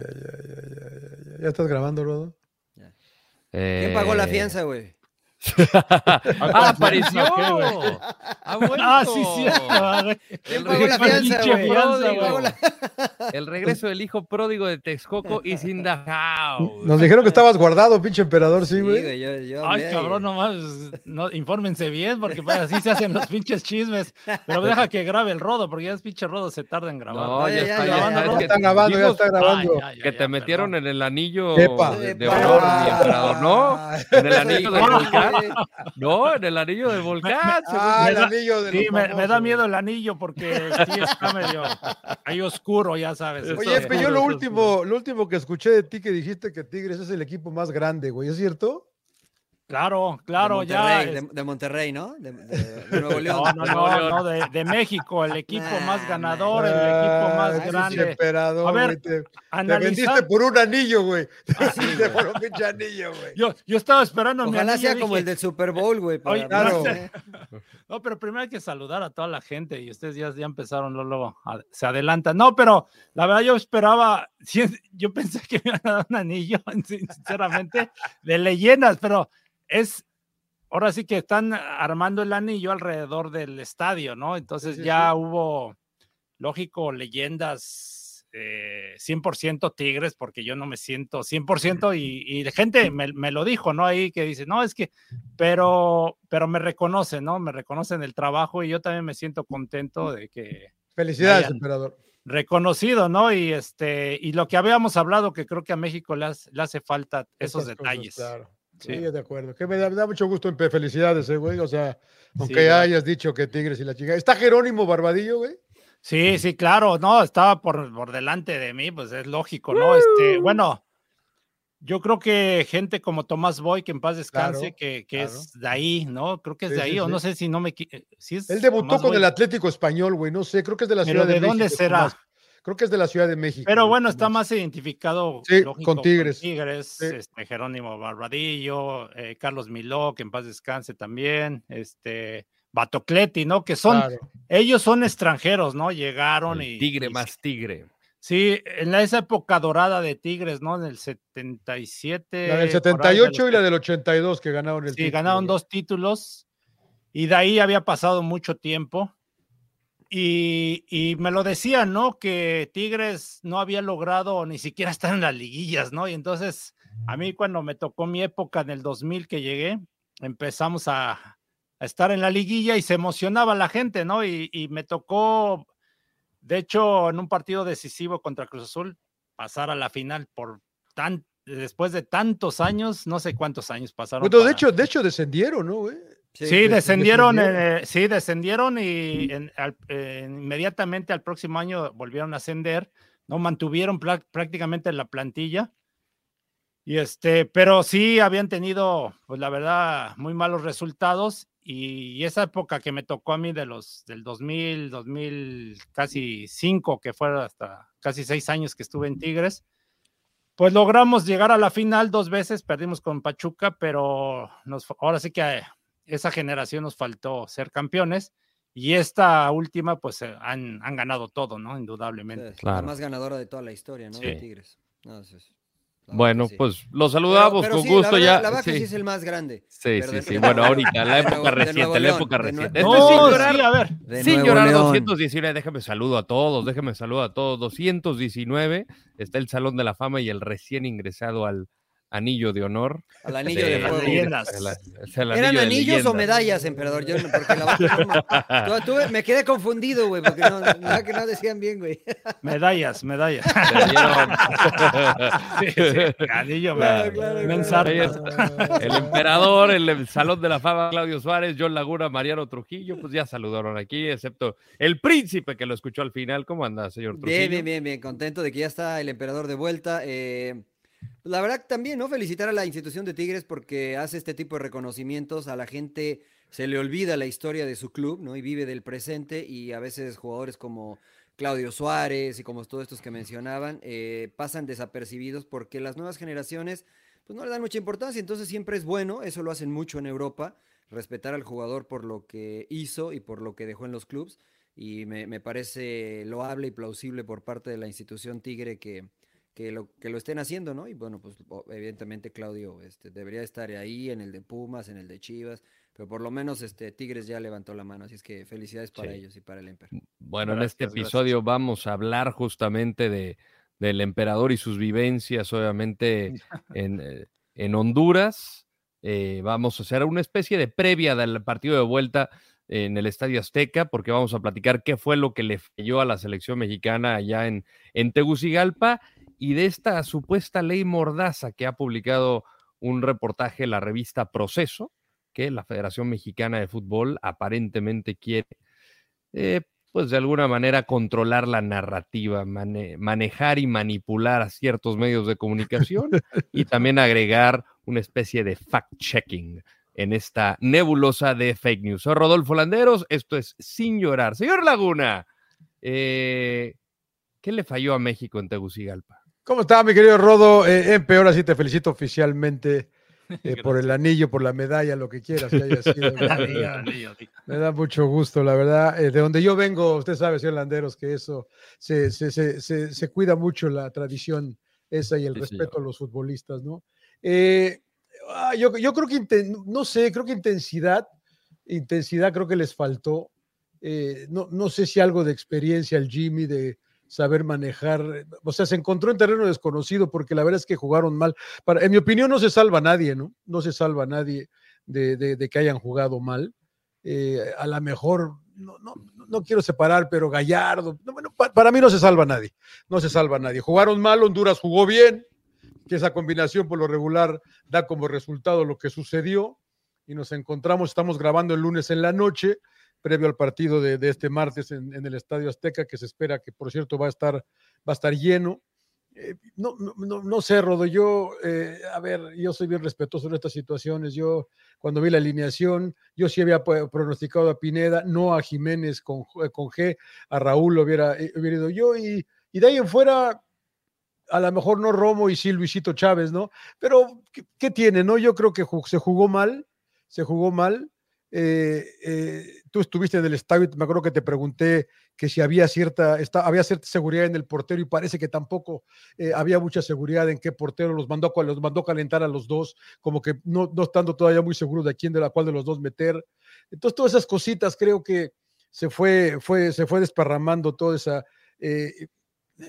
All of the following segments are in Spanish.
Ya, ya, ya, ya, ya, ya. ¿Ya estás grabando, Rodo? ¿Quién pagó la Eh, fianza, güey? ¡Ah, apareció! ¿Qué, güey? ¡Ha vuelto! Ah, sí, sí. ah, güey. ¿Quién El la regreso del fianza, hijo fianza, pródigo. ¿Quién pagó la- El regreso del hijo pródigo de Texcoco is in the house. Nos dijeron que estabas guardado, pinche emperador, sí, güey. güey, yo- yo Ay, cabrón, nomás, no, infórmense bien, porque pues, así se hacen los pinches chismes. Pero deja que grabe el rodo, porque ya es pinche rodo, se tarda en grabar. No, Ya, ya, ya, está, ya, ya, ya, está. grabando, ya está grabando. Ah, Que te metieron en el anillo de, de mi emperador, ¿no? En el anillo volcán. No, en el anillo del volcán. Ah, el da- anillo de Sí, me, me da miedo el anillo porque sí está medio ahí oscuro, ya sabes. Oye, pero yo lo último, lo último que escuché de ti que dijiste que Tigres es el equipo más grande, güey, ¿es cierto? Claro, De claro, ya. Es- de, de Monterrey, ¿no? De, Nuevo León. No, no, no, no, de, México, el equipo más ganador, el equipo más Ah, grande. A ver, te, te Analizar- vendiste por un anillo, güey. Te Ah, sí, vendiste güey. por un pinche anillo, güey. Yo, yo estaba esperando Ojalá sea como dije, el del Super Bowl, güey. para- claro. ¿eh? No, pero primero hay que saludar a toda la gente y ustedes ya, ya empezaron, luego, se adelantan. No, pero la verdad yo esperaba, yo pensé que me iban a dar un anillo, sin- sinceramente, de leyendas, pero es, ahora sí que están armando el anillo alrededor del estadio, ¿no? Entonces Sí, ya sí. hubo, lógico, leyendas eh, 100% Tigres, porque yo no me siento 100% y, y la gente me, me lo dijo, ¿no? Ahí que dice, no, es que, pero, pero me reconocen, ¿no? Me reconocen el trabajo y yo también me siento contento de que Felicidades, emperador. reconocido, ¿no? Y este, y lo que habíamos hablado, que creo que a México le hace, le hace falta esos cosas, detalles. claro. Sí. Sí, de acuerdo. Que me da, me da mucho gusto, empe- felicidades, eh, güey. O sea, aunque ya. hayas dicho que Tigres y la chica. ¿Está Jerónimo Barbadillo, güey? Sí, sí, claro, no, estaba por, por delante de mí, pues es lógico, ¿no? Este, bueno, yo creo que gente como Tomás Boy, que en paz descanse, Claro, que, que claro. es de ahí, ¿no? Creo que es Sí, de ahí, sí, o sí. no sé si no me... eh, Si es Él debutó Tomás con Boy. el Atlético Español, güey. No sé, creo que es de la Pero Ciudad de, ¿de dónde México. será? Tomás. Creo que es de la Ciudad de México. Pero bueno, está más identificado Sí, lógico, con Tigres. Tigres, Sí. este, Jerónimo Barbadillo, eh, Carlos Miló, que en paz descanse también, este, Batocleti, ¿no? Que son, Claro. ellos son extranjeros, ¿no? Llegaron El y... tigre y- más tigre. Sí, en la- esa época dorada de Tigres, ¿no? En el 77. La del por ahí de 78 los y la del 82 que ganaron el Sí, título, ganaron ¿no? dos títulos y de ahí había pasado mucho tiempo. Y, y me lo decían, ¿no? Que Tigres no había logrado ni siquiera estar en las liguillas, ¿no? Y entonces, a mí cuando me tocó mi época en el 2000 que llegué, empezamos a, a estar en la liguilla y se emocionaba la gente, ¿no? Y, y me tocó, de hecho, en un partido decisivo contra Cruz Azul, pasar a la final por tan, después de tantos años, no sé cuántos años pasaron. Bueno, de hecho, de hecho descendieron, ¿no, güey? Sí, des- descendieron, descendieron. eh, sí, descendieron y en- al- eh, inmediatamente al próximo año volvieron a ascender, ¿no? Mantuvieron prácticamente la plantilla. Y este, pero sí habían tenido, pues la verdad, muy malos resultados. Y esa época que me tocó a mí de los del 2000, 2000, casi cinco, que fue hasta casi seis años que estuve en Tigres, pues logramos llegar a la final dos veces, perdimos con Pachuca, pero nos, ahora sí que esa generación nos faltó ser campeones y esta última pues han, han ganado todo, ¿no? Indudablemente. La más ganadora de toda la historia, ¿no? De. Tigres. No, es- Bueno, sí. pues los Pero- saludamos pero con sí, gusto la ya. La que sí. sí es el más grande. Sí, pero sí, sí. Bueno, ahorita, la época reciente, la época reciente. Nue- Esto es sin No, llorar, sí, a ver. de sin llorar, León. 219, déjame saludo a todos, déjame saludo a todos. 219, está el Salón de la Fama y el recién ingresado al Anillo de Honor. Al anillo de las fuego. leyendas. el- es el ¿Eran anillo de anillos o medallas, emperador? Yo, no- porque la verdad, no, tú- tú- me quedé confundido, güey, porque no, no, que no decían bien, güey. Medallas, medallas. Sí, sí, anillo, Claro, claro, claro. El emperador, el, el Salón de la Fama, Claudio Suárez, John Laguna, Mariano Trujillo, pues ya saludaron aquí, excepto el príncipe que lo escuchó al final. ¿Cómo anda, señor Trujillo? Bien, bien, bien, bien, contento de que ya está el emperador de vuelta. eh, la verdad también, ¿no? Felicitar a la institución de Tigres porque hace este tipo de reconocimientos. A la gente se le olvida la historia de su club, ¿no? Y vive del presente y a veces jugadores como Claudio Suárez y como todos estos que mencionaban eh, pasan desapercibidos porque las nuevas generaciones pues no le dan mucha importancia. Entonces siempre es bueno, eso lo hacen mucho en Europa, respetar al jugador por lo que hizo y por lo que dejó en los clubes y me, me parece loable y plausible por parte de la institución Tigre que, que lo, que lo estén haciendo, ¿no? Y bueno, pues evidentemente Claudio este, debería estar ahí en el de Pumas, en el de Chivas, pero por lo menos este Tigres ya levantó la mano, así es que felicidades para ellos y para el Emper. Bueno, en este episodio vamos a hablar justamente de, del emperador y sus vivencias, obviamente en, eh, en Honduras. Eh, vamos a hacer una especie de previa del partido de vuelta en el Estadio Azteca, porque vamos a platicar qué fue lo que le falló a la selección mexicana allá en, en Tegucigalpa y de esta supuesta ley mordaza que ha publicado un reportaje la revista Proceso, que la Federación Mexicana de Fútbol aparentemente quiere, eh, pues de alguna manera controlar la narrativa, manejar y manipular a ciertos medios de comunicación y también agregar una especie de fact-checking en esta nebulosa de fake news. Soy Rodolfo Landeros, esto es Sin Llorar. Señor Laguna, eh, ¿qué le falló a México en Tegucigalpa? ¿Cómo está, mi querido Rodo? Eh, en peor, así te felicito oficialmente eh, por el anillo, por la medalla, lo que quieras que haya sido. me da mucho gusto, la verdad. Eh, de donde yo vengo, usted sabe, señor Landeros, que eso se, se, se, se cuida mucho la tradición esa y el respeto a los futbolistas, ¿no? Ah, yo, yo, creo que, no sé, creo que intensidad, intensidad creo que les faltó. no, no sé si algo de experiencia al Jimmy, de saber manejar, o sea, se encontró en terreno desconocido porque la verdad es que jugaron mal. Para, en mi opinión no se salva nadie, ¿no? No se salva nadie de, de, que hayan jugado mal. Eh, a lo mejor, no, no, no, quiero separar, pero Gallardo, bueno, para mí no se salva nadie, no se salva nadie. Jugaron mal, Honduras jugó bien, que esa combinación por lo regular da como resultado lo que sucedió y nos encontramos, estamos grabando el lunes en la noche, previo al partido de, este martes en, el Estadio Azteca, que se espera que, por cierto, va a estar, va a estar lleno. Eh, no, no, no, sé, Rodo, yo, eh, a ver, yo soy bien respetuoso en estas situaciones. Yo, cuando vi la alineación, yo sí había pronosticado a Pineda, no a Jiménez con, con G, a Raúl lo hubiera, eh, hubiera ido yo, y, y de ahí en fuera, a lo mejor no Romo y sí Luisito Chávez, ¿no? Pero, ¿qué, qué tiene, no? Yo creo que se jugó mal, se jugó mal eh, eh, tú estuviste en el estadio, me acuerdo que te pregunté que si había cierta, había cierta seguridad en el portero y parece que tampoco eh, había mucha seguridad en qué portero los mandó, los mandó calentar a los dos, como que no, no estando todavía muy seguro de quién de la cual de los dos meter. Entonces todas esas cositas creo que se fue, fue, se fue desparramando toda esa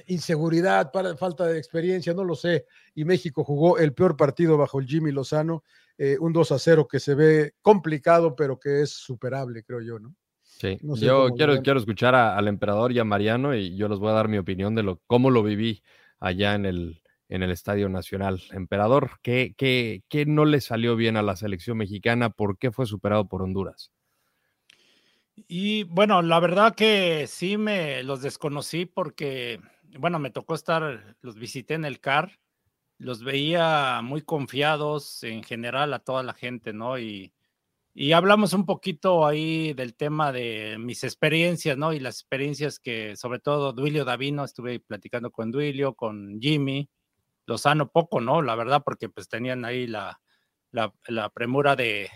inseguridad, para, falta de experiencia, no lo sé. Y México jugó el peor partido bajo el Jimmy Lozano eh, un 2 a 0 que se ve complicado, pero que es superable, creo yo, ¿no? Sí, yo quiero, quiero escuchar al emperador y a Mariano y yo les voy a dar mi opinión de lo, cómo lo viví allá en el, en el Estadio Nacional. Emperador, ¿qué, qué, ¿qué no le salió bien a la selección mexicana? ¿Por qué fue superado por Honduras? Y bueno, la verdad que sí me los desconocí porque, bueno, me tocó estar, los visité en el CAR los veía muy confiados en general a toda la gente, ¿no? Y, y hablamos un poquito ahí del tema de mis experiencias, ¿no? Y las experiencias que, sobre todo, Duilio Davino, estuve platicando con Duilio, con Jimmy, Lozano poco, ¿no? La verdad, porque pues tenían ahí la, la, premura de,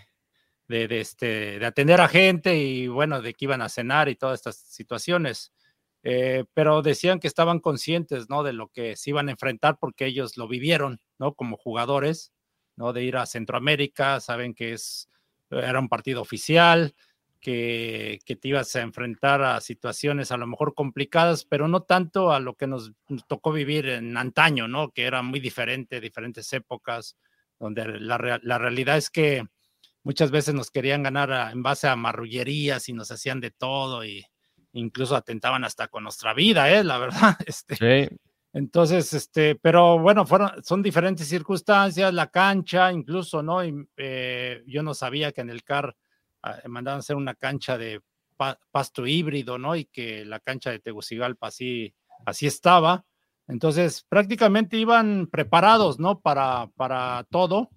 de, de, este, de atender a gente y bueno, de que iban a cenar y todas estas situaciones. Eh, pero decían que estaban conscientes, ¿no? De lo que se iban a enfrentar porque ellos lo vivieron, ¿no? Como jugadores, ¿no? De ir a Centroamérica, saben que es, era un partido oficial, que, que, te ibas a enfrentar a situaciones a lo mejor complicadas, pero no tanto a lo que nos, tocó vivir en antaño, ¿no? Que era muy diferente, diferentes épocas, donde la, la realidad es que muchas veces nos querían ganar en base a marrullerías y nos hacían de todo y incluso atentaban hasta con nuestra vida, ¿eh? La verdad. Este, sí. Entonces, este, pero bueno, fueron, son diferentes circunstancias, la cancha, incluso, ¿no? Y, eh, yo no sabía que en el CAR ah, mandaban hacer una cancha de pasto híbrido, ¿no? Y que la cancha de Tegucigalpa así, así estaba. Entonces, prácticamente iban preparados, ¿no? Para, para todo,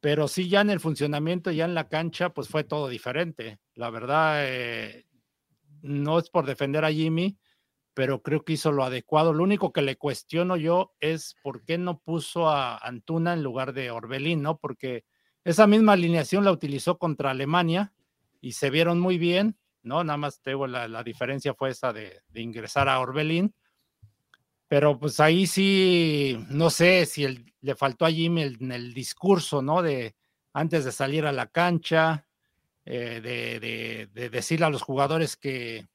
pero sí ya en el funcionamiento, ya en la cancha, pues fue todo diferente. La verdad, eh, no es por defender a Jimmy, pero creo que hizo lo adecuado. Lo único que le cuestiono yo es por qué no puso a Antuna en lugar de Orbelín, ¿no? Porque esa misma alineación la utilizó contra Alemania y se vieron muy bien, ¿no? Nada más tengo la, la diferencia fue esa de, ingresar a Orbelín. pero pues ahí sí, no sé si le faltó a Jimmy en el discurso, ¿no? De antes de salir a la cancha, eh, de, de, decirle a los jugadores que,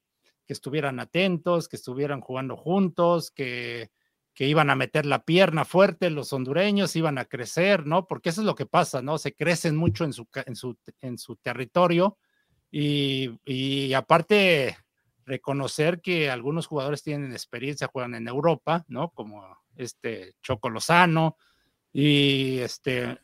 estuvieran atentos, que estuvieran jugando juntos, que, iban a meter la pierna fuerte, los hondureños iban a crecer, ¿no? Porque eso es lo que pasa, ¿no? Se crecen mucho en su, territorio y, y aparte reconocer que algunos jugadores tienen experiencia, juegan en Europa, ¿no? Como este Choco Lozano y este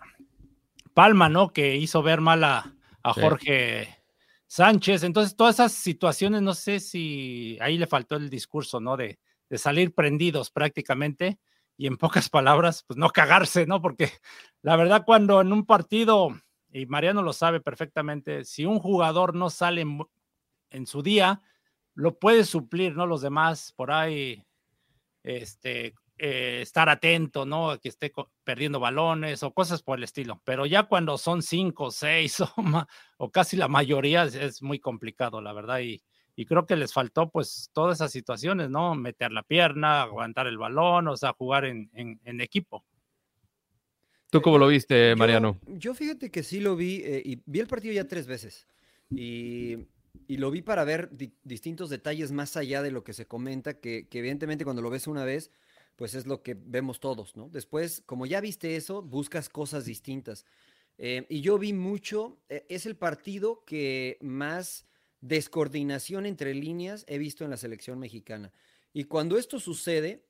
Palma, ¿no? Que hizo ver mal a, Jorge Sánchez. Entonces, todas esas situaciones, no sé si ahí le faltó el discurso, ¿no? De, de salir prendidos prácticamente y en pocas palabras, pues no cagarse, ¿no? Porque la verdad cuando en un partido, y Mariano lo sabe perfectamente, si un jugador no sale en, su día, lo puede suplir, ¿no? Los demás por ahí, este, eh, estar atento, ¿no? Que esté perdiendo balones o cosas por el estilo. Pero ya cuando son cinco, seis o, o casi la mayoría es, muy complicado, la verdad. Y, y creo que les faltó pues todas esas situaciones, ¿no? Meter la pierna, aguantar el balón, o sea, jugar en, en, equipo. ¿Tú cómo lo viste, Mariano? Yo, fíjate que sí lo vi eh, y vi el partido ya tres veces y, y lo vi para ver distintos detalles más allá de lo que se comenta, que, que, evidentemente cuando lo ves una vez, pues es lo que vemos todos, ¿no? Después, como ya viste eso, buscas cosas distintas. Eh, y yo vi mucho, eh, es el partido que más descoordinación entre líneas he visto en la selección mexicana. Y cuando esto sucede,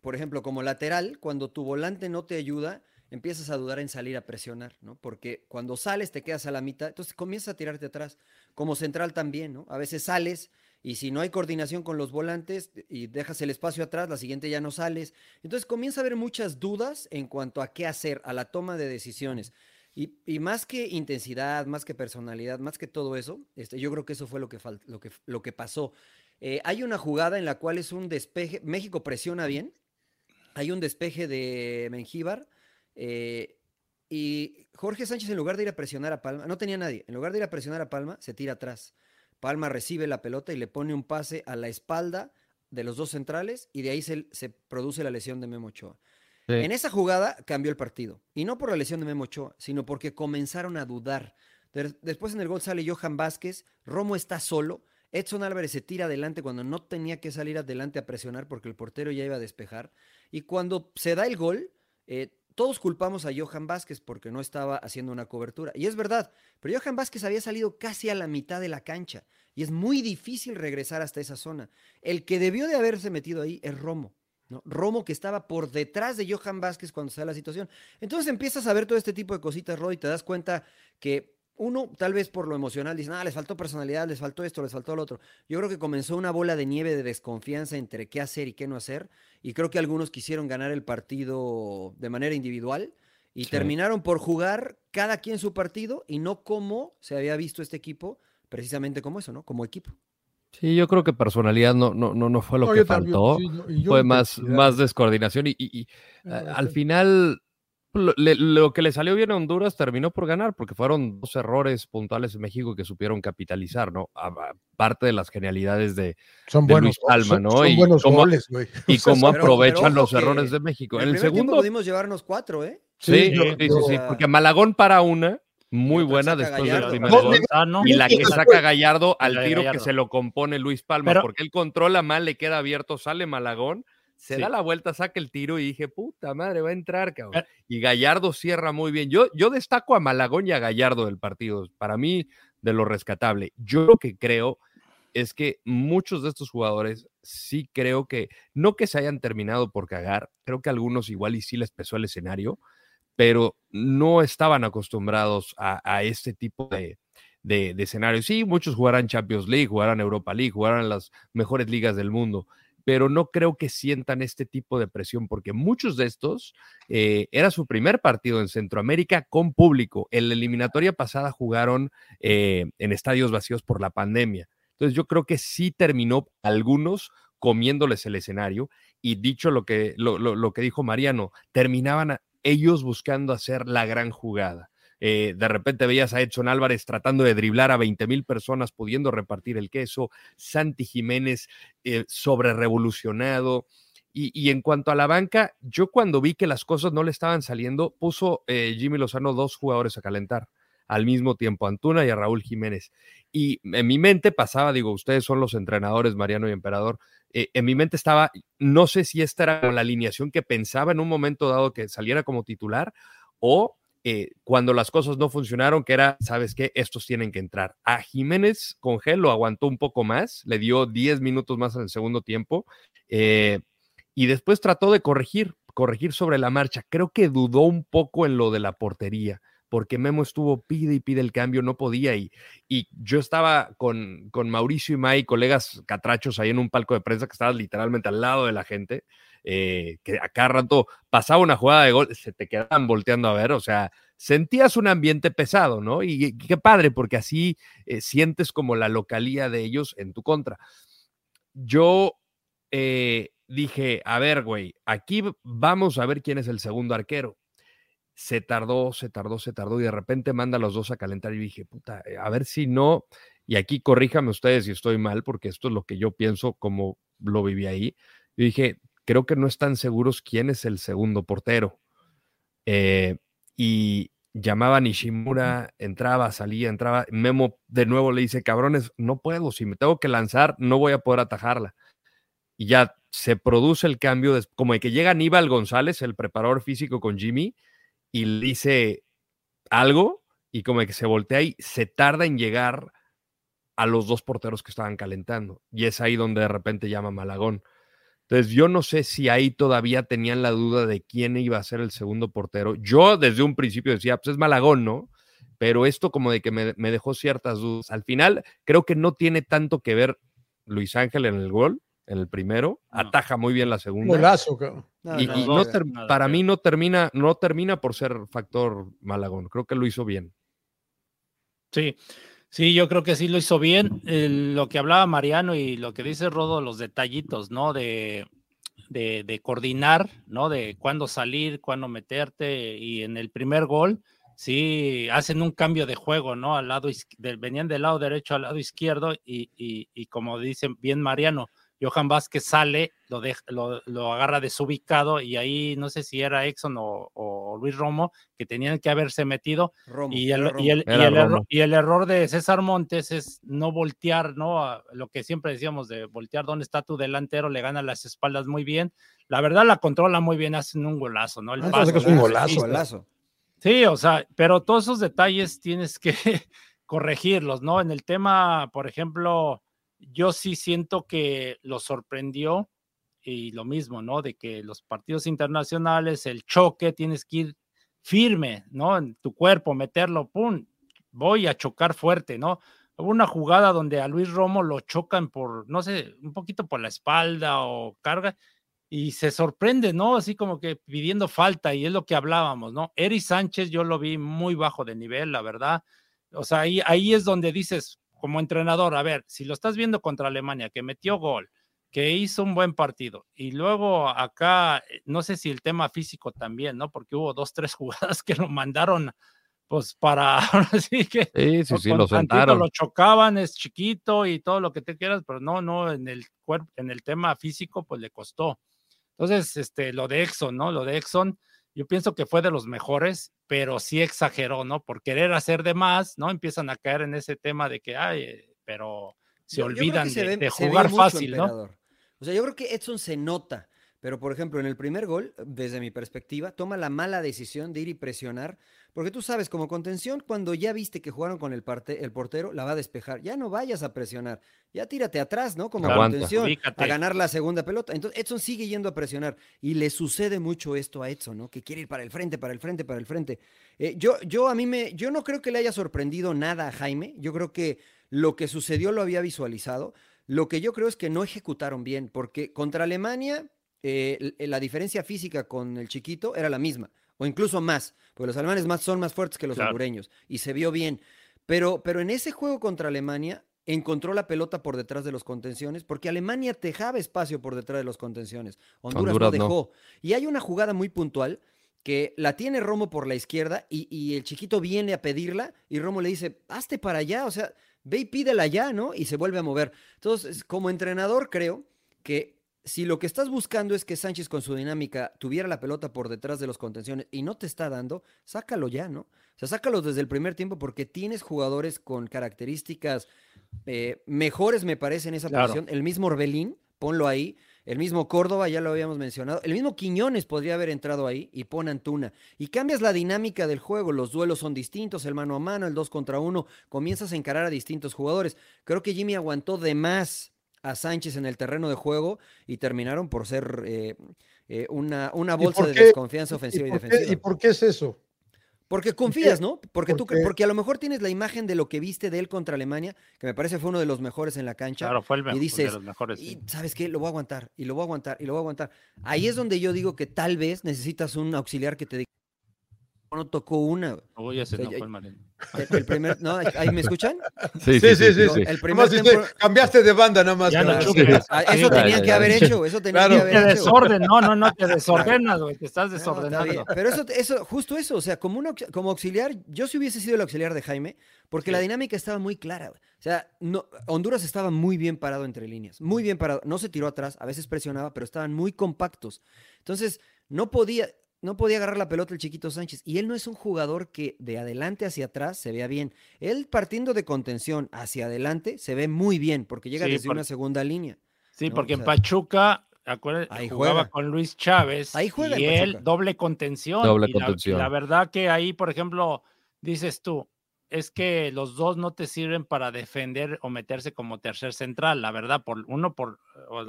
por ejemplo, como lateral, cuando tu volante no te ayuda, empiezas a dudar en salir a presionar, ¿no? Porque cuando sales te quedas a la mitad, entonces comienzas a tirarte atrás. Como central también, ¿no? A veces sales y si no hay coordinación con los volantes y dejas el espacio atrás, la siguiente ya no sales. Entonces comienza a haber muchas dudas en cuanto a qué hacer, a la toma de decisiones. Y, más que intensidad, más que personalidad, más que todo eso, este, yo creo que eso fue lo que, lo que, lo que pasó. Eh, hay una jugada en la cual es un despeje, México presiona bien, hay un despeje de Mengíbar eh, y Jorge Sánchez en lugar de ir a presionar a Palma, no tenía nadie, en lugar de ir a presionar a Palma, se tira atrás. Palma recibe la pelota y le pone un pase a la espalda de los dos centrales y de ahí se, se produce la lesión de Memo Ochoa. En esa jugada cambió el partido. Y no por la lesión de Memo Ochoa, sino porque comenzaron a dudar. Después en el gol sale Johan Vázquez, Romo está solo, Edson Álvarez se tira adelante cuando no tenía que salir adelante a presionar porque el portero ya iba a despejar. Y cuando se da el gol, eh, todos culpamos a Johan Vázquez porque no estaba haciendo una cobertura. Y es verdad, pero Johan Vázquez había salido casi a la mitad de la cancha y es muy difícil regresar hasta esa zona. El que debió de haberse metido ahí es Romo. Romo que estaba por detrás de Johan Vázquez cuando da la situación. Entonces empiezas a ver todo este tipo de cositas, Rod, y te das cuenta que uno, tal vez por lo emocional, dice, ah, les faltó personalidad, les faltó esto, les faltó lo otro. Yo creo que comenzó una bola de nieve de desconfianza entre qué hacer y qué no hacer. Y creo que algunos quisieron ganar el partido de manera individual y terminaron por jugar cada quien su partido y no como se había visto este equipo, precisamente como eso, ¿no? Como equipo. Sí, yo creo que personalidad no, no, no, no fue lo que faltó. fue más, más descoordinación y, al final lo, que le salió bien a Honduras terminó por ganar porque fueron dos errores puntuales en México que supieron capitalizar, ¿no? Aparte de las genialidades de, son buenos, Luis Palma, ¿no? y buenos cómo, goles, güey. Y cómo aprovechan los errores de México. En el, segundo pudimos llevarnos cuatro, ¿eh? Sí, sí, sí, sí, porque Malagón para una muy buena después del primer gol. Y la que saca Gallardo al tiro que se lo compone Luis Palma, porque él controla mal, le queda abierto, sale Malagón, se da la vuelta, saca el tiro y dije, puta madre, va a entrar, cabrón. Y Gallardo cierra muy bien. Yo, yo destaco a Malagón y a Gallardo del partido. Para mí, de lo rescatable. Yo lo que creo es que muchos de estos jugadores sí creo que, no que se hayan terminado por cagar, creo que algunos igual y sí les pesó el escenario, pero no estaban acostumbrados a, este tipo de, de, escenarios. Sí, muchos jugarán Champions League, jugarán Europa League, jugarán las mejores ligas del mundo, pero no creo que sientan este tipo de presión, porque muchos de estos eh, era su primer partido en Centroamérica con público. En la eliminatoria pasada jugaron eh, en estadios vacíos por la pandemia. Entonces yo creo que sí terminó algunos comiéndoles el escenario y dicho lo que, lo, lo que dijo Mariano, terminaban ellos buscando hacer la gran jugada. Eh, de repente veías a Edson Álvarez tratando de driblar a 20 mil personas, pudiendo repartir el queso, Santi Jiménez eh, sobre revolucionado. Y, en cuanto a la banca, yo cuando vi que las cosas no le estaban saliendo, puso eh, Jimmy Lozano dos jugadores a calentar al mismo tiempo, Antuna y a Raúl Jiménez. Y en mi mente pasaba, digo, ustedes son los entrenadores, Mariano y Emperador, en mi mente estaba, no sé si esta era la alineación que pensaba en un momento dado que saliera como titular o eh, cuando las cosas no funcionaron, que era, ¿sabes qué? Estos tienen que entrar. A Jiménez con Gel lo aguantó un poco más, le dio 10 minutos más en el segundo tiempo eh, y después trató de corregir, corregir sobre la marcha. Creo que dudó un poco en lo de la portería porque Memo estuvo pide y pide el cambio, no podía. Y, y yo estaba con, con Mauricio y May, colegas catrachos, ahí en un palco de prensa que estaba literalmente al lado de la gente. Eh, que a cada rato pasaba una jugada de gol, se te quedaban volteando a ver, o sea, sentías un ambiente pesado, ¿no? Y, qué padre, porque así eh, sientes como la localía de ellos en tu contra. Yo eh, dije, a ver, güey, aquí vamos a ver quién es el segundo arquero. Se tardó, se tardó, se tardó y de repente manda a los dos a calentar y dije, puta, a ver si no, y aquí corríjame ustedes si estoy mal, porque esto es lo que yo pienso como lo viví ahí. Y dije, creo que no están seguros quién es el segundo portero. Eh, y llamaba a Nishimura, entraba, salía, entraba. Memo de nuevo le dice, cabrones, no puedo, si me tengo que lanzar, no voy a poder atajarla. Y ya se produce el cambio, como de que llega Aníbal González, el preparador físico con Jimmy, y le dice algo, y como que se voltea y se tarda en llegar a los dos porteros que estaban calentando. Y es ahí donde de repente llama Malagón. Entonces, yo no sé si ahí todavía tenían la duda de quién iba a ser el segundo portero. Yo desde un principio decía, pues es Malagón, ¿no? Pero esto como de que me, dejó ciertas dudas. Al final, creo que no tiene tanto que ver Luis Ángel en el gol, en el primero, ataja muy bien la segunda. Golazo, y, para mí no termina, no termina por ser factor Malagón. Creo que lo hizo bien. Sí, Sí, yo creo que sí lo hizo bien. lo que hablaba Mariano y lo que dice Rodo, los detallitos, ¿no? De, de, coordinar, ¿no? De cuándo salir, cuándo meterte. Y en el primer gol, sí, hacen un cambio de juego, ¿no? Al lado, venían del lado derecho al lado izquierdo y, y, y como dice bien Mariano, Johan Vázquez sale, lo, lo, agarra desubicado y ahí no sé si era Exxon o, Luis Romo que tenían que haberse metido. y, el, y, el, y, el error, de César Montes es no voltear, ¿no? lo que siempre decíamos de voltear dónde está tu delantero, le gana las espaldas muy bien. La verdad la controla muy bien, hacen un golazo, ¿no? El ah, es un golazo, golazo. Sí, o sea, pero todos esos detalles tienes que corregirlos, ¿no? En el tema, por ejemplo, yo sí siento que lo sorprendió y lo mismo, ¿no? De que los partidos internacionales, el choque, tienes que ir firme, ¿no? En tu cuerpo, meterlo, pum, voy a chocar fuerte, ¿no? Hubo una jugada donde a Luis Romo lo chocan por, no sé, un poquito por la espalda o carga y se sorprende, ¿no? Así como que pidiendo falta y es lo que hablábamos, ¿no? Eri Sánchez yo lo vi muy bajo de nivel, la verdad. O sea, ahí, ahí es donde dices, como entrenador, a ver, si lo estás viendo contra Alemania, que metió gol, que hizo un buen partido, y luego acá, eh, no sé si el tema físico también, ¿no? Porque hubo dos, tres jugadas que lo mandaron, pues para, así que sí, sí, sí, lo sentaron. Lo chocaban, es chiquito y todo lo que te quieras, pero no, no, en el cuerpo, en el tema físico, pues le costó. Entonces, este, lo de Exxon, ¿no? Lo de Exxon, yo pienso que fue de los mejores, pero sí exageró, ¿no? Por querer hacer de más, ¿no? Empiezan a caer en ese tema de que, ay, eh, pero se olvidan de, jugar fácil, ¿no? O sea, yo creo que Edson se nota, pero por ejemplo, en el primer gol, desde mi perspectiva, toma la mala decisión de ir y presionar porque tú sabes, como contención, cuando ya viste que jugaron con el, parte, el portero, la va a despejar. Ya no vayas a presionar. Ya tírate atrás, ¿no? Como contención, a ganar la segunda pelota. Entonces, Edson sigue yendo a presionar. Y le sucede mucho esto a Edson, ¿no? Que quiere ir para el frente, para el frente, para el frente. Eh, yo, yo a mí me. Yo no creo que le haya sorprendido nada a Jaime. Yo creo que lo que sucedió lo había visualizado. Lo que yo creo es que no ejecutaron bien, porque contra Alemania, eh, la diferencia física con el chiquito era la misma o incluso más, porque los alemanes más, son más fuertes que los hondureños, y se vio bien. Pero, pero en ese juego contra Alemania encontró la pelota por detrás de los contenciones, porque Alemania dejaba espacio por detrás de los contenciones. Honduras, no dejó. Y hay una jugada muy puntual que la tiene Romo por la izquierda y, y, el chiquito viene a pedirla y Romo le dice, hazte para allá, o sea, ve y pídela ya, ¿no? Y se vuelve a mover. Entonces, como entrenador creo que si lo que estás buscando es que Sánchez con su dinámica tuviera la pelota por detrás de los contenciones y no te está dando, sácalo ya, ¿no? O sea, sácalo desde el primer tiempo porque tienes jugadores con características eh, mejores, me parece, en esa posición. El mismo Orbelín, ponlo ahí. El mismo Córdoba, ya lo habíamos mencionado. El mismo Quiñones podría haber entrado ahí y pon Antuna. Y cambias la dinámica del juego. Los duelos son distintos, el mano a mano, el dos contra uno. Comienzas a encarar a distintos jugadores. Creo que Jimmy aguantó de más a Sánchez en el terreno de juego y terminaron por ser eh, eh, una, una bolsa de desconfianza ofensiva y, defensiva. ¿Y por qué es eso? Porque confías, ¿no? Porque tú, porque a lo mejor tienes la imagen de lo que viste de él contra Alemania, que me parece fue uno de los mejores en la cancha. Claro, fue el mejor, y dices, de los mejores. Y sabes qué, lo voy a aguantar, y lo voy a aguantar, y lo voy a aguantar. Ahí es donde yo digo que tal vez necesitas un auxiliar que te diga, no tocó una. Uy, ese no fue el el primer, ¿no? ¿Ahí me escuchan? Sí, sí, sí. sí, El primer cambiaste de banda nada más. Ah, eso tenían que haber hecho, eso tenían que haber hecho. desorden, no, no, no, te desordenas, güey, te estás desordenando. pero eso, eso, justo eso, o sea, como, uno, como auxiliar, yo si hubiese sido el auxiliar de Jaime, porque la dinámica estaba muy clara, O sea, no, Honduras estaba muy bien parado entre líneas, muy bien parado, no se tiró atrás, a veces presionaba, pero estaban muy compactos. Entonces, no podía, no podía agarrar la pelota el chiquito Sánchez. Y él no es un jugador que de adelante hacia atrás se vea bien. Él partiendo de contención hacia adelante se ve muy bien porque llega desde una segunda línea. Sí, porque en Pachuca, ahí jugaba con Luis Chávez ahí juega y él doble contención. Doble contención. la verdad que ahí, por ejemplo, dices tú, es que los dos no te sirven para defender o meterse como tercer central, la verdad, por uno por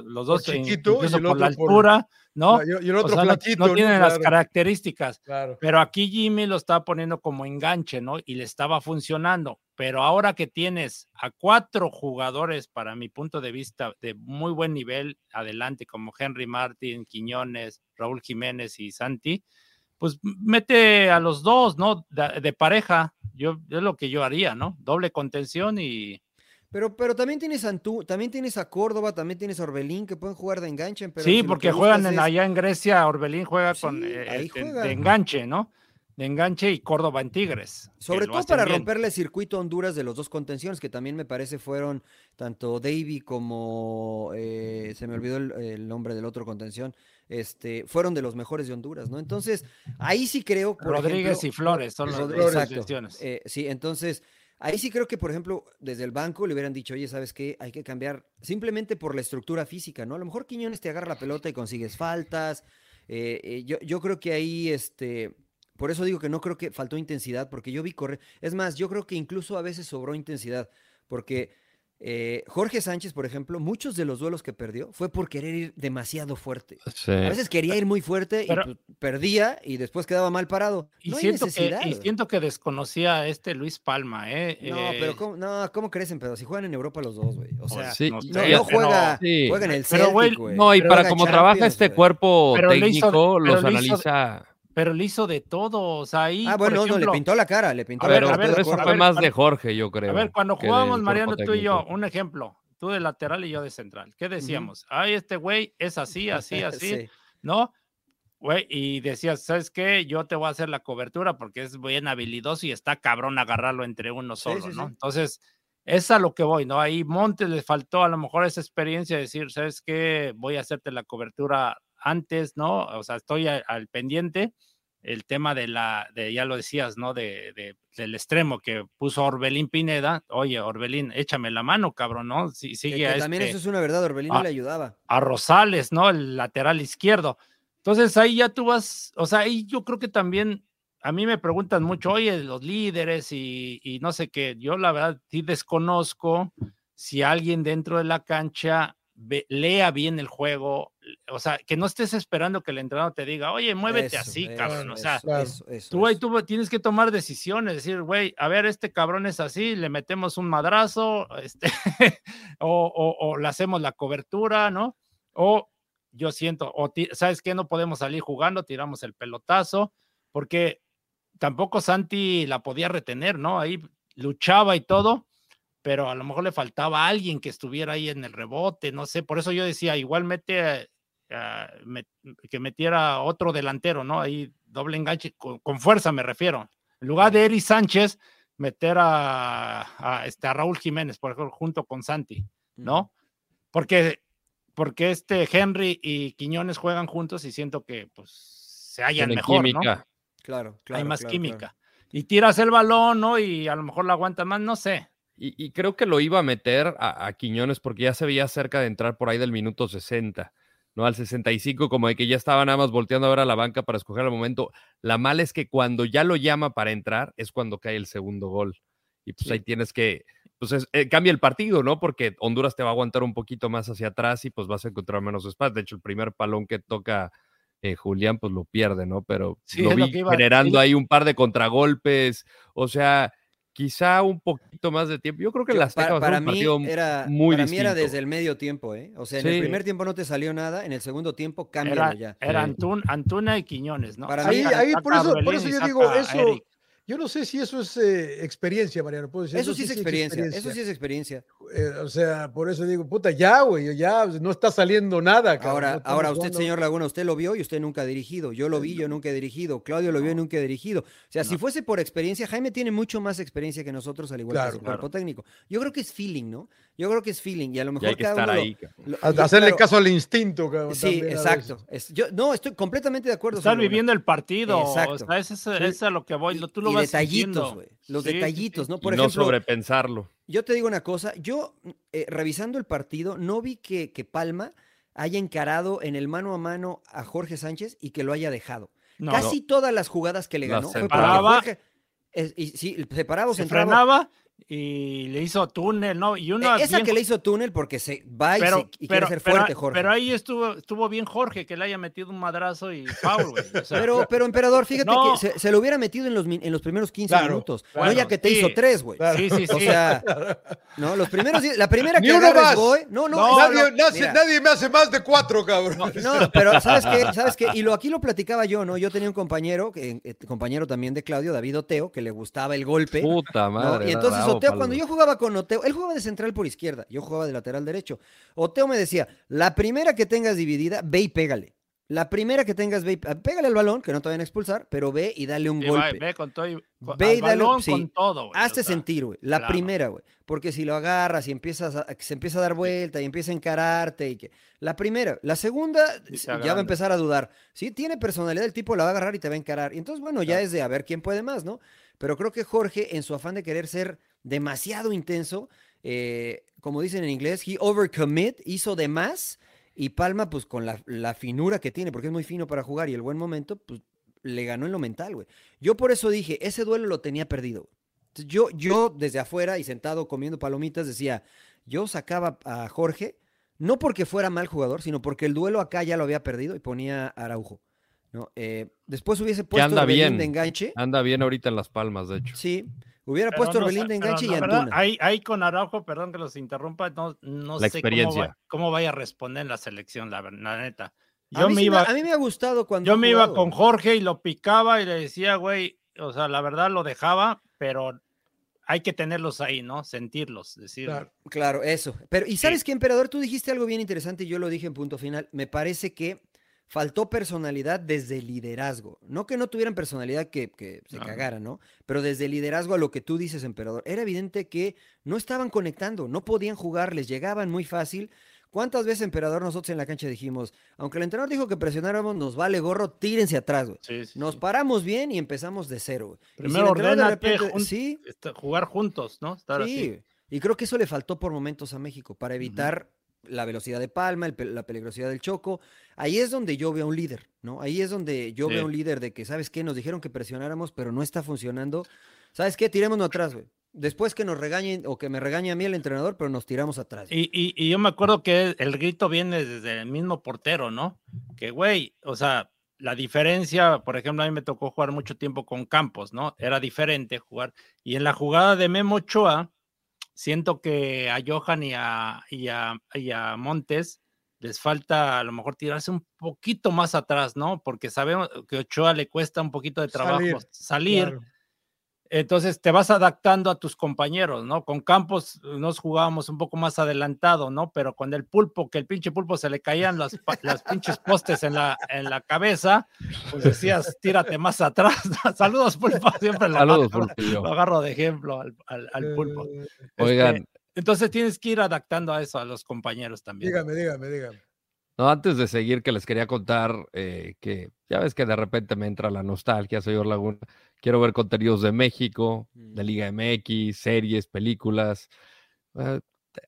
los dos chiquito y por la altura, ¿no? Y el otro flaquito, no, tienen las características. Pero aquí Jimmy lo estaba poniendo como enganche, ¿no? Y le estaba funcionando. Pero ahora que tienes a cuatro jugadores, para mi punto de vista, de muy buen nivel adelante, como Henry Martin, Quiñones, Raúl Jiménez y Santi, pues mete a los dos, ¿no? De, pareja. Yo es lo que yo haría, ¿no? Doble contención y. Pero, pero también tienes a también tienes a Córdoba, también tienes a Orbelín que pueden jugar de enganche. sí, porque juegan allá en Grecia, Orbelín juega con eh, este, de enganche, ¿no? de enganche y Córdoba en Tigres. Sobre todo para romperle el circuito a Honduras de los dos contenciones, que también me parece fueron tanto Davy como eh, se me olvidó el, nombre del otro contención, este, fueron de los mejores de Honduras, ¿no? Entonces, ahí sí creo. Rodríguez y Flores son los dos contenciones. Eh, sí, entonces. Ahí sí creo que, por ejemplo, desde el banco le hubieran dicho, oye, ¿sabes qué? Hay que cambiar simplemente por la estructura física, ¿no? A lo mejor Quiñones te agarra la pelota y consigues faltas. Eh, yo, yo creo que ahí, este, por eso digo que no creo que faltó intensidad, porque yo vi correr. Es más, yo creo que incluso a veces sobró intensidad, porque eh, Jorge Sánchez, por ejemplo, muchos de los duelos que perdió fue por querer ir demasiado fuerte. A veces quería ir muy fuerte y pues, perdía y después quedaba mal parado. Y, siento que, y siento que desconocía a este Luis Palma, ¿eh? No, pero ¿cómo, no, ¿cómo crecen? Pero si juegan en Europa los dos, güey. O sea, no, juega, juega, en el Celtic, güey. No, y para como trabaja este cuerpo técnico, los analiza pero le hizo de todo. O sea, ahí. Ah, bueno, no, le pintó la cara, le pintó la cara. Pero eso fue más de Jorge, yo creo. A ver, cuando jugábamos, Mariano, tú y yo, un ejemplo, tú de lateral y yo de central. ¿Qué decíamos? Ay, este güey es así, así, así, ¿no? Güey, y decías, ¿sabes qué? Yo te voy a hacer la cobertura porque es bien habilidoso y está cabrón agarrarlo entre uno solo, ¿no? Entonces, es a lo que voy, ¿no? Ahí Montes le faltó a lo mejor esa experiencia de decir, ¿sabes qué? Voy a hacerte la cobertura antes, ¿no? O sea, estoy al pendiente el tema de la, de, ya lo decías, ¿no? De, del extremo que puso Orbelín Pineda. Oye, Orbelín, échame la mano, cabrón, ¿no? Si, sigue también este eso es una verdad, Orbelín le ayudaba. A Rosales, ¿no? El lateral izquierdo. Entonces ahí ya tú vas, o sea, ahí yo creo que también, a mí me preguntan mucho, oye, los líderes y, y no sé qué, yo la verdad sí desconozco si alguien dentro de la cancha lea bien el juego, o sea, que no estés esperando que el entrenador te diga, oye, muévete así, cabrón, o sea, tú, ahí tú tienes que tomar decisiones, decir, güey, a ver, este cabrón es así, le metemos un madrazo, este, o, o, le hacemos la cobertura, ¿no? O yo siento, o sabes que no podemos salir jugando, tiramos el pelotazo, porque tampoco Santi la podía retener, ¿no? Ahí luchaba y todo, pero a lo mejor le faltaba alguien que estuviera ahí en el rebote, no sé, por eso yo decía, igual mete, que metiera otro delantero, ¿no? Ahí doble enganche, con, fuerza me refiero. En lugar de Eri Sánchez, meter a, este, a Raúl Jiménez, por ejemplo, junto con Santi, ¿no? Porque porque este Henry y Quiñones juegan juntos y siento que pues se hallan mejor, química. Claro, claro. Hay más química. Y tiras el balón, ¿no? Y a lo mejor la aguanta más, no sé. Y, creo que lo iba a meter a, Quiñones porque ya se veía cerca de entrar por ahí del minuto 60, ¿no? Al 65, como de que ya estaba nada más volteando a ver a la banca para escoger el momento. La mala es que cuando ya lo llama para entrar es cuando cae el segundo gol. Y pues ahí tienes que, pues eh, cambia el partido, ¿no? Porque Honduras te va a aguantar un poquito más hacia atrás y pues vas a encontrar menos espacio. De hecho, el primer palón que toca eh, Julián, pues lo pierde, ¿no? Pero lo vi generando ahí un par de contragolpes. O sea, quizá un poquito más de tiempo. Yo creo que las para, para mí era muy para mí era desde el medio tiempo, ¿eh? O sea, en el primer tiempo no te salió nada, en el segundo tiempo cambia ya. Era Antuna y Quiñones, ¿no? Para ahí, ahí por, eso, por eso yo digo, eso, yo no sé si eso es eh, experiencia, Mariano. ¿puedo decir? Eso, sí, es experiencia, Eso sí es experiencia. Eh, o sea, por eso digo, puta, ya, güey, ya no está saliendo nada. ahora, ahora usted, señor Laguna, usted lo vio y usted nunca ha dirigido. Yo lo vi, yo nunca he dirigido. Claudio lo vio y nunca he dirigido. O sea, si fuese por experiencia, Jaime tiene mucho más experiencia que nosotros, al igual que su cuerpo técnico. Yo creo que es feeling, ¿no? Yo creo que es feeling y a lo mejor que cada ahí, Hacerle caso al instinto, cabrón. Sí, exacto. yo, no, estoy completamente de acuerdo. Estar viviendo el partido. Exacto. O sea, es, a lo que voy. Tú lo y detallitos, güey. Los detallitos, ¿no? Por ejemplo, no sobrepensarlo. Yo te digo una cosa. Yo, eh, revisando el partido, no vi que, que Palma haya encarado en el mano a mano a Jorge Sánchez y que lo haya dejado. Casi todas las jugadas que le ganó fue porque Jorge, y, sí, separado, se frenaba y le hizo túnel, ¿no? Y una Esa que le hizo túnel porque se va y, se, quiere ser fuerte, Jorge. Pero ahí estuvo, estuvo bien Jorge, que le haya metido un madrazo y foul, güey. pero, pero, emperador, fíjate que se, lo hubiera metido en los, en los primeros 15 minutos. no ya que te hizo tres, güey. Sí, sí, sí. O sea, no, los primeros, la primera que agarras, güey. No, no, nadie, nadie, me hace más de cuatro, cabrón. No, pero ¿sabes qué? ¿Sabes qué? Y lo, aquí lo platicaba yo, ¿no? Yo tenía un compañero, eh, compañero también de Claudio, David Oteo, que le gustaba el golpe. Puta madre. Y entonces Oteo, cuando yo jugaba con Oteo, él jugaba de central por izquierda, yo jugaba de lateral derecho. Oteo me decía, la primera que tengas dividida, ve y pégale. La primera que tengas, ve y, pégale al balón, que no te vayan a expulsar, pero ve y dale un golpe. ve con todo, y, ve y dale, con todo, Hazte sentir, güey. La primera, güey. Porque si lo agarras y empiezas se empieza a dar vuelta y empieza a encararte y que. La primera. La segunda, ya va a empezar a dudar. Sí, tiene personalidad, el tipo la va a agarrar y te va a encarar. Y entonces, bueno, ya es de a ver quién puede más, ¿no? Pero creo que Jorge, en su afán de querer ser demasiado intenso, eh, como dicen en inglés, he overcommit, hizo de más. Y Palma, pues con la, finura que tiene, porque es muy fino para jugar y el buen momento, pues le ganó en lo mental, güey. Yo por eso dije, ese duelo lo tenía perdido. yo, yo desde afuera y sentado comiendo palomitas decía, yo sacaba a Jorge, no porque fuera mal jugador, sino porque el duelo acá ya lo había perdido y ponía a Araujo. ¿no? Eh, después hubiese puesto anda bien, de enganche. Anda bien ahorita en las palmas, de hecho. Sí, hubiera puesto Orbelín de enganche y Antuna. Ahí, con Araujo, perdón que los interrumpa, no, no sé cómo, vaya a responder en la selección, la, neta. Yo a, mí me iba, a mí me ha gustado cuando. Yo me iba con Jorge y lo picaba y le decía, güey, o sea, la verdad lo dejaba, pero hay que tenerlos ahí, ¿no? Sentirlos, decir. Claro, eso. Pero, ¿y sabes qué, emperador? Tú dijiste algo bien interesante y yo lo dije en punto final. Me parece que faltó personalidad desde el liderazgo. No que no tuvieran personalidad que, se cagara, ¿no? Pero desde el liderazgo a lo que tú dices, emperador. Era evidente que no estaban conectando, no podían jugar, les llegaban muy fácil. ¿Cuántas veces, emperador, nosotros en la cancha dijimos, aunque el entrenador dijo que presionáramos, nos vale gorro, tírense atrás, güey. nos paramos bien y empezamos de cero, Primero si ¿sí? jugar juntos, ¿no? Estar sí. Y creo que eso le faltó por momentos a México para evitar la velocidad de Palma, la peligrosidad del Choco. Ahí es donde yo veo un líder, ¿no? Ahí es donde yo veo un líder de que, ¿sabes qué? Nos dijeron que presionáramos, pero no está funcionando. ¿Sabes qué? Tirémonos atrás, güey. Después que nos regañen o que me regañe a mí el entrenador, pero nos tiramos atrás. Y, y, yo me acuerdo que el grito viene desde el mismo portero, ¿no? Que, güey, o sea, la diferencia, por ejemplo, a mí me tocó jugar mucho tiempo con Campos, ¿no? Era diferente jugar. Y en la jugada de Memo Ochoa, siento que a Johan y a, y a, Montes les falta a lo mejor tirarse un poquito más atrás, ¿no? Porque sabemos que a Ochoa le cuesta un poquito de trabajo salir entonces te vas adaptando a tus compañeros, ¿no? Con Campos nos jugábamos un poco más adelantado, ¿no? Pero con el pulpo, que el pinche pulpo se le caían las, las pinches postes en la, en la cabeza, pues decías, tírate más atrás. Saludos, pulpo, siempre lo, agarro, lo agarro de ejemplo al, al, pulpo. Oigan. Este, entonces tienes que ir adaptando a eso a los compañeros también. Dígame, dígame, dígame. No, antes de seguir, que les quería contar eh, que ya ves que de repente me entra la nostalgia, señor Laguna. Quiero ver contenidos de México, de mm. Liga MX, series, películas. Eh,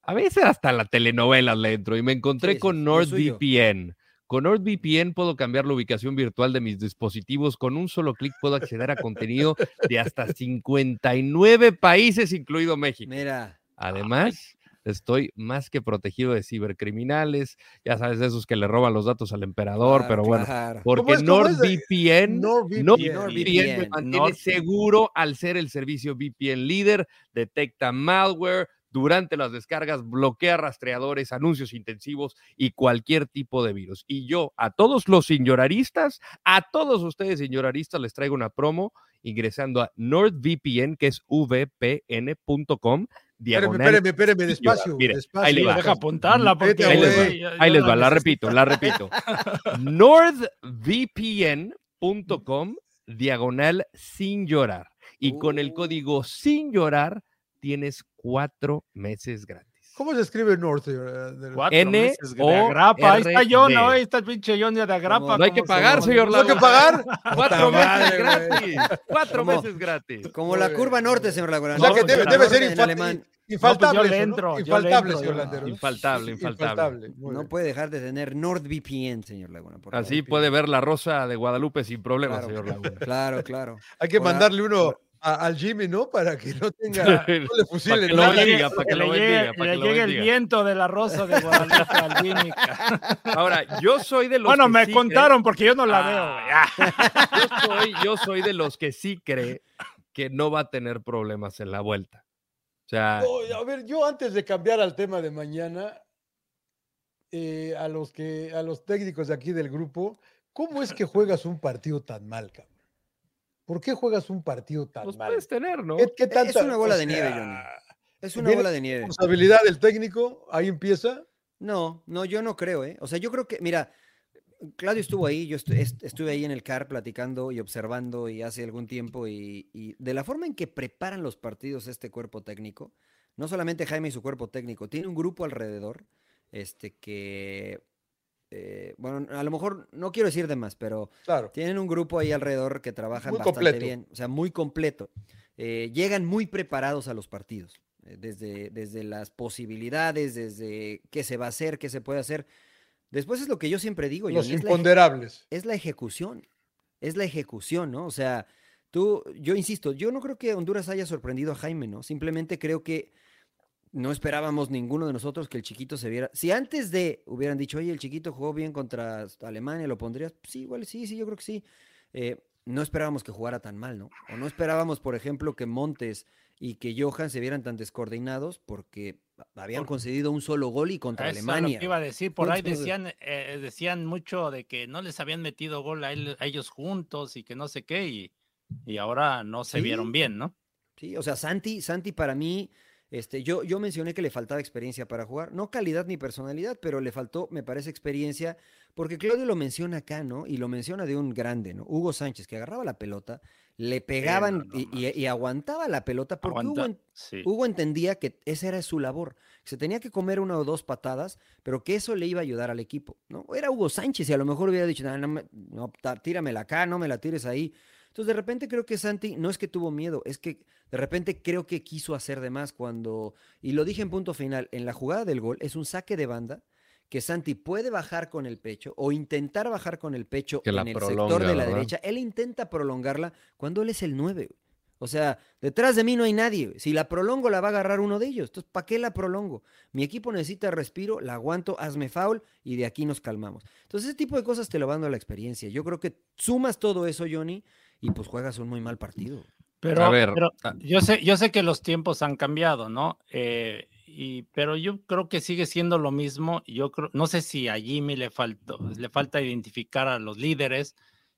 a veces hasta la telenovela le entro y me encontré con NordVPN. Con NordVPN puedo cambiar la ubicación virtual de mis dispositivos. Con un solo clic puedo acceder a contenido de hasta 59 países, incluido México. Mira. Además, estoy más que protegido de cibercriminales, ya sabes, esos que le roban los datos al emperador, pero bueno, porque NordVPN, NordVPN, me mantiene seguro al ser el servicio VPN líder, detecta malware, durante las descargas, bloquea rastreadores, anuncios intensivos y cualquier tipo de virus. Y yo a todos los señoraristas, a todos ustedes señoraristas les traigo una promo ingresando a NordVPN, que es vpn.com. Diagonal. Espérame, espérame, despacio. ahí le va. Deja apuntarla porque ahí les va, la repito, la repito. NordVPN.com, diagonal sin llorar. Y con el uh. código sin llorar tienes cuatro meses gratis. ¿Cómo se escribe North? N o Agrapa. Ahí está John, ahí está el pinche John de Agrapa. No hay que pagar, señor Laguna. ¿No hay que pagar? Cuatro meses gratis. Cuatro meses gratis. Como la curva norte, señor Laguna. O sea que debe, ser. Infaltable. Entro, infaltable, señor Landero. Infaltable, infaltable. No puede dejar de tener NordVPN, señor Laguna. Así puede ver la rosa de Guadalupe sin problemas, señor Laguna. Claro, claro. Hay que mandarle uno al Jimmy, ¿no? Para que no tenga, no le fusile. Para que lo para que le llegue, para que le llegue el viento de la rosa de Guadalupe al Jimmy. Ahora, yo soy de los Bueno, me contaron porque yo no la veo. Ah. yo, soy, yo soy de los que sí cree que no va a tener problemas en la vuelta. O sea, a ver, yo antes de cambiar al tema de mañana, eh, a los que a los técnicos de aquí del grupo, ¿cómo es que juegas un partido tan mal, cabrón? ¿Por qué juegas un partido tan Los mal? puedes tener, ¿no? ¿Qué, es una bola de nieve, Johnny. Es una bola de nieve. ¿Responsabilidad del técnico? ¿Ahí empieza? No, no, yo no creo, ¿eh? O sea, yo creo que, mira, Claudio estuvo ahí, yo estuve ahí en el CAR platicando y observando y hace algún tiempo y, y, de la forma en que preparan los partidos este cuerpo técnico, no solamente Jaime y su cuerpo técnico, tiene un grupo alrededor este, que eh, bueno, a lo mejor no quiero decir de más, pero tienen un grupo ahí alrededor que trabajan bastante bien, o sea, muy completo. Eh, llegan muy preparados a los partidos, eh, desde, desde las posibilidades, desde qué se va a hacer, qué se puede hacer. Después es lo que yo siempre digo. Los imponderables. Es la, ejecución, es la ejecución, ¿no? O sea, tú, yo insisto, yo no creo que Honduras haya sorprendido a Jaime, ¿no? Simplemente creo que no esperábamos ninguno de nosotros que el chiquito se viera. Si antes de hubieran dicho, oye, el chiquito jugó bien contra Alemania, ¿lo pondrías? Sí, igual sí, sí, yo creo que sí. Eh, no esperábamos que jugara tan mal, ¿no? O no esperábamos, por ejemplo, que Montes y que Johan se vieran tan descoordinados porque habían concedido un solo gol y contra Alemania. iba a decir, por ahí decían, eh, decían mucho de que no les habían metido gol a, ellos juntos y que no sé qué, y, y ahora no se vieron bien, ¿no? Sí, o sea, Santi, Santi para mí este, yo, yo mencioné que le faltaba experiencia para jugar, no calidad ni personalidad, pero le faltó, me parece, experiencia, porque Claudio lo menciona acá, ¿no? Y lo menciona de un grande, ¿no? Hugo Sánchez, que agarraba la pelota, le pegaban y, aguantaba la pelota, porque Hugo, entendía que esa era su labor, se tenía que comer una o dos patadas, pero que eso le iba a ayudar al equipo, ¿no? Era Hugo Sánchez y a lo mejor hubiera dicho, no, no, no tíramela acá, no me la tires ahí. Entonces, de repente creo que Santi no es que tuvo miedo, es que de repente creo que quiso hacer de más cuando, y lo dije en punto final, en la jugada del gol es un saque de banda que Santi puede bajar con el pecho o intentar bajar con el pecho en el sector de la derecha. Él intenta prolongarla cuando él es el 9. O sea, detrás de mí no hay nadie. Si la prolongo, la va a agarrar uno de ellos. Entonces, ¿para qué la prolongo? Mi equipo necesita respiro, la aguanto, hazme foul y de aquí nos calmamos. Entonces, ese tipo de cosas te lo van a la experiencia. Yo creo que sumas todo eso, Johnny, y pues juegas un muy mal partido. Pero, a ver, yo sé, yo sé que los tiempos han cambiado, ¿no? Eh, y, pero yo creo que sigue siendo lo mismo. Yo creo, no sé si a Jimmy le faltó, le falta identificar a los líderes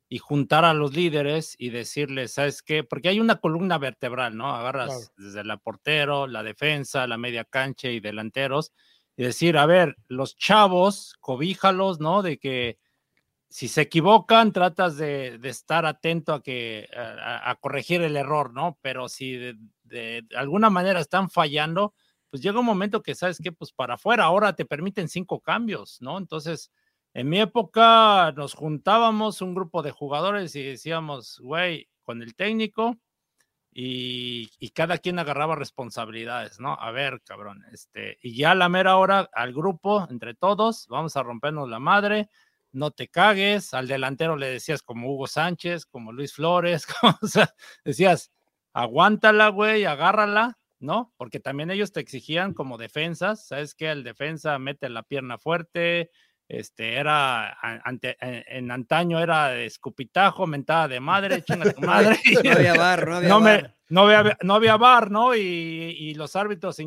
y juntar a los líderes y decirles, ¿sabes qué? Porque hay una columna vertebral, ¿no? Agarras desde la portero, la defensa, la media cancha y delanteros y decir, a ver, los chavos, cobíjalos, ¿no? De que si se equivocan, tratas de, estar atento a que a, corregir el error, ¿no? Pero si de, alguna manera están fallando, pues llega un momento que sabes que, pues para afuera ahora te permiten cinco cambios, ¿no? Entonces, En mi época nos juntábamos un grupo de jugadores y decíamos, güey, con el técnico y, cada quien agarraba responsabilidades, ¿no? A ver, cabrón, este, y ya la mera hora al grupo, entre todos, vamos a rompernos la madre, no te cagues, al delantero le decías como Hugo Sánchez, como Luis Flores, o sea, decías, aguántala, güey, agárrala, ¿no? Porque también ellos te exigían como defensas, ¿sabes qué? El defensa mete la pierna fuerte, este, era, ante, en, antaño era escupitajo, mentada de madre, chinga tu madre. no había bar, no había no bar. no, había, no había bar, ¿no? Y, y los árbitros se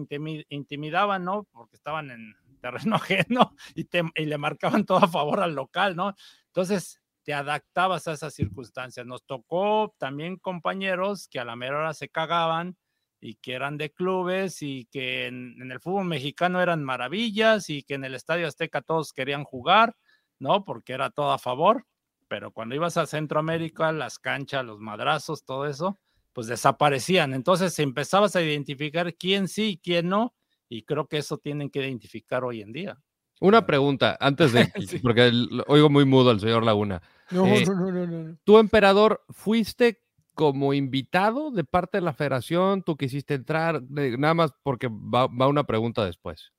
intimidaban, ¿no? Porque estaban en terreno ajeno y, te, y le marcaban todo a favor al local, ¿no? Entonces, te adaptabas a esas circunstancias. Nos tocó también compañeros que a la mera hora se cagaban y que eran de clubes y que en, el fútbol mexicano eran maravillas y que en el Estadio Azteca todos querían jugar, ¿no? Porque era todo a favor, pero cuando ibas a Centroamérica, las canchas, los madrazos, todo eso, pues desaparecían. Entonces empezabas a identificar quién sí y quién no, y creo que eso tienen que identificar hoy en día. Una pregunta, antes de, porque oigo muy mudo al señor Laguna. No, eh, no, no, no, no. ¿Tú, emperador, fuiste como invitado de parte de la federación? ¿Tú quisiste entrar? nada más porque va, una pregunta después.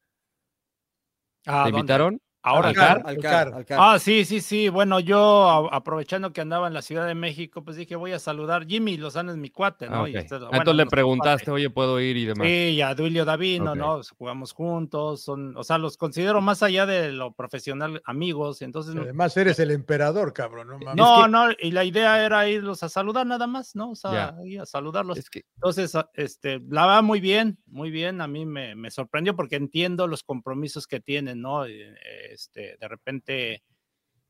Ah, ¿Te invitaron? Ahora, al CAR, Ah, sí, sí, sí. Bueno, yo aprovechando que andaba en la Ciudad de México, pues dije, voy a saludar. Jimmy Lozano es mi cuate, ¿no? Ah, Entonces le preguntaste, oye, ¿puedo ir y demás? Sí, y a Duilio Davino, ¿no? Jugamos juntos, son, o sea, los considero más allá de lo profesional amigos, entonces... Además eres el emperador, cabrón, ¿no? No, no, y la idea era irlos a saludar nada más, ¿no? O sea, ir a saludarlos. Entonces, este, la va muy bien, muy bien, a mí me, me sorprendió porque entiendo los compromisos que tienen, ¿no? Eh, este, de repente,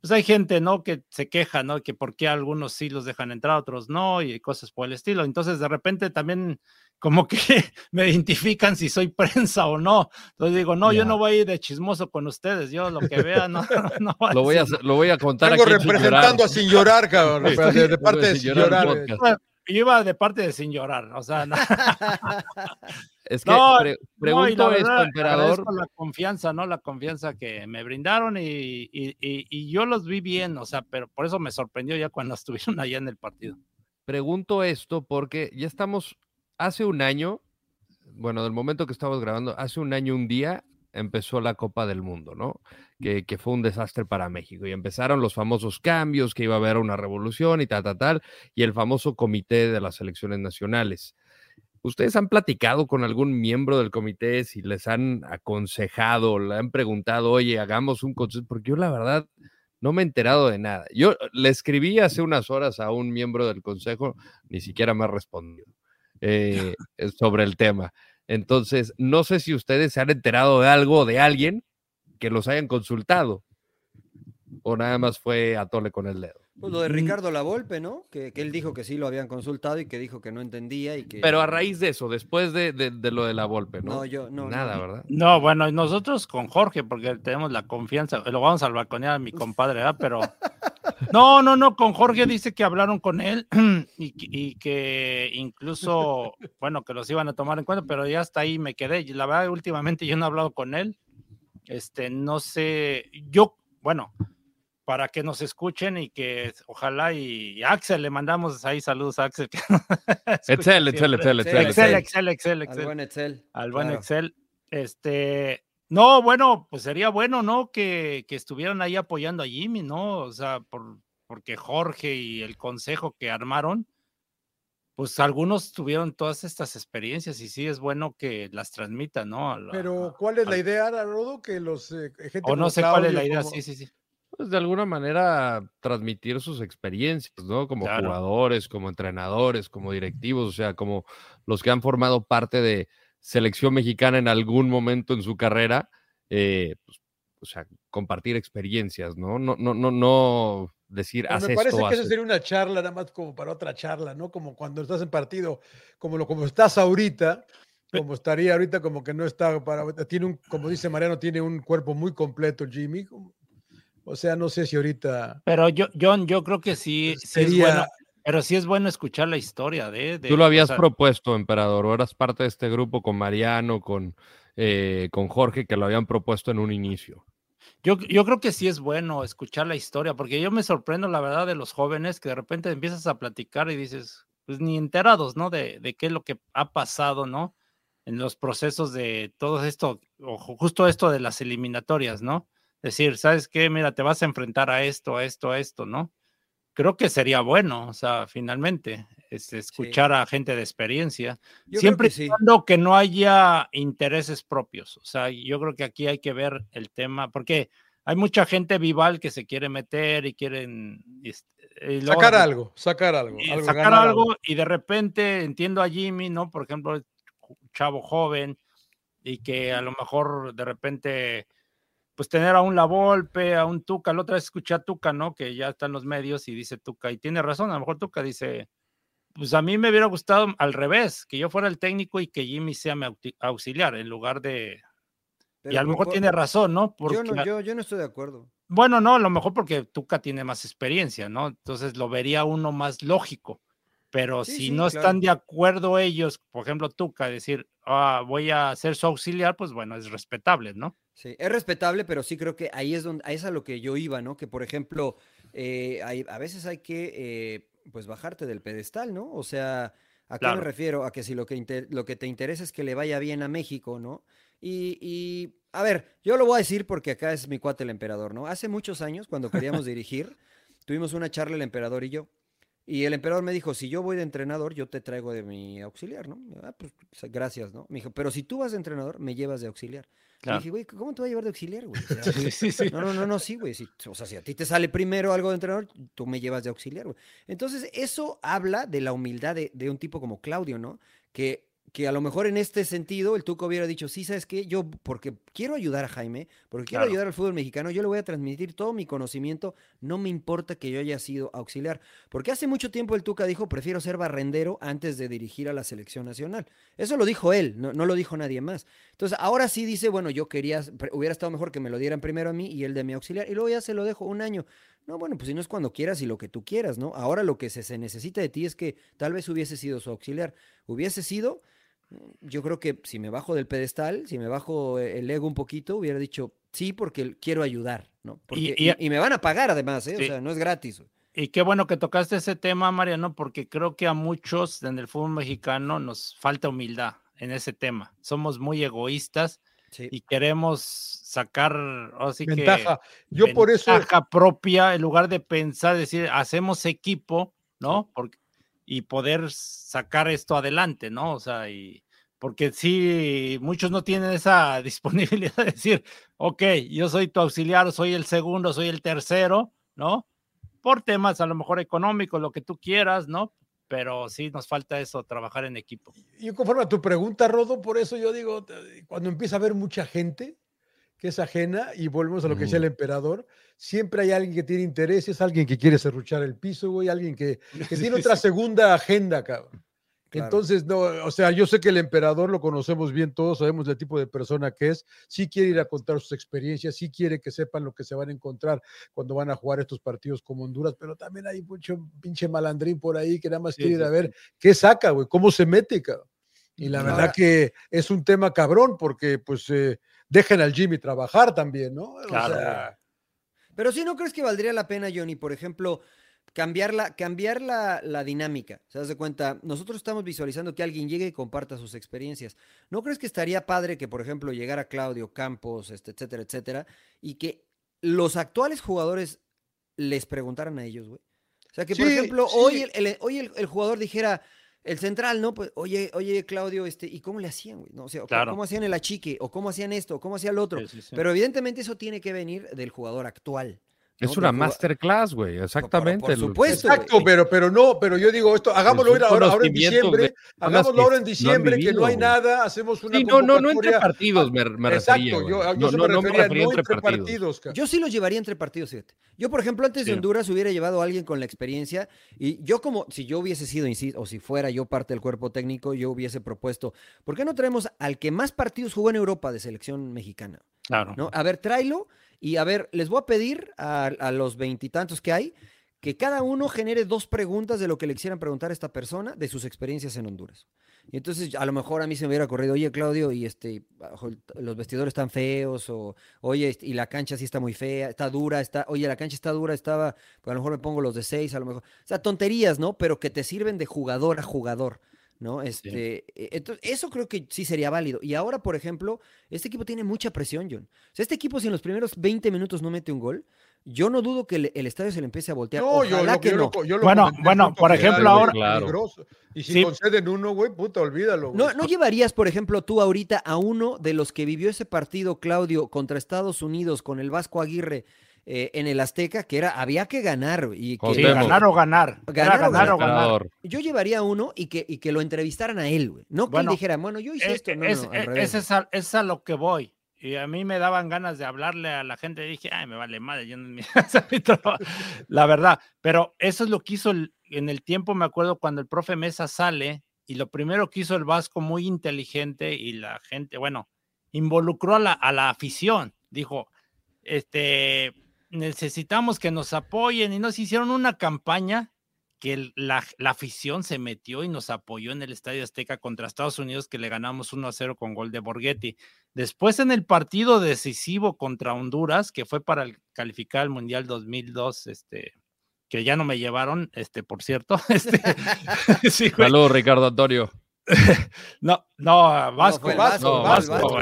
pues hay gente, ¿no? Que se queja, ¿no? Que por qué algunos sí los dejan entrar, otros no, y cosas por el estilo. Entonces, de repente también como que me identifican si soy prensa o no. Entonces digo, no, yo no voy a ir de chismoso con ustedes, yo lo que vea, no, no lo, voy a, lo voy a contar. Vengo representando a Sin Llorar, cabrón, de, parte de Sin Llorar. Yo iba de parte de Sin Llorar, o sea, no. Es que no, pregunto esto, emperador. La confianza, ¿no? La confianza que me brindaron y, y, yo los vi bien, o sea, pero por eso me sorprendió ya cuando estuvieron allá en el partido. Pregunto esto porque ya estamos hace un año, bueno, del momento que estamos grabando, hace un año, un día, empezó la Copa del Mundo, ¿no? Que, que, fue un desastre para México. Y empezaron los famosos cambios, que iba a haber una revolución y tal, tal, tal, y el famoso comité de las elecciones nacionales. ¿Ustedes han platicado con algún miembro del comité si les han aconsejado, le han preguntado, oye, hagamos un consejo? Porque yo la verdad no me he enterado de nada. Yo le escribí hace unas horas a un miembro del consejo, ni siquiera me ha respondido eh, sobre el tema. Entonces, no sé si ustedes se han enterado de algo de alguien que los hayan consultado o nada más fue a tole con el dedo. Pues lo de Ricardo Lavolpe, ¿no? Que, que, él dijo que sí lo habían consultado y que dijo que no entendía y que... Pero a raíz de eso, después de, de, lo de la Volpe, ¿no? No, yo no. Nada, ¿verdad? No, bueno, nosotros con Jorge, porque tenemos la confianza, lo vamos a balconear a mi compadre, ¿verdad? Pero... No, no, no, con Jorge dice que hablaron con él y, y, que incluso, bueno, que los iban a tomar en cuenta, pero ya hasta ahí me quedé. La verdad, últimamente yo no he hablado con él. Este, no sé, yo, bueno, para que nos escuchen y que ojalá y, Axel, le mandamos ahí saludos a Axel. Excel, Excel, Excel, Excel, Excel, Excel, Excel, Al buen Excel. Al buen Excel. Este, no, bueno, pues sería bueno, ¿no? Que, que, estuvieran ahí apoyando a Jimmy, ¿no? O sea, por, porque Jorge y el consejo que armaron, pues algunos tuvieron todas estas experiencias y sí es bueno que las transmitan, ¿no? Pero, ¿cuál es la idea, Rodo? Que los eh, O no sé cuál es la idea, sí, sí, sí pues de alguna manera transmitir sus experiencias, ¿no? Como jugadores, como entrenadores, como directivos, o sea, como los que han formado parte de selección mexicana en algún momento en su carrera, eh, pues, o sea, compartir experiencias, ¿no? No, no, no, no decir, Me parece que eso sería una charla nada más como para otra charla, ¿no? Como cuando estás en partido, como lo como estás ahorita, como estaría ahorita, como que no está para, tiene un, como dice Mariano, tiene un cuerpo muy completo, Jimmy, o sea, no sé si ahorita. Pero yo, John, yo creo que sí, sería... es bueno, pero sí es bueno escuchar la historia de. Tú lo habías propuesto, emperador, o eras parte de este grupo con Mariano, con, eh, con Jorge, que lo habían propuesto en un inicio. Yo, yo creo que sí es bueno escuchar la historia, porque yo me sorprendo, la verdad, de los jóvenes que de repente empiezas a platicar y dices, pues ni enterados, ¿no? De, de qué es lo que ha pasado, ¿no? En los procesos de todo esto, o justo esto de las eliminatorias, ¿no? Decir, ¿sabes qué? Mira, te vas a enfrentar a esto, a esto, a esto, ¿no? Creo que sería bueno, o sea, finalmente, es escuchar a gente de experiencia, siempre que, que no haya intereses propios. O sea, yo creo que aquí hay que ver el tema, porque hay mucha gente vival que se quiere meter y quieren este, sacar algo, sacar algo, sacar algo, y de repente entiendo a Jimmy, ¿no? Por ejemplo, chavo joven y que a lo mejor de repente pues tener a un La Volpe, a un Tuca, la otra vez escuché a Tuca, ¿no? Que ya está en los medios y dice Tuca, y tiene razón, a lo mejor Tuca dice, pues a mí me hubiera gustado al revés, que yo fuera el técnico y que Jimmy sea mi auxiliar en lugar de, y a lo mejor tiene razón, ¿no? Porque, yo, no estoy de acuerdo. Bueno, no, a lo mejor porque Tuca tiene más experiencia, ¿no? Entonces lo vería uno más lógico. Pero si no están de acuerdo ellos, por ejemplo, Tuca, decir, ah, voy a ser su auxiliar, pues bueno, es respetable, ¿no? Sí, es respetable, pero sí creo que ahí es donde, ahí es a lo que yo iba, ¿no? Que por ejemplo, eh, a veces hay que, eh, pues, bajarte del pedestal, ¿no? O sea, ¿a qué me refiero? A que si lo que, lo que te interesa es que le vaya bien a México, ¿no? Y, a ver, yo lo voy a decir porque acá es mi cuate el emperador, ¿no? Hace muchos años, cuando queríamos dirigir, tuvimos una charla el emperador y yo. Y el emperador me dijo, si yo voy de entrenador, yo te traigo de mi auxiliar, ¿no? Ah, pues gracias, ¿no? Me dijo, pero si tú vas de entrenador, me llevas de auxiliar. Y dije, güey, ¿cómo te va a llevar de auxiliar, güey? sí, sí, sí. No, no, no, no, sí, güey. o sea, si a ti te sale primero algo de entrenador, tú me llevas de auxiliar, güey. Entonces, eso habla de la humildad de, de un tipo como Claudio, ¿no? Que que a lo mejor en este sentido el Tuco hubiera dicho, sí, ¿sabes qué? Yo, porque quiero ayudar a Jaime, porque quiero ayudar al fútbol mexicano, yo le voy a transmitir todo mi conocimiento, no me importa que yo haya sido auxiliar. Porque hace mucho tiempo el Tuca dijo, prefiero ser barrendero antes de dirigir a la selección nacional. Eso lo dijo él, no, no lo dijo nadie más. Entonces, ahora sí dice, bueno, yo quería, hubiera estado mejor que me lo dieran primero a mí y él de mi auxiliar, y luego ya se lo dejo un año. No, bueno, pues si no es cuando quieras y lo que tú quieras, ¿no? Ahora lo que se, se necesita de ti es que tal vez hubiese sido su auxiliar. Hubiese sido yo creo que si me bajo del pedestal, si me bajo el ego un poquito, hubiera dicho sí porque quiero ayudar, ¿no? y, me van a pagar además, ¿eh? O sea, no es gratis. Y qué bueno que tocaste ese tema, Mariano, porque creo que a muchos en el fútbol mexicano nos falta humildad en ese tema. Somos muy egoístas y queremos sacar así ventaja. Yo por eso propia en lugar de pensar, decir, hacemos equipo, ¿no? Porque y poder sacar esto adelante, ¿no? O sea, y porque sí, muchos no tienen esa disponibilidad de decir, ok, yo soy tu auxiliar, soy el segundo, soy el tercero, ¿no? Por temas a lo mejor económicos, lo que tú quieras, ¿no? Pero sí nos falta eso, trabajar en equipo. Y conforme a tu pregunta, Rodo, por eso yo digo, cuando empieza a haber mucha gente, que es ajena, y volvemos a lo que decía el emperador, siempre hay alguien que tiene intereses, alguien que quiere serruchar el piso, güey, alguien que, tiene otra segunda agenda, cabrón. Entonces, no, o sea, yo sé que el emperador lo conocemos bien todos, sabemos del tipo de persona que es, sí quiere ir a contar sus experiencias, sí quiere que sepan lo que se van a encontrar cuando van a jugar estos partidos como Honduras, pero también hay mucho pinche malandrín por ahí que nada más quiere ir a ver qué saca, güey, cómo se mete, cabrón. Y la verdad que es un tema cabrón porque pues eh, dejen al Jimmy trabajar también, ¿no? Claro. Pero si no crees que valdría la pena, Johnny, por ejemplo, cambiar la, cambiar la, la dinámica. ¿Se das de cuenta? Nosotros estamos visualizando que alguien llegue y comparta sus experiencias. ¿No crees que estaría padre que, por ejemplo, llegara Claudio Campos, este, etcétera, etcétera, y que los actuales jugadores les preguntaran a ellos, güey? O sea, que, por ejemplo, hoy, hoy el jugador dijera, el central, ¿no? Pues, oye, oye, Claudio, este, ¿y cómo le hacían, güey? ¿No? O sea, ¿cómo hacían el achique? ¿O cómo hacían esto? ¿O cómo hacía el otro? Pero evidentemente eso tiene que venir del jugador actual. Es una masterclass, güey, exactamente. Por, supuesto. Exacto, pero, pero no, pero yo digo esto, hagámoslo ahora, ahora, en diciembre, hagámoslo ahora en diciembre, que no hay nada, hacemos una. Sí, no, no, no entre partidos me, me Exacto, yo, yo no, me refería, no entre, partidos. yo sí los llevaría entre partidos, fíjate. Yo, por ejemplo, antes de Honduras hubiera llevado a alguien con la experiencia y yo como, si yo hubiese sido, o si fuera yo parte del cuerpo técnico, yo hubiese propuesto, ¿por qué no traemos al que más partidos jugó en Europa de selección mexicana? Claro. ¿no? A ver, tráelo y a ver, les voy a pedir a, los veintitantos que hay que cada uno genere dos preguntas de lo que le quisieran preguntar a esta persona de sus experiencias en Honduras. Y entonces a lo mejor a mí se me hubiera ocurrido, oye Claudio, y este, los vestidores están feos, o oye, y la cancha sí está muy fea, está dura, está, oye, la cancha está dura, estaba, pues a lo mejor me pongo los de seis, a lo mejor. O sea, tonterías, ¿no? Pero que te sirven de jugador a jugador. ¿No? Este, e, entonces, eso creo que sí sería válido. Y ahora, por ejemplo, este equipo tiene mucha presión, John. O sea, este equipo, si en los primeros 20 minutos no mete un gol, yo no dudo que el, estadio se le empiece a voltear. No, Ojalá que no. bueno, bueno, por ejemplo, ahora. Y si conceden uno, güey, puta, olvídalo. No, ¿No llevarías, por ejemplo, tú ahorita a uno de los que vivió ese partido, Claudio, contra Estados Unidos con el Vasco Aguirre? Eh, en el Azteca, que era, había que ganar. Y que, ganar o ganar. Ganar, o ganar. Yo llevaría uno y que, y que lo entrevistaran a él, güey. No que él dijera, bueno, yo hice eh, esto. No, es, no, eh, es, es, a, lo que voy. Y a mí me daban ganas de hablarle a la gente. Y dije, ay, me vale madre, yo no La verdad. Pero eso es lo que hizo en el tiempo, me acuerdo, cuando el profe Mesa sale. Y lo primero que hizo el Vasco, muy inteligente, y la gente, bueno, involucró a la, a la afición. Dijo, este, necesitamos que nos apoyen y nos hicieron una campaña que la, afición se metió y nos apoyó en el Estadio Azteca contra Estados Unidos que le ganamos 1 a 0 con gol de Borghetti. Después en el partido decisivo contra Honduras, que fue para calificar al Mundial 2002, este, que ya no me llevaron, este, por cierto. Este, Saludos, Ricardo Antonio. no, no, Vasco, Vasco, Vasco,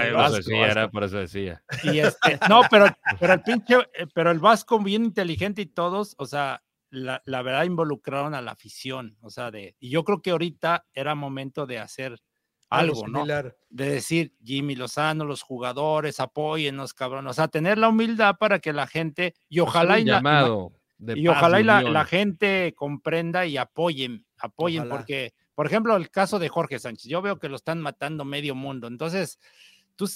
era por eso decía. Y este, no, pero, pero el pinche, eh, pero el Vasco bien inteligente y todos, o sea, la, la, verdad involucraron a la afición, o sea, de, y yo creo que ahorita era momento de hacer algo, ¿no? De decir, Jimmy Lozano, los jugadores, apóyennos, cabrón, o sea, tener la humildad para que la gente, y ojalá y, llamado la, y ojalá y la, la, gente comprenda y apoyen, apoyen, porque por ejemplo, el caso de Jorge Sánchez. Yo veo que lo están matando medio mundo. Entonces, tú,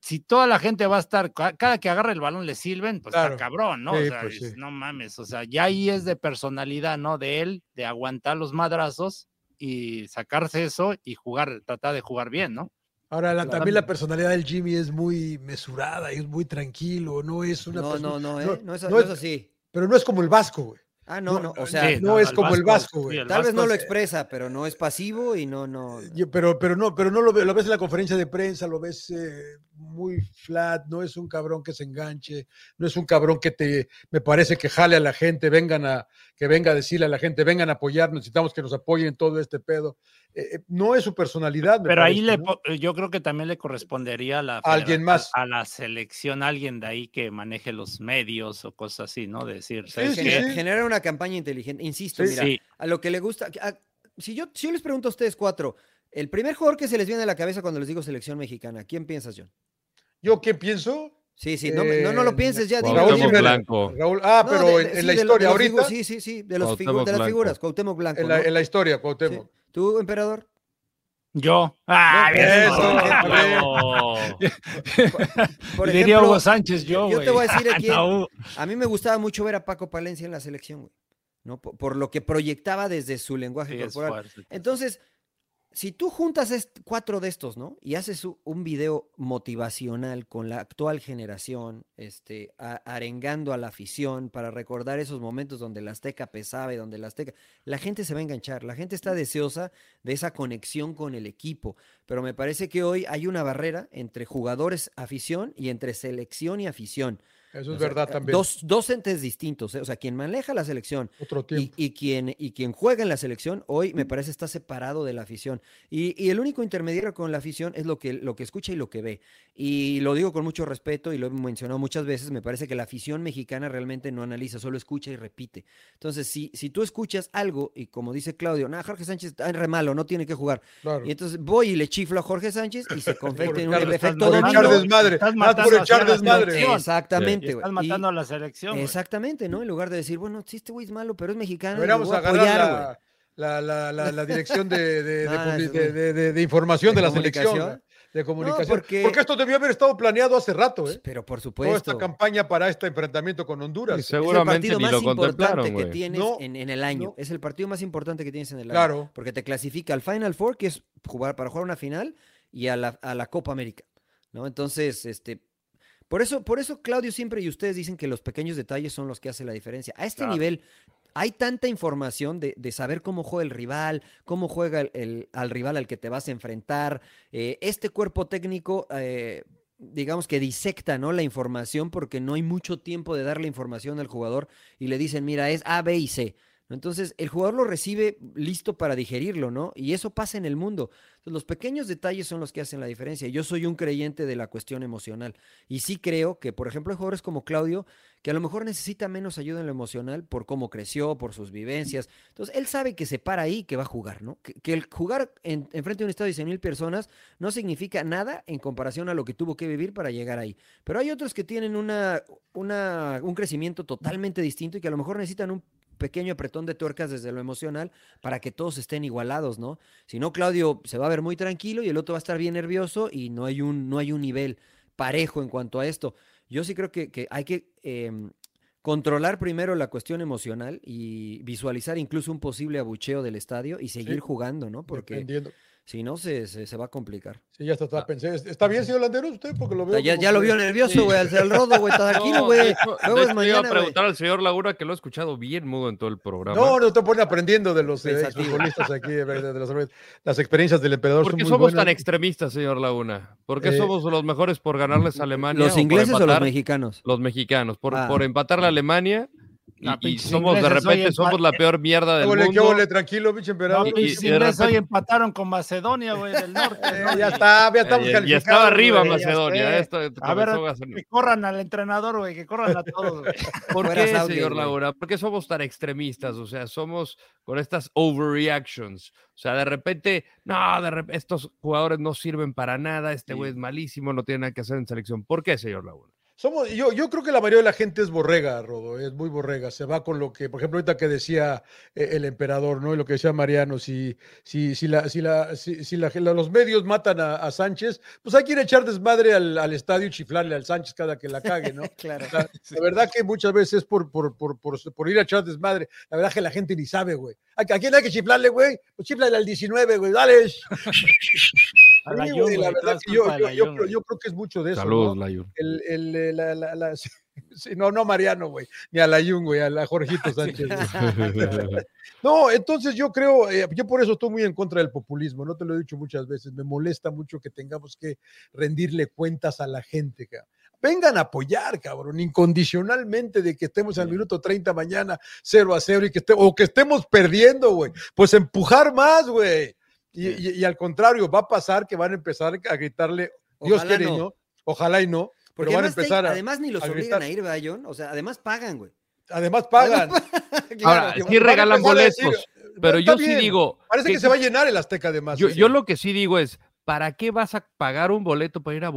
si toda la gente va a estar, cada que agarre el balón le sirven, pues está cabrón, ¿no? o sea, pues no mames, o sea, ya ahí es de personalidad, ¿no? De él, de aguantar los madrazos y sacarse eso y jugar, tratar de jugar bien, ¿no? Ahora, también la personalidad del Jimmy es muy mesurada y es muy tranquilo, no es una... No, no, no, ¿eh? no, es, no es así. Pero no es como el Vasco, güey. Ah, no, no, o sea, no, es como el Vasco, güey. Tal vez no lo expresa, pero no es pasivo y no, no. pero, pero no, pero no lo, lo ves en la conferencia de prensa, lo ves eh, muy flat, no es un cabrón que se enganche, no es un cabrón que te, me parece que jale a la gente, vengan a, que venga a decirle a la gente, vengan a apoyar, necesitamos que nos apoyen en todo este pedo. Eh, eh, no es su personalidad. Pero ahí le, yo creo que también le correspondería a la, alguien más. A, la selección, alguien de ahí que maneje los medios o cosas así, ¿no? De decir, generar una campaña inteligente, insisto, mira, a lo que le gusta, si, yo, si yo les pregunto a ustedes cuatro, el primer jugador que se les viene a la cabeza cuando les digo selección mexicana, ¿quién piensas, John? ¿Yo qué pienso? Sí, sí, no, no, lo pienses ya. Raúl Blanco. ah, pero en, la historia ahorita. sí, sí, sí, de, los de las figuras, Cuauhtémoc Blanco. En la, en la historia, Cuauhtémoc. ¿Tú, emperador? Yo. Ah, bien. Por, Diría Hugo Sánchez, yo. Yo te voy a decir aquí. A mí me gustaba mucho ver a Paco Palencia en la selección, güey. ¿no? Por, lo que proyectaba desde su lenguaje corporal. Entonces, si tú juntas cuatro de estos, ¿no? Y haces un video motivacional con la actual generación, este, arengando a la afición para recordar esos momentos donde la Azteca pesaba y donde la Azteca, la gente se va a enganchar, la gente está deseosa de esa conexión con el equipo, pero me parece que hoy hay una barrera entre jugadores, afición y entre selección y afición. Eso es verdad también. Dos, dos entes distintos, ¿eh? o sea, quien maneja la selección y, quien, y quien juega en la selección hoy me parece está separado de la afición. Y, el único intermediario con la afición es lo que, lo que escucha y lo que ve. Y lo digo con mucho respeto y lo he mencionado muchas veces, me parece que la afición mexicana realmente no analiza, solo escucha y repite. Entonces, si, si tú escuchas algo y como dice Claudio, no, Jorge Sánchez está re malo, no tiene que jugar. Y entonces voy y le chiflo a Jorge Sánchez y se confecta en un efecto dominó. desmadre. por echar desmadre. Exactamente. Estás matando a la selección. Exactamente, ¿no? En lugar de decir, bueno, sí, este güey es malo, pero es mexicano. Deberíamos agarrar la, la, la, la, dirección de, de, de, de información de, la selección de comunicación. porque... esto debió haber estado planeado hace rato, ¿eh? Pero por supuesto. Toda esta campaña para este enfrentamiento con Honduras. seguramente es el partido más importante que tienes en, en, el año. Es el partido más importante que tienes en el año. Claro. Porque te clasifica al Final Four, que es jugar para jugar una final, y a la, a la Copa América. ¿no? Entonces, este, Por eso, por eso Claudio siempre y ustedes dicen que los pequeños detalles son los que hacen la diferencia. A este nivel hay tanta información de, saber cómo juega el rival, cómo juega el, al rival al que te vas a enfrentar. Eh, este cuerpo técnico, eh, digamos que disecta ¿no? la información porque no hay mucho tiempo de darle información al jugador y le dicen, mira, es A, B y C. Entonces, el jugador lo recibe listo para digerirlo, ¿no? Y eso pasa en el mundo. los pequeños detalles son los que hacen la diferencia. Yo soy un creyente de la cuestión emocional. Y sí creo que, por ejemplo, hay jugadores como Claudio, que a lo mejor necesita menos ayuda en lo emocional por cómo creció, por sus vivencias. Entonces, él sabe que se para ahí que va a jugar, ¿no? Que, el jugar en, frente de un estadio de 100 mil personas no significa nada en comparación a lo que tuvo que vivir para llegar ahí. Pero hay otros que tienen una, una, un crecimiento totalmente distinto y que a lo mejor necesitan un pequeño apretón de tuercas desde lo emocional para que todos estén igualados, ¿no? Si no, Claudio se va a ver muy tranquilo y el otro va a estar bien nervioso y no hay un, no hay un nivel parejo en cuanto a esto. Yo sí creo que, hay que em, controlar primero la cuestión emocional y visualizar incluso un posible abucheo del estadio y seguir jugando, ¿no? Porque si no, se, se, va a complicar. Sí, ya está, está, ah. pensé. ¿Está bien, señor Landeros, usted? Porque lo veo. Ya, ya lo vio nervioso, güey, al rodo, güey, está aquí, güey. Luego es mañana. Iba a preguntar al señor Laguna que lo ha escuchado bien mudo en todo el programa. No, no te pone aprendiendo de los eh, futbolistas aquí, de, las, experiencias del emperador. ¿Por qué somos tan extremistas, señor Laguna? ¿Por qué eh, somos los mejores por ganarles a Alemania? ¿Los ingleses o, los mexicanos? Los mexicanos. Por, ah. por empatarle a Alemania y, somos de repente somos la peor mierda del mundo. ¿Qué tranquilo, pinche emperador. No, y, hoy empataron con Macedonia, güey, del norte. ya está, ya estamos calificados. Ya estaba arriba Macedonia. Esto, a ver, que corran al entrenador, güey, que corran a todos. ¿Por qué, señor Laura? ¿Por qué somos tan extremistas? O sea, somos con estas overreactions. O sea, de repente, no, de repente, estos jugadores no sirven para nada, este güey es malísimo, no tiene nada que hacer en selección. ¿Por qué, señor Laura? Somos, yo, yo creo que la mayoría de la gente es borrega, Rodo, es muy borrega. Se va con lo que, por ejemplo, ahorita que decía eh, el emperador, ¿no? Y lo que decía Mariano, si, si, si, la, si, la, si, la, los medios matan a, Sánchez, pues hay que ir a echar desmadre al, al, estadio y chiflarle al Sánchez cada que la cague, ¿no? claro. La, verdad que muchas veces es por, por, por, por, ir a echar desmadre. La verdad que la gente ni sabe, güey. ¿A, quién hay que chiflarle, güey? Pues chiflale al 19, güey, dale. yo, creo que es mucho de eso. Saludos, ¿no? El, el, la, la, no, no Mariano, güey, ni a la Jung, güey, a la Jorgito Sánchez. no, entonces yo creo, eh, yo por eso estoy muy en contra del populismo, no te lo he dicho muchas veces, me molesta mucho que tengamos que rendirle cuentas a la gente, cabrón. Vengan a apoyar, cabrón, incondicionalmente de que estemos al minuto 30 mañana 0 a 0 y que estemos, o que estemos perdiendo, güey. Pues empujar más, güey. Y, al contrario, va a pasar que van a empezar a gritarle, Dios quiere, no. Ojalá y no. Porque pero van a empezar además ni los obligan a ir, ¿verdad, John? O sea, además pagan, güey. Además pagan. Ahora, sí regalan boletos. pero yo sí digo. Parece que, se va a llenar el Azteca además. Yo, yo lo que sí digo es, ¿para qué vas a pagar un boleto para ir a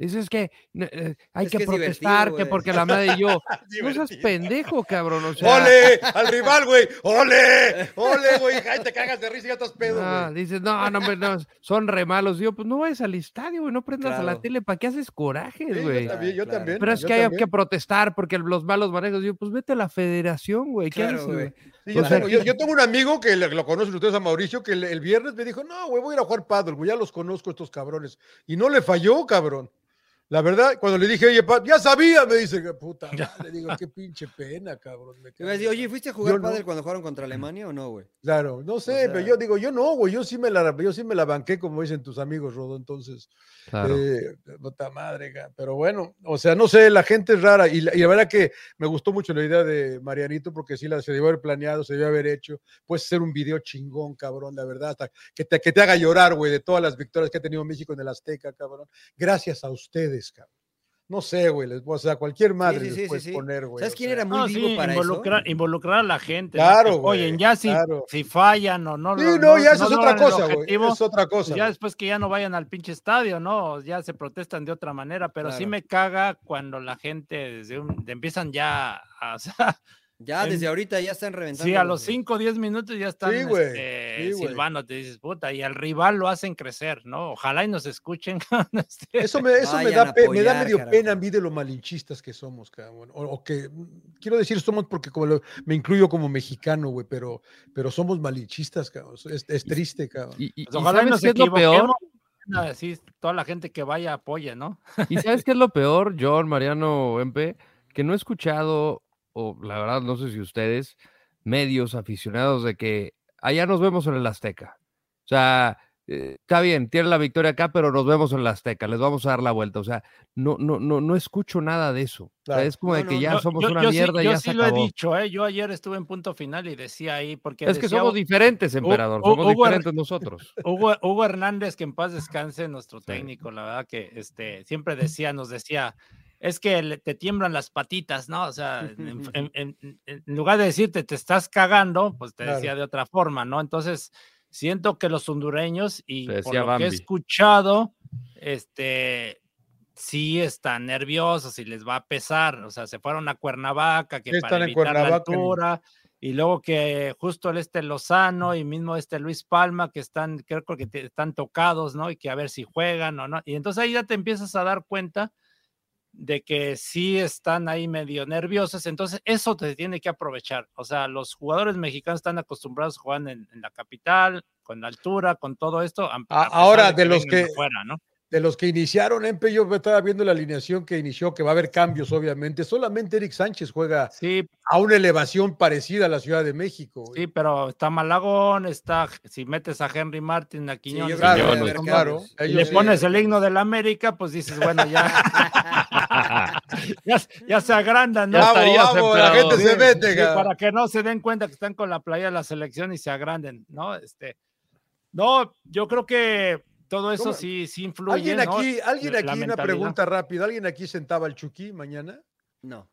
buchear? Dices que eh, hay que, protestar, que porque la madre y yo. no seas pendejo, cabrón. O sea... ¡Ole! ¡Al rival, güey! ¡Ole! ¡Ole, güey! Ay, te cagas de risa y ya estás pedo, ah, Dices, no, no, no, son re malos. Yo, pues no vayas al estadio, güey, no prendas a la tele. ¿Para qué haces coraje, güey? yo también, yo también. Pero es que hay que protestar porque los malos manejos. Yo, pues vete a la federación, güey. ¿Qué haces, güey? yo, tengo, un amigo que lo conocen ustedes a Mauricio, que el, viernes me dijo, no, güey, voy a ir a jugar paddle, güey, ya los conozco estos cabrones. Y no le falló, cabrón. La verdad, cuando le dije, oye, ya sabía, me dice, que puta le digo, qué pinche pena, cabrón. oye, ¿fuiste a jugar padre cuando jugaron contra Alemania o no, güey? Claro, no sé, pero yo digo, yo no, güey, yo sí me la, yo sí me la banqué, como dicen tus amigos, Rodo, entonces, claro. Eh, puta madre, pero bueno, o sea, no sé, la gente es rara, y la, verdad que me gustó mucho la idea de Marianito, porque sí la se debió haber planeado, se debió haber hecho, puede ser un video chingón, cabrón, la verdad, hasta que te, que te haga llorar, güey, de todas las victorias que ha tenido México en el Azteca, cabrón, gracias a ustedes, cabrón. No sé, güey, o sea, cualquier madre les puedes poner, güey. ¿Sabes quién era muy vivo para involucrar, eso? Involucrar a la gente. Claro, güey. Oye, ya si, si fallan o no. Sí, no, ya eso es otra cosa, güey. Es otra cosa. Ya después que ya no vayan al pinche estadio, ¿no? Ya se protestan de otra manera, pero sí me caga cuando la gente desde un, empiezan ya a, Ya desde ahorita ya están reventando. Sí, a los 5 o 10 minutos ya están sí, este, silbando, te dices, puta, y al rival lo hacen crecer, ¿no? Ojalá y nos escuchen. Eso me, eso me da, me da medio pena a mí de lo malinchistas que somos, cabrón. O, que, quiero decir somos porque como me incluyo como mexicano, güey, pero, pero somos malinchistas, cabrón. Es, triste, cabrón. Y, ojalá nos es lo peor así toda la gente que vaya apoye, ¿no? ¿Y sabes qué es lo peor, John, Mariano, Empe? Que no he escuchado, o la verdad no sé si ustedes, medios aficionados de que allá nos vemos en el Azteca. O sea, eh, está bien, tiene la victoria acá, pero nos vemos en la Azteca, les vamos a dar la vuelta. O sea, no, no, no, no escucho nada de eso. es como de que ya somos una mierda. Yo, ya sí lo he dicho, ¿eh? yo ayer estuve en punto final y decía ahí, porque. Es que somos diferentes, emperador, somos diferentes nosotros. Hugo, Hernández, que en paz descanse, nuestro técnico, la verdad que este, siempre decía, nos decía, es que te tiemblan las patitas, ¿no? O sea, en, lugar de decirte te estás cagando, pues te decía de otra forma, ¿no? Entonces siento que los hondureños y por lo que he escuchado, este, sí están nerviosos y les va a pesar. O sea, se fueron a Cuernavaca, que para evitar la altura, y luego que justo el este Lozano y mismo este Luis Palma, que están, creo que están tocados, ¿no? Y que a ver si juegan o no. Y entonces ahí ya te empiezas a dar cuenta de que sí están ahí medio nerviosos, entonces eso te tiene que aprovechar. O sea, los jugadores mexicanos están acostumbrados a jugar en, la capital, con la altura, con todo esto. ahora, de, los que, de los que iniciaron, Empe, yo estaba viendo la alineación que inició, que va a haber cambios, obviamente. Solamente Eric Sánchez juega a una elevación parecida a la Ciudad de México. Sí, pero está Malagón, está, si metes a Henry Martin, a Quiñones, claro, y le pones el himno de la América, pues dices, bueno, ya, ya, se agrandan, ¿no? la gente se mete, Para que no se den cuenta que están con la playa de la selección y se agranden, ¿no? Este, no, yo creo que todo eso sí, sí influye. ¿Alguien aquí, ¿alguien aquí una pregunta rápida? ¿Alguien aquí sentaba al Chucky mañana? No.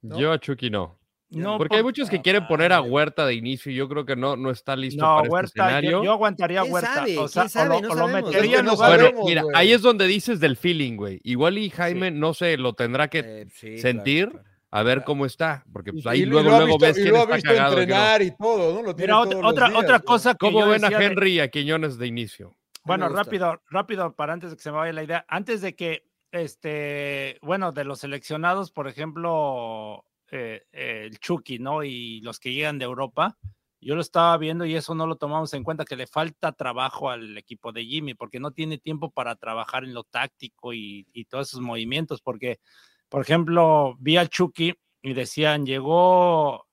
Yo a Chucky no. No, porque hay muchos que quieren poner a Huerta de inicio y yo creo que no, no está listo para este Huerta, este escenario. Yo, aguantaría a Huerta. O sea, sabe? lo, no metería Bueno, mira, ahí es donde dices del feeling, güey. Igual y Jaime, no sé, lo tendrá que eh, sentir. a ver cómo está, porque pues ahí luego, luego ves quién está cagado. entrenar y todo, ¿no? Lo Mira, otra, otra cosa que ¿Cómo ven a Henry y a Quiñones de inicio? Bueno, rápido, rápido, para antes de que se me vaya la idea, antes de que, este, bueno, de los seleccionados, por ejemplo, eh, el Chucky, ¿no? Y los que llegan de Europa, yo lo estaba viendo y eso no lo tomamos en cuenta, que le falta trabajo al equipo de Jimmy, porque no tiene tiempo para trabajar en lo táctico y, todos esos movimientos, porque, por ejemplo, vi al Chucky y decían, llegó,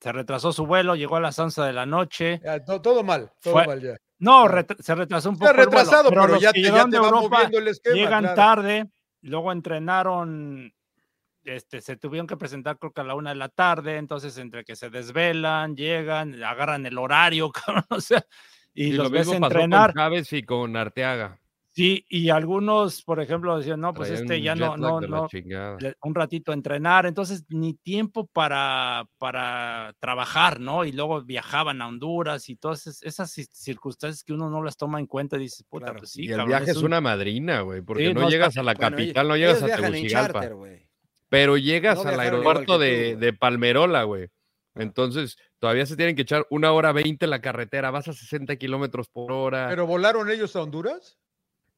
se retrasó su vuelo, llegó a las 11 de la noche. todo, mal, todo mal ya. No, se retrasó un poco. Se retrasado, pero, ya, te, ya te va moviendo el esquema. Llegan tarde, luego entrenaron, este, se tuvieron que presentar creo que a la una de la tarde, entonces entre que se desvelan, llegan, agarran el horario, o sea, y, los ves entrenar. con Chávez y con Arteaga. Sí, y algunos, por ejemplo, decían, no, pues este ya no, no, no, un ratito a entrenar, entonces ni tiempo para, para trabajar, ¿no? Y luego viajaban a Honduras y todas esas circunstancias que uno no las toma en cuenta, y dice, puta, pues sí. Y el viaje es, una madrina, güey, porque no, llegas a la capital, no llegas a Tegucigalpa. pero llegas al aeropuerto de, de Palmerola, güey. Entonces, todavía se tienen que echar una hora veinte la carretera, vas a 60 kilómetros por hora. ¿Pero volaron ellos a Honduras?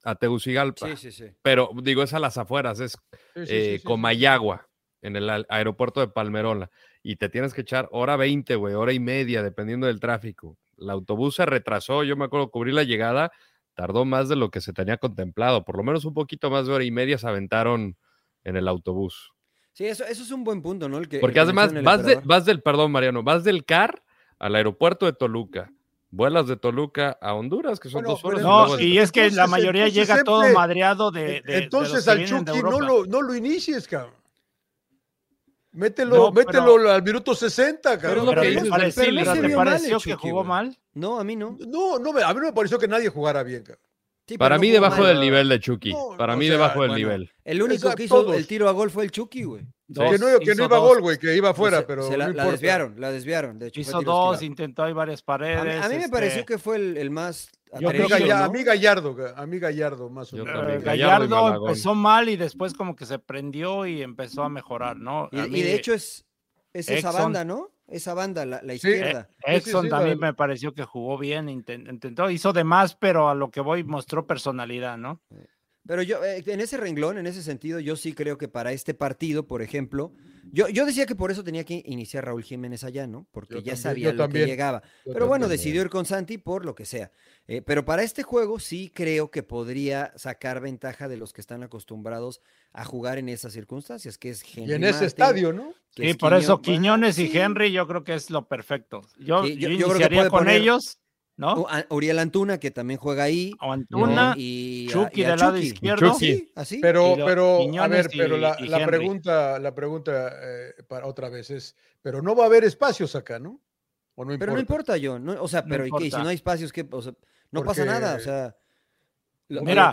A Tegucigalpa. Sí, sí, sí. Pero digo, es a las afueras, es eh, Comayagua, en el aeropuerto de Palmerola. Y te tienes que echar hora 20, güey, hora y media, dependiendo del tráfico. El autobús se retrasó, yo me acuerdo cubrir la llegada, tardó más de lo que se tenía contemplado. Por lo menos un poquito más de hora y media se aventaron en el autobús. Sí, eso, eso es un buen punto, ¿no? que, Porque además vas, vas del, perdón, Mariano, vas del CAR al aeropuerto de Toluca vuelas de Toluca a Honduras, que son dos horas. No, y, es que la mayoría llega todo madreado de. entonces al Chucky no lo, no lo inicies, cabrón. Mételo, mételo al minuto 60, cabrón. Pero, ¿te pareció que jugó mal? No, a mí no. No, no, a mí no me pareció que nadie jugara bien, cabrón. Para mí, debajo del nivel de Chucky. Para mí, debajo del nivel. El único que hizo el tiro a gol fue el Chucky, güey. que no, que no iba a gol, güey, que iba afuera, pero. la, desviaron, la desviaron. De hecho, hizo dos, intentó ahí varias paredes. A mí, me pareció este que fue el, más. Yo creo que a mí Gallardo, a mí Gallardo más o menos. Gallardo, empezó mal y después como que se prendió y empezó a mejorar, ¿no? Y, de hecho es, es esa banda, ¿no? Esa banda, la, izquierda. Exxon también me pareció que jugó bien, intentó, hizo de más, pero a lo que voy mostró personalidad, ¿no? Pero yo, eh, en ese renglón, en ese sentido, yo sí creo que para este partido, por ejemplo, Yo, yo decía que por eso tenía que iniciar Raúl Jiménez allá, ¿no? Porque ya sabía lo que llegaba. Pero bueno, decidió ir con Santi por lo que sea. Eh, pero para este juego sí creo que podría sacar ventaja de los que están acostumbrados a jugar en esas circunstancias, que es Henry Y en ese estadio, ¿no? Sí, por eso Quiñones y Henry yo creo que es lo perfecto. Yo, yo, iniciaría con ellos ¿no? Uriel Antuna, que también juega ahí. O Antuna y Chucky del lado izquierdo. Sí, así. Pero, pero, a ver, pero la, pregunta, la pregunta eh, para otra vez es, pero no va a haber espacios acá, ¿no? ¿O no pero no importa yo, no, o sea, pero ¿y qué? Si no hay espacios, ¿qué? O sea, no pasa nada, o sea. Mira,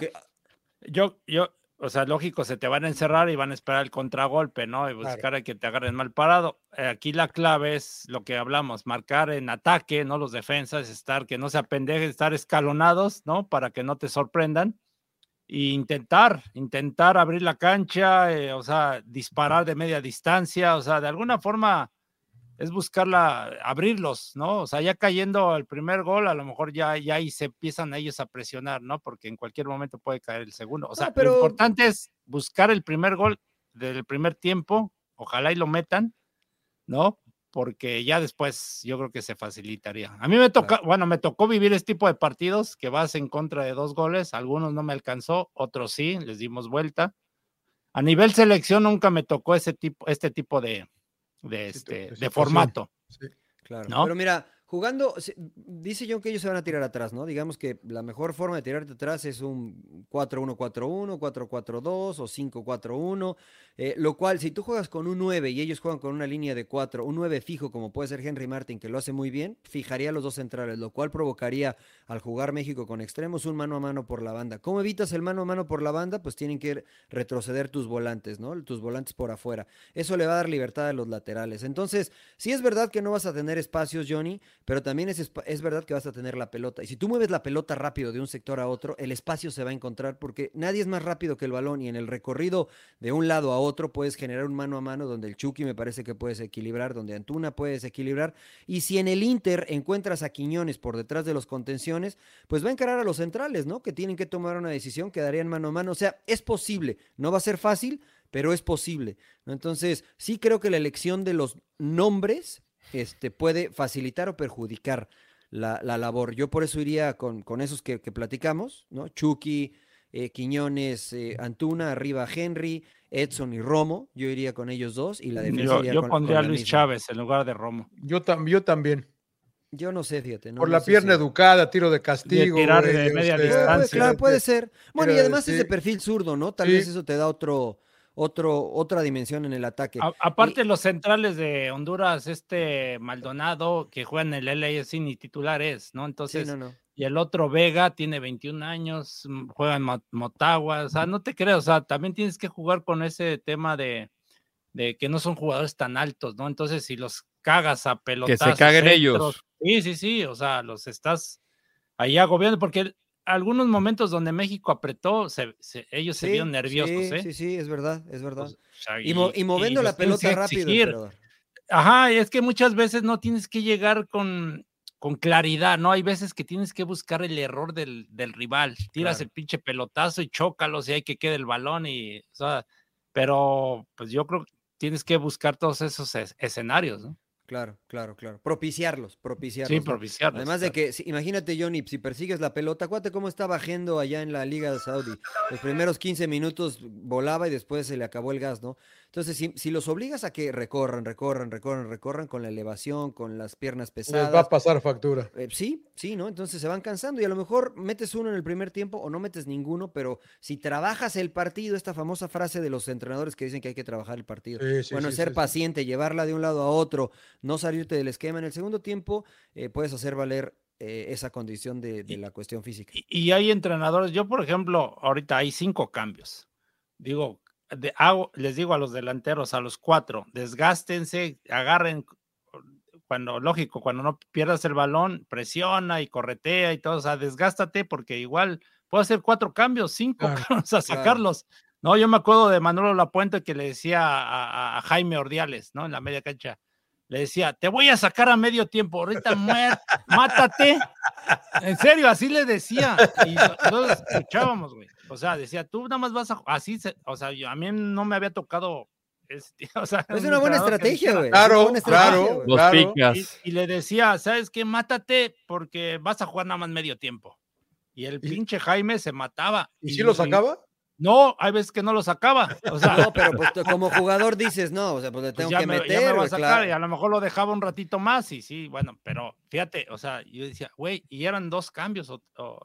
yo, yo, o sea, lógico, se te van a encerrar y van a esperar el contragolpe, ¿no? Y buscar a que te agarren mal parado. Eh, aquí la clave es lo que hablamos, marcar en ataque, ¿no? Los defensas, estar, que no se apendejen, estar escalonados, ¿no? Para que no te sorprendan. E intentar, intentar abrir la cancha, eh, o sea, disparar de media distancia, o sea, de alguna forma es buscarla, abrirlos, ¿no? O sea, ya cayendo el primer gol, a lo mejor ya, ya ahí se empiezan ellos a presionar, ¿no? Porque en cualquier momento puede caer el segundo. O sea, lo importante es buscar el primer gol del primer tiempo, ojalá y lo metan, ¿no? Porque ya después yo creo que se facilitaría. A mí me toca, bueno, me tocó vivir este tipo de partidos que vas en contra de dos goles, algunos no me alcanzó, otros sí, les dimos vuelta. A nivel selección nunca me tocó ese tipo, este tipo de, de, este, de, formato. Sí, claro. Pero mira, Jugando, dice John que ellos se van a tirar atrás, ¿no? Digamos que la mejor forma de tirarte atrás es un 4-1-4-1, 4-4-2 o 5-4-1, eh, lo cual si tú juegas con un 9 y ellos juegan con una línea de 4, un 9 fijo como puede ser Henry Martin, que lo hace muy bien, fijaría los dos centrales, lo cual provocaría al jugar México con extremos un mano a mano por la banda. ¿Cómo evitas el mano a mano por la banda? Pues tienen que retroceder tus volantes, ¿no? Tus volantes por afuera. Eso le va a dar libertad a los laterales. Entonces, si es verdad que no vas a tener espacios, Johnny, pero también es, es verdad que vas a tener la pelota. Y si tú mueves la pelota rápido de un sector a otro, el espacio se va a encontrar porque nadie es más rápido que el balón y en el recorrido de un lado a otro puedes generar un mano a mano donde el Chucky me parece que puedes equilibrar, donde Antuna puedes equilibrar. Y si en el Inter encuentras a Quiñones por detrás de los contenciones, pues va a encarar a los centrales, ¿no? Que tienen que tomar una decisión, quedarían mano a mano. O sea, es posible, no va a ser fácil, pero es posible. Entonces, sí creo que la elección de los nombres este, puede facilitar o perjudicar la, labor. Yo por eso iría con, con esos que, platicamos, ¿no? Chucky, eh, Quiñones, eh, Antuna, arriba Henry, Edson y Romo. Yo iría con ellos dos y la defensa. Yo, pondría a Luis Chávez en lugar de Romo. Yo, también. Yo no sé, fíjate. Por la pierna educada, tiro de castigo. tirar de media este, distancia. Claro, puede ser. Bueno, y además es de perfil zurdo, ¿no? Tal vez eso te da otro, otro, otra dimensión en el ataque. aparte, los centrales de Honduras, este Maldonado, que juega en el LAFC ni titular es, ¿no? Entonces, y el otro Vega tiene 21 años, mm, juega en Motagua, o sea, no te creo, o sea, también tienes que jugar con ese tema de, de que no son jugadores tan altos, ¿no? Entonces, si los cagas a pelotas. Que se caguen ellos. Sí, sí, sí, o sea, los estás ahí agobiando, porque algunos momentos donde México apretó, ellos se vieron nerviosos. Sí, ¿eh? sí, sí, es verdad, es verdad. y, moviendo la pelota rápido. Ajá, es que muchas veces no tienes que llegar con, con claridad, ¿no? Hay veces que tienes que buscar el error del, rival. Tiras el pinche pelotazo y chócalos y hay que quede el balón y, o sea, pero pues yo creo que tienes que buscar todos esos escenarios, ¿no? Claro, claro, claro. Propiciarlos, propiciarlos. Sí, propiciarlos. Además de que, imagínate, Johnny, si persigues la pelota, acuérdate cómo está bajando allá en la Liga de Saudi. Los primeros 15 minutos volaba y después se le acabó el gas, ¿no? Entonces, si, los obligas a que recorran, recorran, recorran, recorran con la elevación, con las piernas pesadas. Les va a pasar factura. Eh, sí, sí, ¿no? Entonces se van cansando y a lo mejor metes uno en el primer tiempo o no metes ninguno, pero si trabajas el partido, esta famosa frase de los entrenadores que dicen que hay que trabajar el partido. bueno, ser paciente, llevarla de un lado a otro, no salirte del esquema. En el segundo tiempo eh, puedes hacer valer eh, esa condición de, la cuestión física. y hay entrenadores, yo por ejemplo, ahorita hay cinco cambios. Digo, les digo a los delanteros, a los cuatro, desgástense, agarren, cuando, lógico, cuando no pierdas el balón, presiona y corretea y todo, o sea, desgástate porque igual puedo hacer cuatro cambios, cinco, o sea, sacarlos. No, yo me acuerdo de Manolo Lapuente que le decía a, Jaime Ordiales, ¿no? En la media cancha, le decía, te voy a sacar a medio tiempo, ahorita mátate. En serio, así le decía. Y nosotros escuchábamos, güey. O sea, decía, tú nada más vas a. Así, o sea, yo, a mí no me había tocado Es, una buena estrategia, güey. Claro, claro, Y, le decía, ¿sabes qué? Mátate porque vas a jugar nada más medio tiempo. Y el pinche Jaime se mataba. ¿Y, si lo sacaba? No, hay veces que no lo sacaba. O sea, no, pero pues, como jugador dices, no, o sea, pues le pues tengo que meter. Ya me a sacar, y a lo mejor lo dejaba un ratito más, y sí, bueno, pero fíjate, o sea, yo decía, güey, y eran dos cambios. O,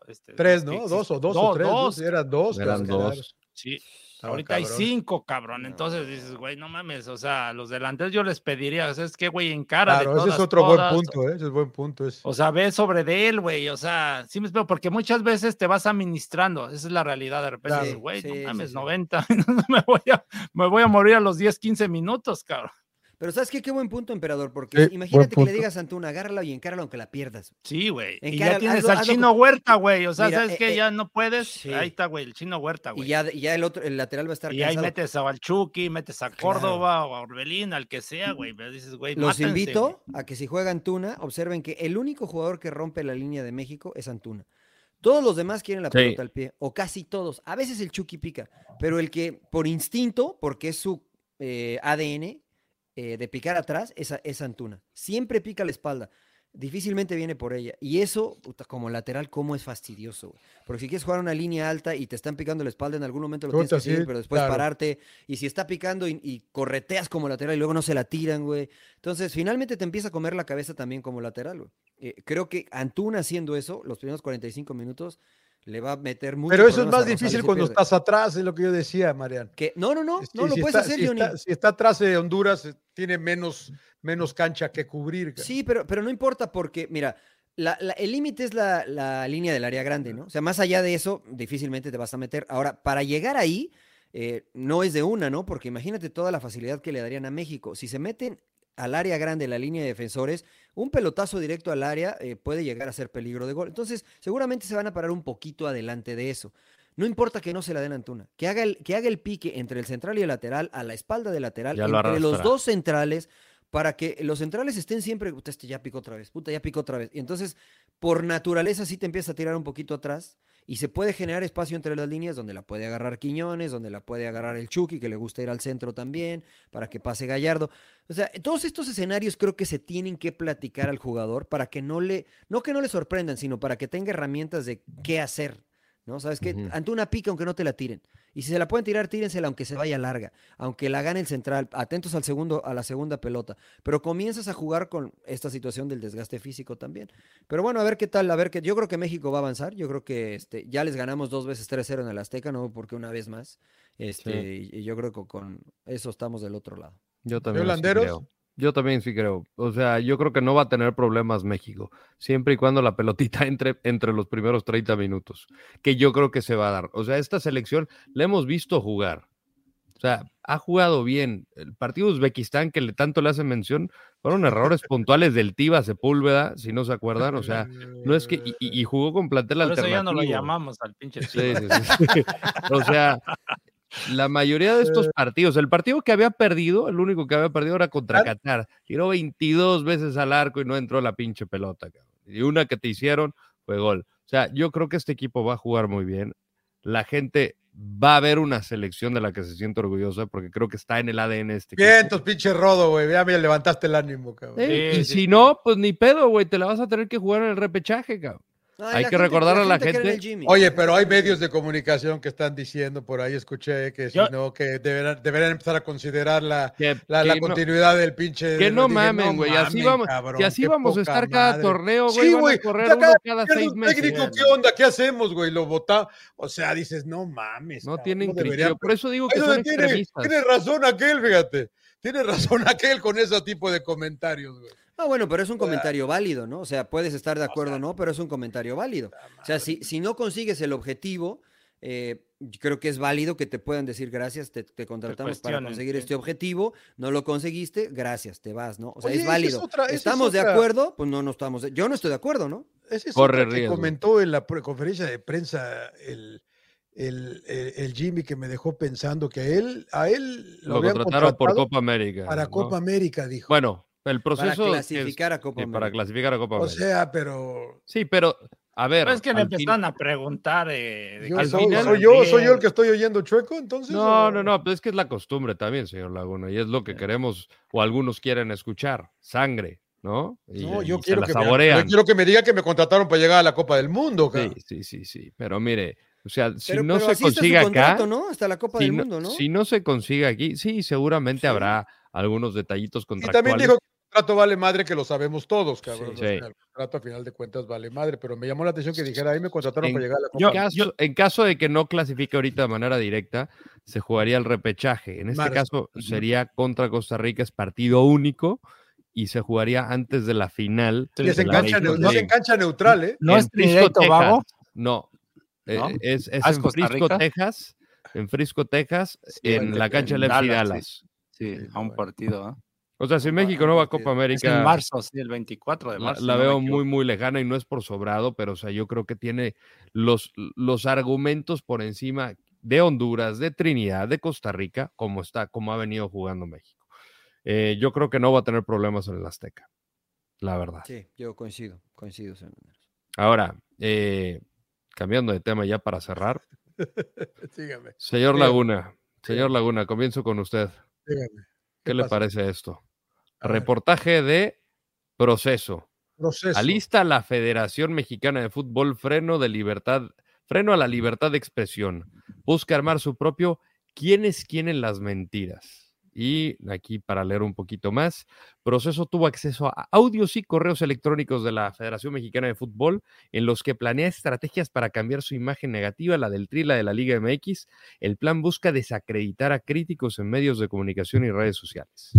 este, tres, ¿no? Dos o dos, o tres. Dos. Eran dos. Eran dos. Sí. Ahorita hay cinco, cabrón. Entonces dices, güey, no mames. O sea, los delanteros yo les pediría, o sea, es que, güey, en cara. Claro, ese es otro buen punto, ¿eh? Ese es buen punto. O sea, ve sobre de él, güey. O sea, sí me espero, porque muchas veces te vas administrando. Esa es la realidad. De repente, güey, no mames, 90. me, voy a, me voy a morir a los 10, 15 minutos, cabrón. Pero ¿sabes qué? Qué buen punto, emperador, porque imagínate que le digas a Antuna, agárrala y encárala aunque la pierdas. Sí, güey. Y ya tienes al chino Huerta, güey. O sea, ¿sabes qué? Eh, ya no puedes. Ahí está, güey, el chino Huerta, güey. Y ya, ya el otro, el lateral va a estar Y ahí metes a Valchuki, metes a Córdoba o a Orbelín, al que sea, güey. Dices, güey, Los invito a que si juega Antuna, observen que el único jugador que rompe la línea de México es Antuna. Todos los demás quieren la pelota al pie, o casi todos. A veces el Chucky pica, pero el que por instinto, porque es su eh, ADN, eh, de picar atrás es, Antuna. Siempre pica la espalda. Difícilmente viene por ella. Y eso, como lateral, cómo es fastidioso. Porque si quieres jugar una línea alta y te están picando la espalda, en algún momento lo tienes que seguir, pero después pararte. Y si está picando y, correteas como lateral y luego no se la tiran, güey. Entonces, finalmente te empieza a comer la cabeza también como lateral, güey. Eh, creo que Antuna haciendo eso, los primeros 45 minutos, le va a meter mucho. Pero eso es más difícil cuando estás atrás, es lo que yo decía, Marian. Que no, no, no, no lo puedes hacer, si Está, si está atrás de Honduras, eh, tiene menos, menos cancha que cubrir. Sí, pero, pero no importa porque, mira, el límite es la, línea del área grande, ¿no? O sea, más allá de eso, difícilmente te vas a meter. Ahora, para llegar ahí, eh, no es de una, ¿no? Porque imagínate toda la facilidad que le darían a México. Si se meten al área grande, la línea de defensores, un pelotazo directo al área eh, puede llegar a ser peligro de gol. Entonces, seguramente se van a parar un poquito adelante de eso. No importa que no se la den a Antuna, que haga, el, que haga el pique entre el central y el lateral, a la espalda del lateral, entre los dos centrales, para que los centrales estén siempre, puta, este ya picó otra vez, puta, ya picó otra vez. Y entonces, por naturaleza, sí te empieza a tirar un poquito atrás y se puede generar espacio entre las líneas donde la puede agarrar Quiñones, donde la puede agarrar el Chucky, que le gusta ir al centro también, para que pase Gallardo. O sea, todos estos escenarios creo que se tienen que platicar al jugador para que no le, no que no le sorprendan, sino para que tenga herramientas de qué hacer. ¿no? Sabes que ante una pica, aunque no te la tiren. Y si se la pueden tirar, tírensela aunque se vaya larga, aunque la gane el central, atentos al segundo, a la segunda pelota. Pero comienzas a jugar con esta situación del desgaste físico también. Pero bueno, a ver qué tal, a ver qué. Yo creo que México va a avanzar. Yo creo que este, ya les ganamos dos veces 3-0 en el Azteca, no porque una vez más. Este, y, yo creo que con eso estamos del otro lado. Yo también. Yo también sí creo. O sea, yo creo que no va a tener problemas México, siempre y cuando la pelotita entre entre los primeros 30 minutos, que yo creo que se va a dar. O sea, esta selección la hemos visto jugar. O sea, ha jugado bien. El partido de Uzbekistán, que le, tanto le hacen mención, fueron errores puntuales del Tiva Sepúlveda, si no se acuerdan. O sea, no es que. Y, jugó con plantel alternativo. Eso ya no lo llamamos al pinche sí, sí, sí. O sea, la mayoría de estos partidos, el partido que había perdido, el único que había perdido era contra Qatar. Tiró 22 veces al arco y no entró la pinche pelota. Y una que te hicieron fue gol. O sea, yo creo que este equipo va a jugar muy bien. La gente va a ver una selección de la que se siente orgullosa porque creo que está en el ADN este Bien, equipo. pinche rodo, güey. Ya me levantaste el ánimo, cabrón. y si no, pues ni pedo, güey. Te la vas a tener que jugar en el repechaje, cabrón hay que recordar a la gente. Oye, pero hay medios de comunicación que están diciendo, por ahí escuché que si no, que deberán, deberán, empezar a considerar la, la, continuidad del pinche. Que no mamen, güey. así vamos, que así vamos a estar cada torneo, güey. Sí, güey. correr uno cada seis meses. Técnico, ¿qué onda? ¿Qué hacemos, güey? Lo vota. O sea, dices, no mames. No tienen criterio. Por eso digo que son tiene, tiene razón aquel, fíjate. Tiene razón aquel con ese tipo de comentarios, güey. Ah, bueno, pero es un comentario válido, ¿no? O sea, puedes estar de acuerdo o no, pero es un comentario válido. O sea, si, si no consigues el objetivo, eh, creo que es válido que te puedan decir gracias, te, contratamos para conseguir este objetivo, no lo conseguiste, gracias, te vas, ¿no? O sea, es válido. ¿Estamos de acuerdo? Pues no, no estamos. yo no estoy de acuerdo, ¿no? Ese es Corre que comentó en la conferencia de prensa el, el, Jimmy que me dejó pensando que a él, a él lo, contrataron por Copa América. Para Copa América, dijo. Bueno, el proceso para clasificar a Copa Para clasificar a Copa O sea, pero. Sí, pero a ver. es que me empezaron a preguntar. Eh, yo, soy, yo, soy yo el que estoy oyendo chueco, entonces. No, no, no, pues es que es la costumbre también, señor Laguna, y es lo que queremos o algunos quieren escuchar, sangre, ¿no? no, yo quiero, que me, quiero que me diga que me contrataron para llegar a la Copa del Mundo. Sí, sí, sí, sí, pero mire, o sea, si no se consigue acá, ¿no? Hasta la Copa del Mundo, ¿no? Si no se consigue aquí, sí, seguramente habrá algunos detallitos contractuales. Y también dijo contrato vale madre, que lo sabemos todos, cabrón. El contrato a final de cuentas vale madre, pero me llamó la atención que dijera, ahí me contrataron para llegar a la Copa. Yo, en caso de que no clasifique ahorita de manera directa, se jugaría el repechaje. En este caso sería contra Costa Rica, es partido único y se jugaría antes de la final. Y es en cancha, neutral, ¿eh? No es directo, Vago. No, eh, es, es en Frisco, Texas, en Frisco, Texas, en la cancha de Dallas. Sí, a un partido. O sea, si México no va a Copa América. en marzo, sí, el 24 de marzo. La, veo muy, muy lejana y no es por sobrado, pero o sea, yo creo que tiene los, los argumentos por encima de Honduras, de Trinidad, de Costa Rica, como está, como ha venido jugando México. Eh, yo creo que no va a tener problemas en el Azteca, la verdad. Sí, yo coincido, coincido. Ahora, eh, cambiando de tema ya para cerrar. Sígame. Señor Laguna, señor Laguna, comienzo con usted. ¿Qué, le parece esto? Reportaje de proceso. Proceso. Alista la Federación Mexicana de Fútbol freno de libertad, freno a la libertad de expresión. Busca armar su propio ¿Quién es quién en las mentiras? Y aquí para leer un poquito más, Proceso tuvo acceso a audios y correos electrónicos de la Federación Mexicana de Fútbol en los que planea estrategias para cambiar su imagen negativa, la del Tri, la de la Liga MX. El plan busca desacreditar a críticos en medios de comunicación y redes sociales.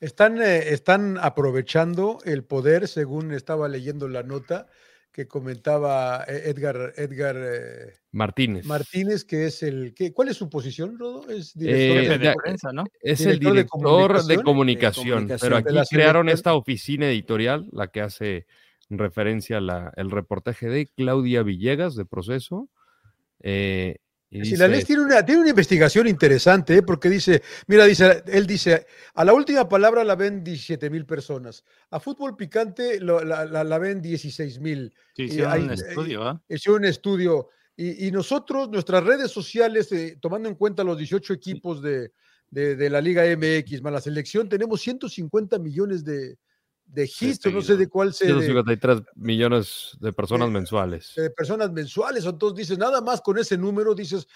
Están, eh, están aprovechando el poder, según estaba leyendo la nota, que comentaba eh, Edgar, Edgar eh, Martínez. Martínez, que es el. Que, ¿Cuál es su posición, Rodo? Es director de, prensa, ¿no? Es el director de comunicación, pero aquí crearon esta oficina editorial, la que hace referencia al reportaje de Claudia Villegas de Proceso. Eh, si la ley tiene una, tiene una investigación interesante, ¿eh? porque dice, mira, dice, él dice, a la última palabra la ven 17 mil personas, a fútbol picante la, la, ven 16 mil. Sí, hicieron un estudio, ¿eh? Hicieron un estudio. Y, nosotros, nuestras redes sociales, eh, tomando en cuenta los 18 equipos de, de, de, la Liga MX más la selección, tenemos 150 millones de, de hits, no sé de cuál se. 153 millones de personas mensuales. De personas mensuales, entonces dices, nada más con ese número, dices,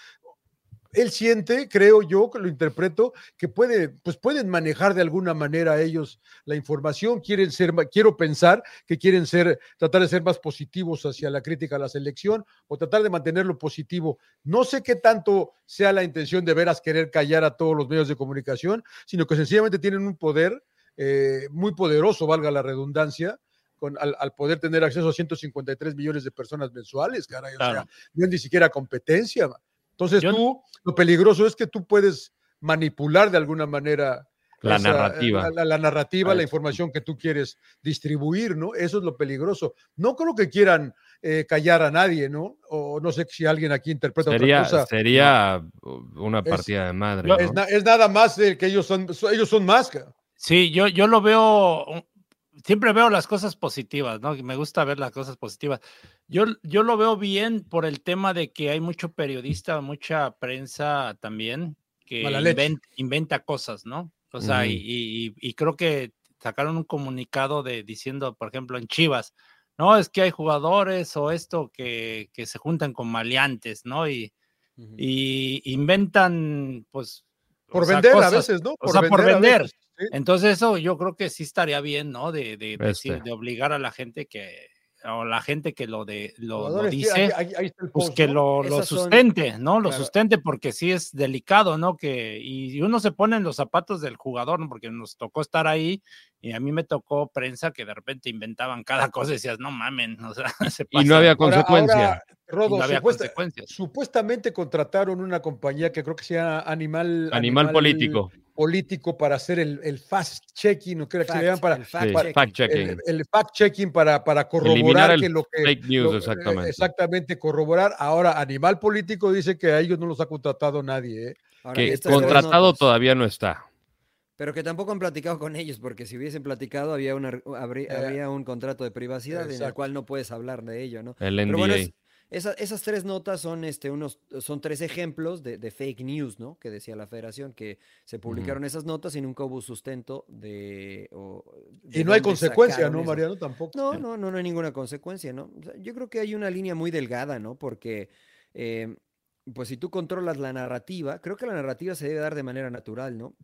él siente, creo yo, que lo interpreto, que puede, pues pueden manejar de alguna manera ellos la información, quieren ser, quiero pensar que quieren ser, tratar de ser más positivos hacia la crítica a la selección o tratar de mantenerlo positivo. No sé qué tanto sea la intención de veras querer callar a todos los medios de comunicación, sino que sencillamente tienen un poder eh, muy poderoso, valga la redundancia, con, al, poder tener acceso a 153 millones de personas mensuales, caray, o sea, no es ni siquiera competencia. Entonces tú, lo peligroso es que tú puedes manipular de alguna manera la narrativa. La, narrativa, la información que tú quieres distribuir, ¿no? Eso es lo peligroso. No creo que quieran eh, callar a nadie, ¿no? O no sé si alguien aquí interpreta sería, otra cosa. Sería una partida de madre. Es, es, nada más que ellos son, ellos son más. Sí, yo, yo lo veo, siempre veo las cosas positivas, ¿no? Me gusta ver las cosas positivas. Yo, yo lo veo bien por el tema de que hay mucho periodista, mucha prensa también que inventa, cosas, ¿no? O sea, y, creo que sacaron un comunicado de diciendo, por ejemplo, en Chivas, no, es que hay jugadores o esto que, que se juntan con maleantes, ¿no? Y, y inventan, pues... Por vender a veces, ¿no? o sea, por vender. Entonces eso yo creo que sí estaría bien, ¿no? De, de, decir, este. de obligar a la gente que, o la gente que lo, de, lo, dice, pues que lo, lo sustente, ¿no? Lo sustente porque sí es delicado, ¿no? Que, y uno se pone en los zapatos del jugador, ¿no? Porque nos tocó estar ahí y a mí me tocó prensa que de repente inventaban cada cosa y decías, no mamen, o sea, se Y no había consecuencia. no había consecuencias. Supuestamente contrataron una compañía que creo que se llama Animal... Animal, político político para hacer el, el fast checking, o que se llaman para, el fact checking, el, fact checking para, para corroborar que lo que fake news, exactamente. exactamente corroborar. Ahora, Animal Político dice que a ellos no los ha contratado nadie. ¿eh? que contratado todavía no está. Pero que tampoco han platicado con ellos, porque si hubiesen platicado había, una, habría, un contrato de privacidad en el cual no puedes hablar de ello, ¿no? El NDA. Esas tres notas son, este, unos, son tres ejemplos de, fake news, ¿no? Que decía la federación, que se publicaron esas notas y nunca hubo sustento de... y no hay consecuencia, ¿no, Mariano? Tampoco. No, no, no, no hay ninguna consecuencia, ¿no? yo creo que hay una línea muy delgada, ¿no? Porque... Eh, pues si tú controlas la narrativa, creo que la narrativa se debe dar de manera natural, ¿no?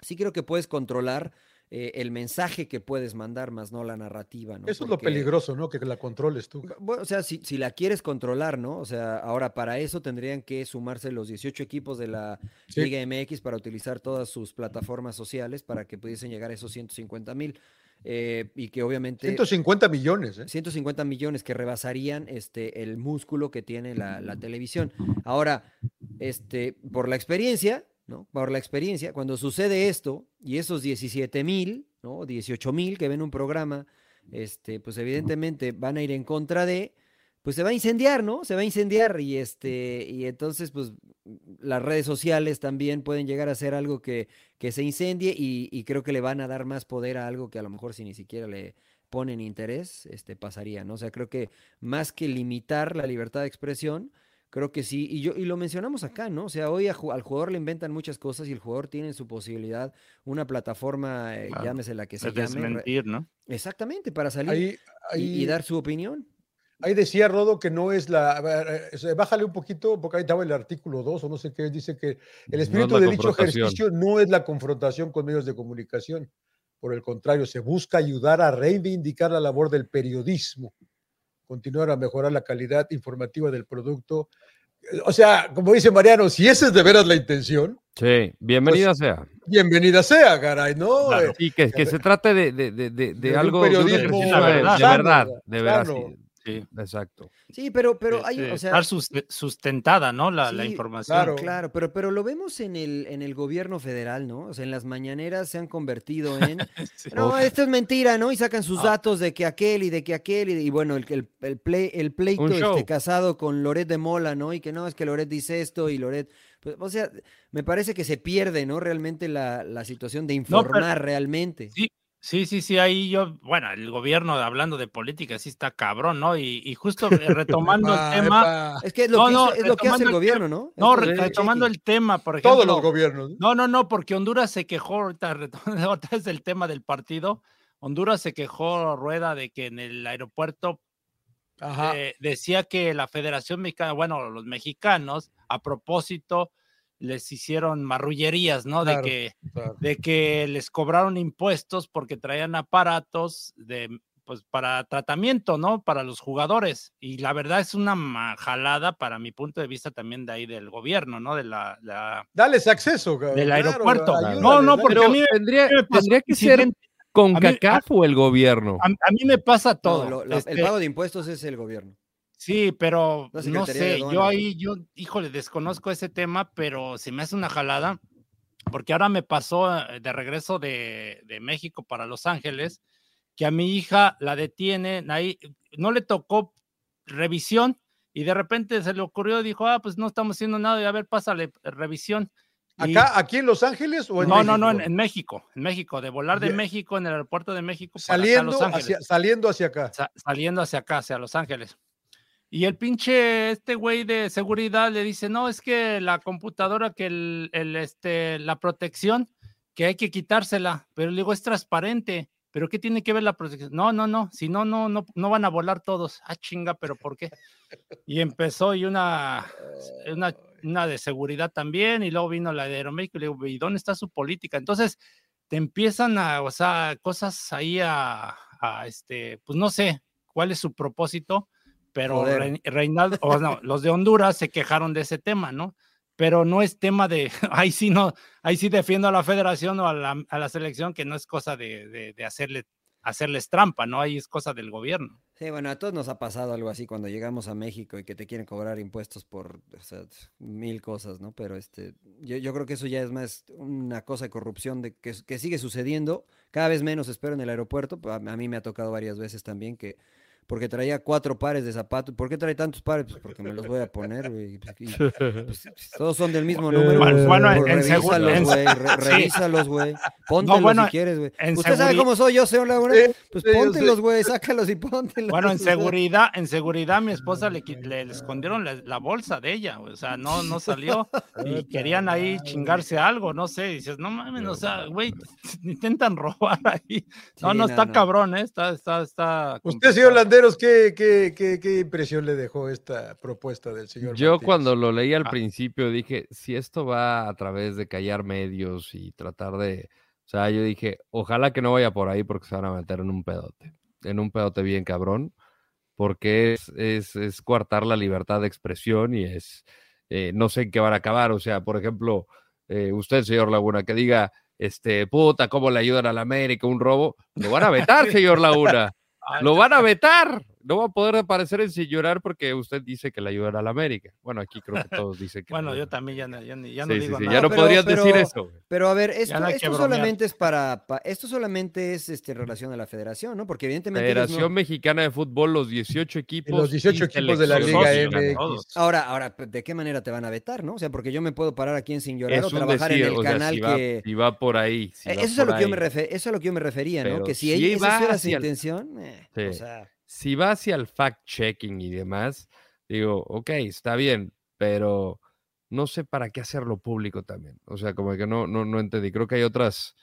sí creo que puedes controlar eh, el mensaje que puedes mandar, más no la narrativa, ¿no? Eso es lo peligroso, ¿no? Que la controles tú. Bueno, o sea, si, si, la quieres controlar, ¿no? O sea, ahora para eso tendrían que sumarse los 18 equipos de la Liga MX para utilizar todas sus plataformas sociales para que pudiesen llegar a esos 150 mil. Eh, y que obviamente... 150 millones, ¿eh? 150 millones que rebasarían este, el músculo que tiene la, la televisión. Ahora, este, por la experiencia, por la experiencia, cuando sucede esto y esos 17 mil, ¿no? 18 mil que ven un programa, este, pues evidentemente van a ir en contra de, pues se va a incendiar, ¿no? Se va a incendiar y este, y entonces, pues las redes sociales también pueden llegar a ser algo que, que se incendie y, y, creo que le van a dar más poder a algo que a lo mejor si ni siquiera le ponen interés, este, pasaría, ¿no? O sea, creo que más que limitar la libertad de expresión, Creo que sí, y yo y lo mencionamos acá, ¿no? O sea, hoy al jugador le inventan muchas cosas y el jugador tiene en su posibilidad una plataforma, eh, llámese la que se llame. Desmentir, ¿no? Exactamente, para salir y, dar su opinión. Ahí decía Rodo que no es la. Eh, bájale un poquito, porque ahí estaba el artículo 2 o no sé qué, dice que el espíritu de dicho ejercicio no es la confrontación con medios de comunicación. Por el contrario, se busca ayudar a reivindicar la labor del periodismo continuar a mejorar la calidad informativa del producto. O sea, como dice Mariano, si esa es de veras la intención. Sí, bienvenida pues, sea. Bienvenida sea, caray, ¿no? Claro. Y que, que se trate de, de, de, de algo periodismo, de, verdad, de verdad, Sí, exacto. Sí, pero, pero hay, o sea, estar sustentada, ¿no? La, la, información. Claro, claro, pero, pero lo vemos en el, en el gobierno federal, ¿no? O sea, en las mañaneras se han convertido en, no, esto es mentira, ¿no? Y sacan sus ah. datos de que aquel y de que aquel y, bueno, el, el, el, play, el pleito este, casado con Loret de Mola, ¿no? Y que no, es que Loret dice esto y Loret, pues, o sea, me parece que se pierde, ¿no? Realmente la, la situación de informar realmente. Sí, Sí, sí, sí, ahí yo, bueno, el gobierno hablando de política sí está cabrón, ¿no? Y, justo eh, retomando el tema. Es que es lo, que, hace el gobierno, ¿no? No, retomando el tema, por ejemplo. Todos los gobiernos. No, no, no, porque Honduras se quejó, ahorita, otra vez el tema del partido. Honduras se quejó, Rueda, de que en el aeropuerto eh, decía que la Federación Mexicana, bueno, los mexicanos, a propósito, les hicieron marrullerías, ¿no? de, que, de que les cobraron impuestos porque traían aparatos de, pues, para tratamiento, ¿no? Para los jugadores. Y la verdad es una jalada para mi punto de vista también de ahí del gobierno, ¿no? De la... la Dales acceso. Del aeropuerto. no, no, porque a mí tendría, tendría que ser con CACAF o el gobierno. A, mí me pasa todo. el este pago de impuestos es el gobierno. Sí, pero no, sé, yo ahí, yo, híjole, desconozco ese tema, pero se me hace una jalada, porque ahora me pasó eh, de regreso de, México para Los Ángeles, que a mi hija la detienen, ahí no le tocó revisión y de repente se le ocurrió, dijo, ah, pues no estamos haciendo nada, y a ver, pásale revisión. ¿Acá, aquí en Los Ángeles o en no, México? No, no, en, México, en México, de volar de México en el aeropuerto de México. Saliendo, Hacia, saliendo hacia acá. saliendo hacia acá, hacia Los Ángeles. Y el pinche, este güey de seguridad le dice, no, es que la computadora, que el, el, este, la protección, que hay que quitársela, pero le digo, es transparente, pero ¿qué tiene que ver la protección? No, no, no, si no, no, no, no van a volar todos. Ah, chinga, pero ¿por qué? Y empezó y una, una, una de seguridad también, y luego vino la de Aeroméxico, y le digo, ¿y dónde está su política? Entonces, te empiezan a, o sea, cosas ahí a, a este, pues no sé cuál es su propósito, pero Reinaldo, o no, los de Honduras se quejaron de ese tema, ¿no? Pero no es tema de, ahí sí no, ahí sí defiendo a la federación o a la, a la selección, que no es cosa de, de, hacerle, hacerles trampa, ¿no? Ahí es cosa del gobierno. Sí, bueno, a todos nos ha pasado algo así cuando llegamos a México y que te quieren cobrar impuestos por o sea, mil cosas, ¿no? Pero este, yo, yo, creo que eso ya es más una cosa de corrupción de que, que sigue sucediendo, cada vez menos espero en el aeropuerto, a, a mí me ha tocado varias veces también que porque traía cuatro pares de zapatos. ¿Por qué trae tantos pares? Pues porque me los voy a poner, güey. Pues, pues, todos son del mismo número. Bueno, en revísalos, güey. revísalos, güey. Póntelos si quieres, güey. ¿Usted sabe cómo soy yo, señor Laguna? Pues póntelos, güey. Sácalos y póntelos. Bueno, en seguridad, en seguridad mi esposa le, le escondieron la, bolsa de ella. O sea, no, no salió y querían ahí chingarse algo, no sé. dices, no mames, o sea, güey, intentan robar ahí. No, no, está cabrón, ¿eh? Está, está, está. Usted, señor Landero ¿qué, qué, impresión le dejó esta propuesta del señor? Yo cuando lo leí al ah. principio dije, si esto va a través de callar medios y tratar de... O sea, yo dije, ojalá que no vaya por ahí porque se van a meter en un pedote, en un pedote bien cabrón, porque es, es, coartar la libertad de expresión y es, eh, no sé en qué van a acabar. O sea, por ejemplo, eh, usted, señor Laguna, que diga, este, puta, ¿cómo le ayudan a la América un robo? Lo van a vetar, señor Laguna. Lo van a vetar. No va a poder aparecer en Sin Llorar porque usted dice que le ayudará a la América. Bueno, aquí creo que todos dicen que. bueno, yo también ya, no, ya, ya no digo nada. Ya no podrías decir eso. Pero a ver, esto, esto solamente es para, Esto solamente es este, relación a la federación, ¿no? Porque evidentemente. Federación Mexicana de Fútbol, los 18 equipos. Los 18 equipos de la Liga MX. Ahora, ahora, ¿de qué manera te van a vetar, no? O sea, porque yo me puedo parar aquí en Sin Llorar o trabajar en el canal que. Si va por ahí. Eh, eso, es a lo que yo me eso es lo que yo me refería, ¿no? Que si, esa era su intención. Eh, o sea si va hacia el fact-checking y demás, digo, ok, está bien, pero no sé para qué hacerlo público también. O sea, como que no, no, no entendí. Creo que hay otras,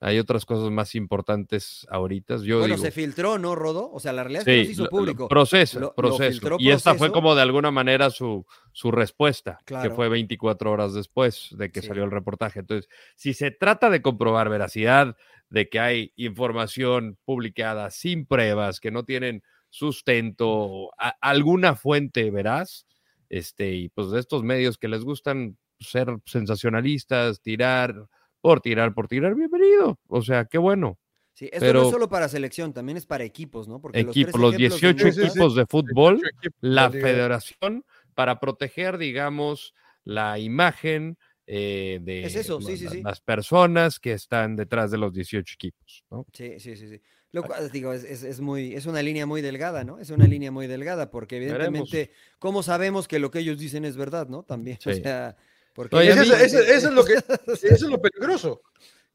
hay otras cosas más importantes ahorita. Yo bueno, se filtró, ¿no, Rodo? O sea, la realidad es que se hizo público. proceso, proceso. y esta fue como de alguna manera su, su respuesta, que fue 24 horas después de que salió el reportaje. Entonces, si se trata de comprobar veracidad, de que hay información publicada sin pruebas, que no tienen sustento, alguna fuente veraz, este, y pues de estos medios que les gustan ser sensacionalistas, tirar por tirar, por tirar, bienvenido. O sea, qué bueno. Sí, esto no es solo para selección, también es para equipos, ¿no? Porque los, los 18 equipos de fútbol, la federación, para proteger, digamos, la imagen, eh, de las personas que están detrás de los 18 equipos. ¿no? Sí, sí, sí. sí. Lo cual, digo, es, es, muy, es una línea muy delgada, ¿no? Es una línea muy delgada, porque evidentemente, ¿cómo sabemos que lo que ellos dicen es verdad, ¿no? También, o sea, porque... eso, es lo que, eso es lo peligroso.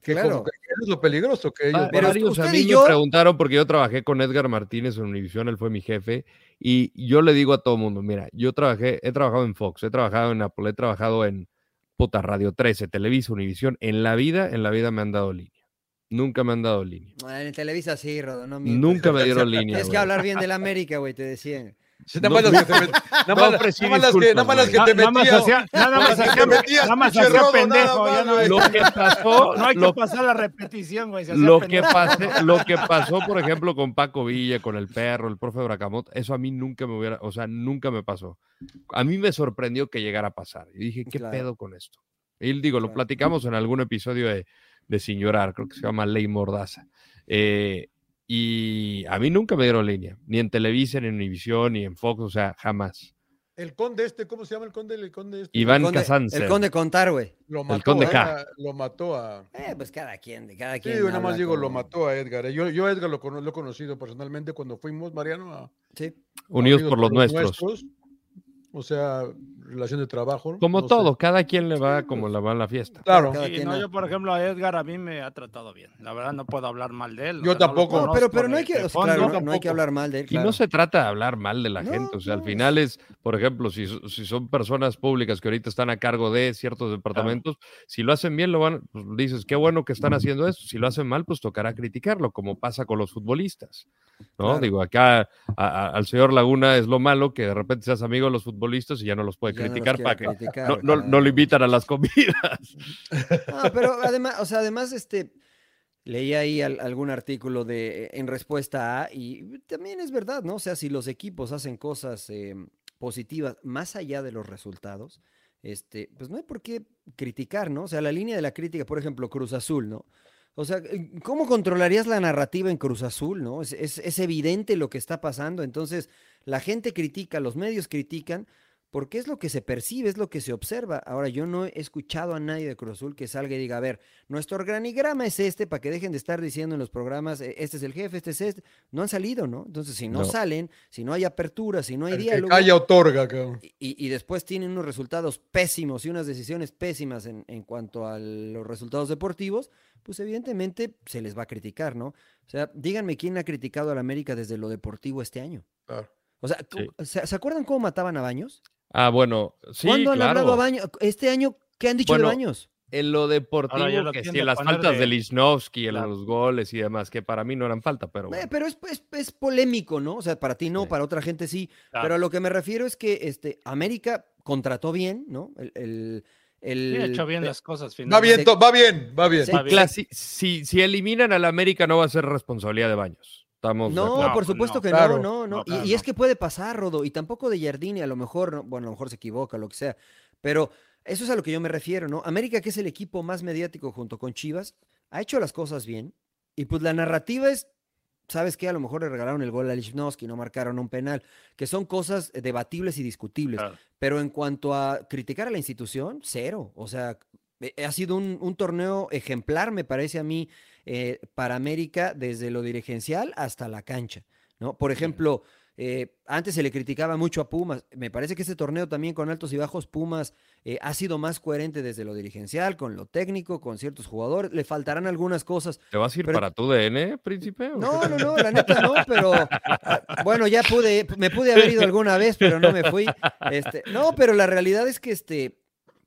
claro. eso es lo peligroso que ellos... Pero varios a mí me preguntaron, porque yo trabajé con Edgar Martínez en Univision, él fue mi jefe, y yo le digo a todo el mundo, mira, yo trabajé, he trabajado en Fox, he trabajado en Apple, he trabajado en puta Radio 13, Televisa, Univisión, en la vida, en la vida me han dado línea. Nunca me han dado línea. En Televisa sí, Rodo, no Nunca me dieron línea. Tienes que hablar bien de la América, güey, te decían. nada más las que te metías. Nada más que te metías. Nada más Nada más hacía pendejo. Lo que pasó. No hay que pasar la repetición, güey. Lo que, lo que pasó, por ejemplo, con Paco Villa, con el perro, el profe Bracamot, eso a mí nunca me hubiera. O sea, nunca me pasó. A mí me sorprendió que llegara a pasar. Y dije, ¿qué pedo con esto? Y digo, lo platicamos en algún episodio de, de Sin Llorar, creo que se llama Ley Mordaza. Eh, y a mí nunca me dieron línea, ni en Televisa, ni en Univisión, ni en Fox, o sea, jamás. El conde este, ¿cómo se llama el conde? El conde este? Iván el El conde Contar, güey. Lo mató, el conde K. Lo mató a... Eh, pues cada quien, cada quien. Sí, nada más digo, lo mató a Edgar. Eh. Yo, yo Edgar lo, lo, he conocido personalmente cuando fuimos, Mariano, a... Sí. Unidos por los, nuestros. O sea, relación de trabajo. Como todo, cada quien le va como le va la fiesta. Claro. no, yo, por ejemplo, a Edgar a mí me ha tratado bien. La verdad, no puedo hablar mal de él. Yo tampoco. pero, pero no, hay que, no, hay que hablar mal de él. Y no se trata de hablar mal de la gente. O sea, al final es, por ejemplo, si, si, son personas públicas que ahorita están a cargo de ciertos departamentos, si lo hacen bien, lo van, pues, dices, qué bueno que están haciendo eso. Si lo hacen mal, pues tocará criticarlo, como pasa con los futbolistas. ¿no? Digo, acá al señor Laguna es lo malo que de repente seas amigo de los futbolistas y ya no los puede criticar no, no, lo invitan a las comidas. pero además, o sea, además, este, leí ahí algún artículo de en respuesta a, y también es verdad, ¿no? O sea, si los equipos hacen cosas eh, positivas más allá de los resultados, este, pues no hay por qué criticar, ¿no? O sea, la línea de la crítica, por ejemplo, Cruz Azul, ¿no? O sea, ¿cómo controlarías la narrativa en Cruz Azul, no? Es, es, evidente lo que está pasando. Entonces, la gente critica, los medios critican, porque es lo que se percibe, es lo que se observa. Ahora, yo no he escuchado a nadie de Cruz Azul que salga y diga, a ver, nuestro organigrama es este, para que dejen de estar diciendo en los programas, e, este es el jefe, este es este. No han salido, ¿no? Entonces, si no, salen, si no hay apertura, si no hay diálogo. Que otorga, cabrón. Y, y, después tienen unos resultados pésimos y unas decisiones pésimas en, en cuanto a los resultados deportivos, pues evidentemente se les va a criticar, ¿no? O sea, díganme quién ha criticado a la América desde lo deportivo este año. Claro. O sea, ¿se, acuerdan cómo mataban a Baños? Ah, bueno, sí, ¿Cuándo han hablado a Baños? Este año, ¿qué han dicho de Baños? En lo deportivo, que sí, en las faltas de, Lichnowsky, en los goles y demás, que para mí no eran falta, pero. Eh, pero es, es, polémico, ¿no? O sea, para ti no, para otra gente sí. Pero a lo que me refiero es que este, América contrató bien, ¿no? El, el, ha hecho bien las cosas. Va bien, va bien, va bien. Si, si, eliminan al América, no va a ser responsabilidad de Baños. Estamos no, por supuesto que no, no, no. y, es que puede pasar, Rodo, y tampoco de Jardini, a lo mejor, bueno, a lo mejor se equivoca, lo que sea, pero eso es a lo que yo me refiero, ¿no? América, que es el equipo más mediático junto con Chivas, ha hecho las cosas bien, y pues la narrativa es ¿sabes qué? A lo mejor le regalaron el gol a Lichnowsky, no marcaron un penal, que son cosas debatibles y discutibles. Pero en cuanto a criticar a la institución, cero. O sea, eh, ha sido un, torneo ejemplar, me parece a mí, eh, para América, desde lo dirigencial hasta la cancha. ¿no? Por ejemplo, eh, antes se le criticaba mucho a Pumas. Me parece que este torneo también con altos y bajos, Pumas eh, ha sido más coherente desde lo dirigencial, con lo técnico, con ciertos jugadores. Le faltarán algunas cosas. ¿Te vas a ir para tu DN, príncipe? No, no, no, la neta no, pero ah, bueno, ya pude, me pude haber ido alguna vez, pero no me fui. Este, no, pero la realidad es que este,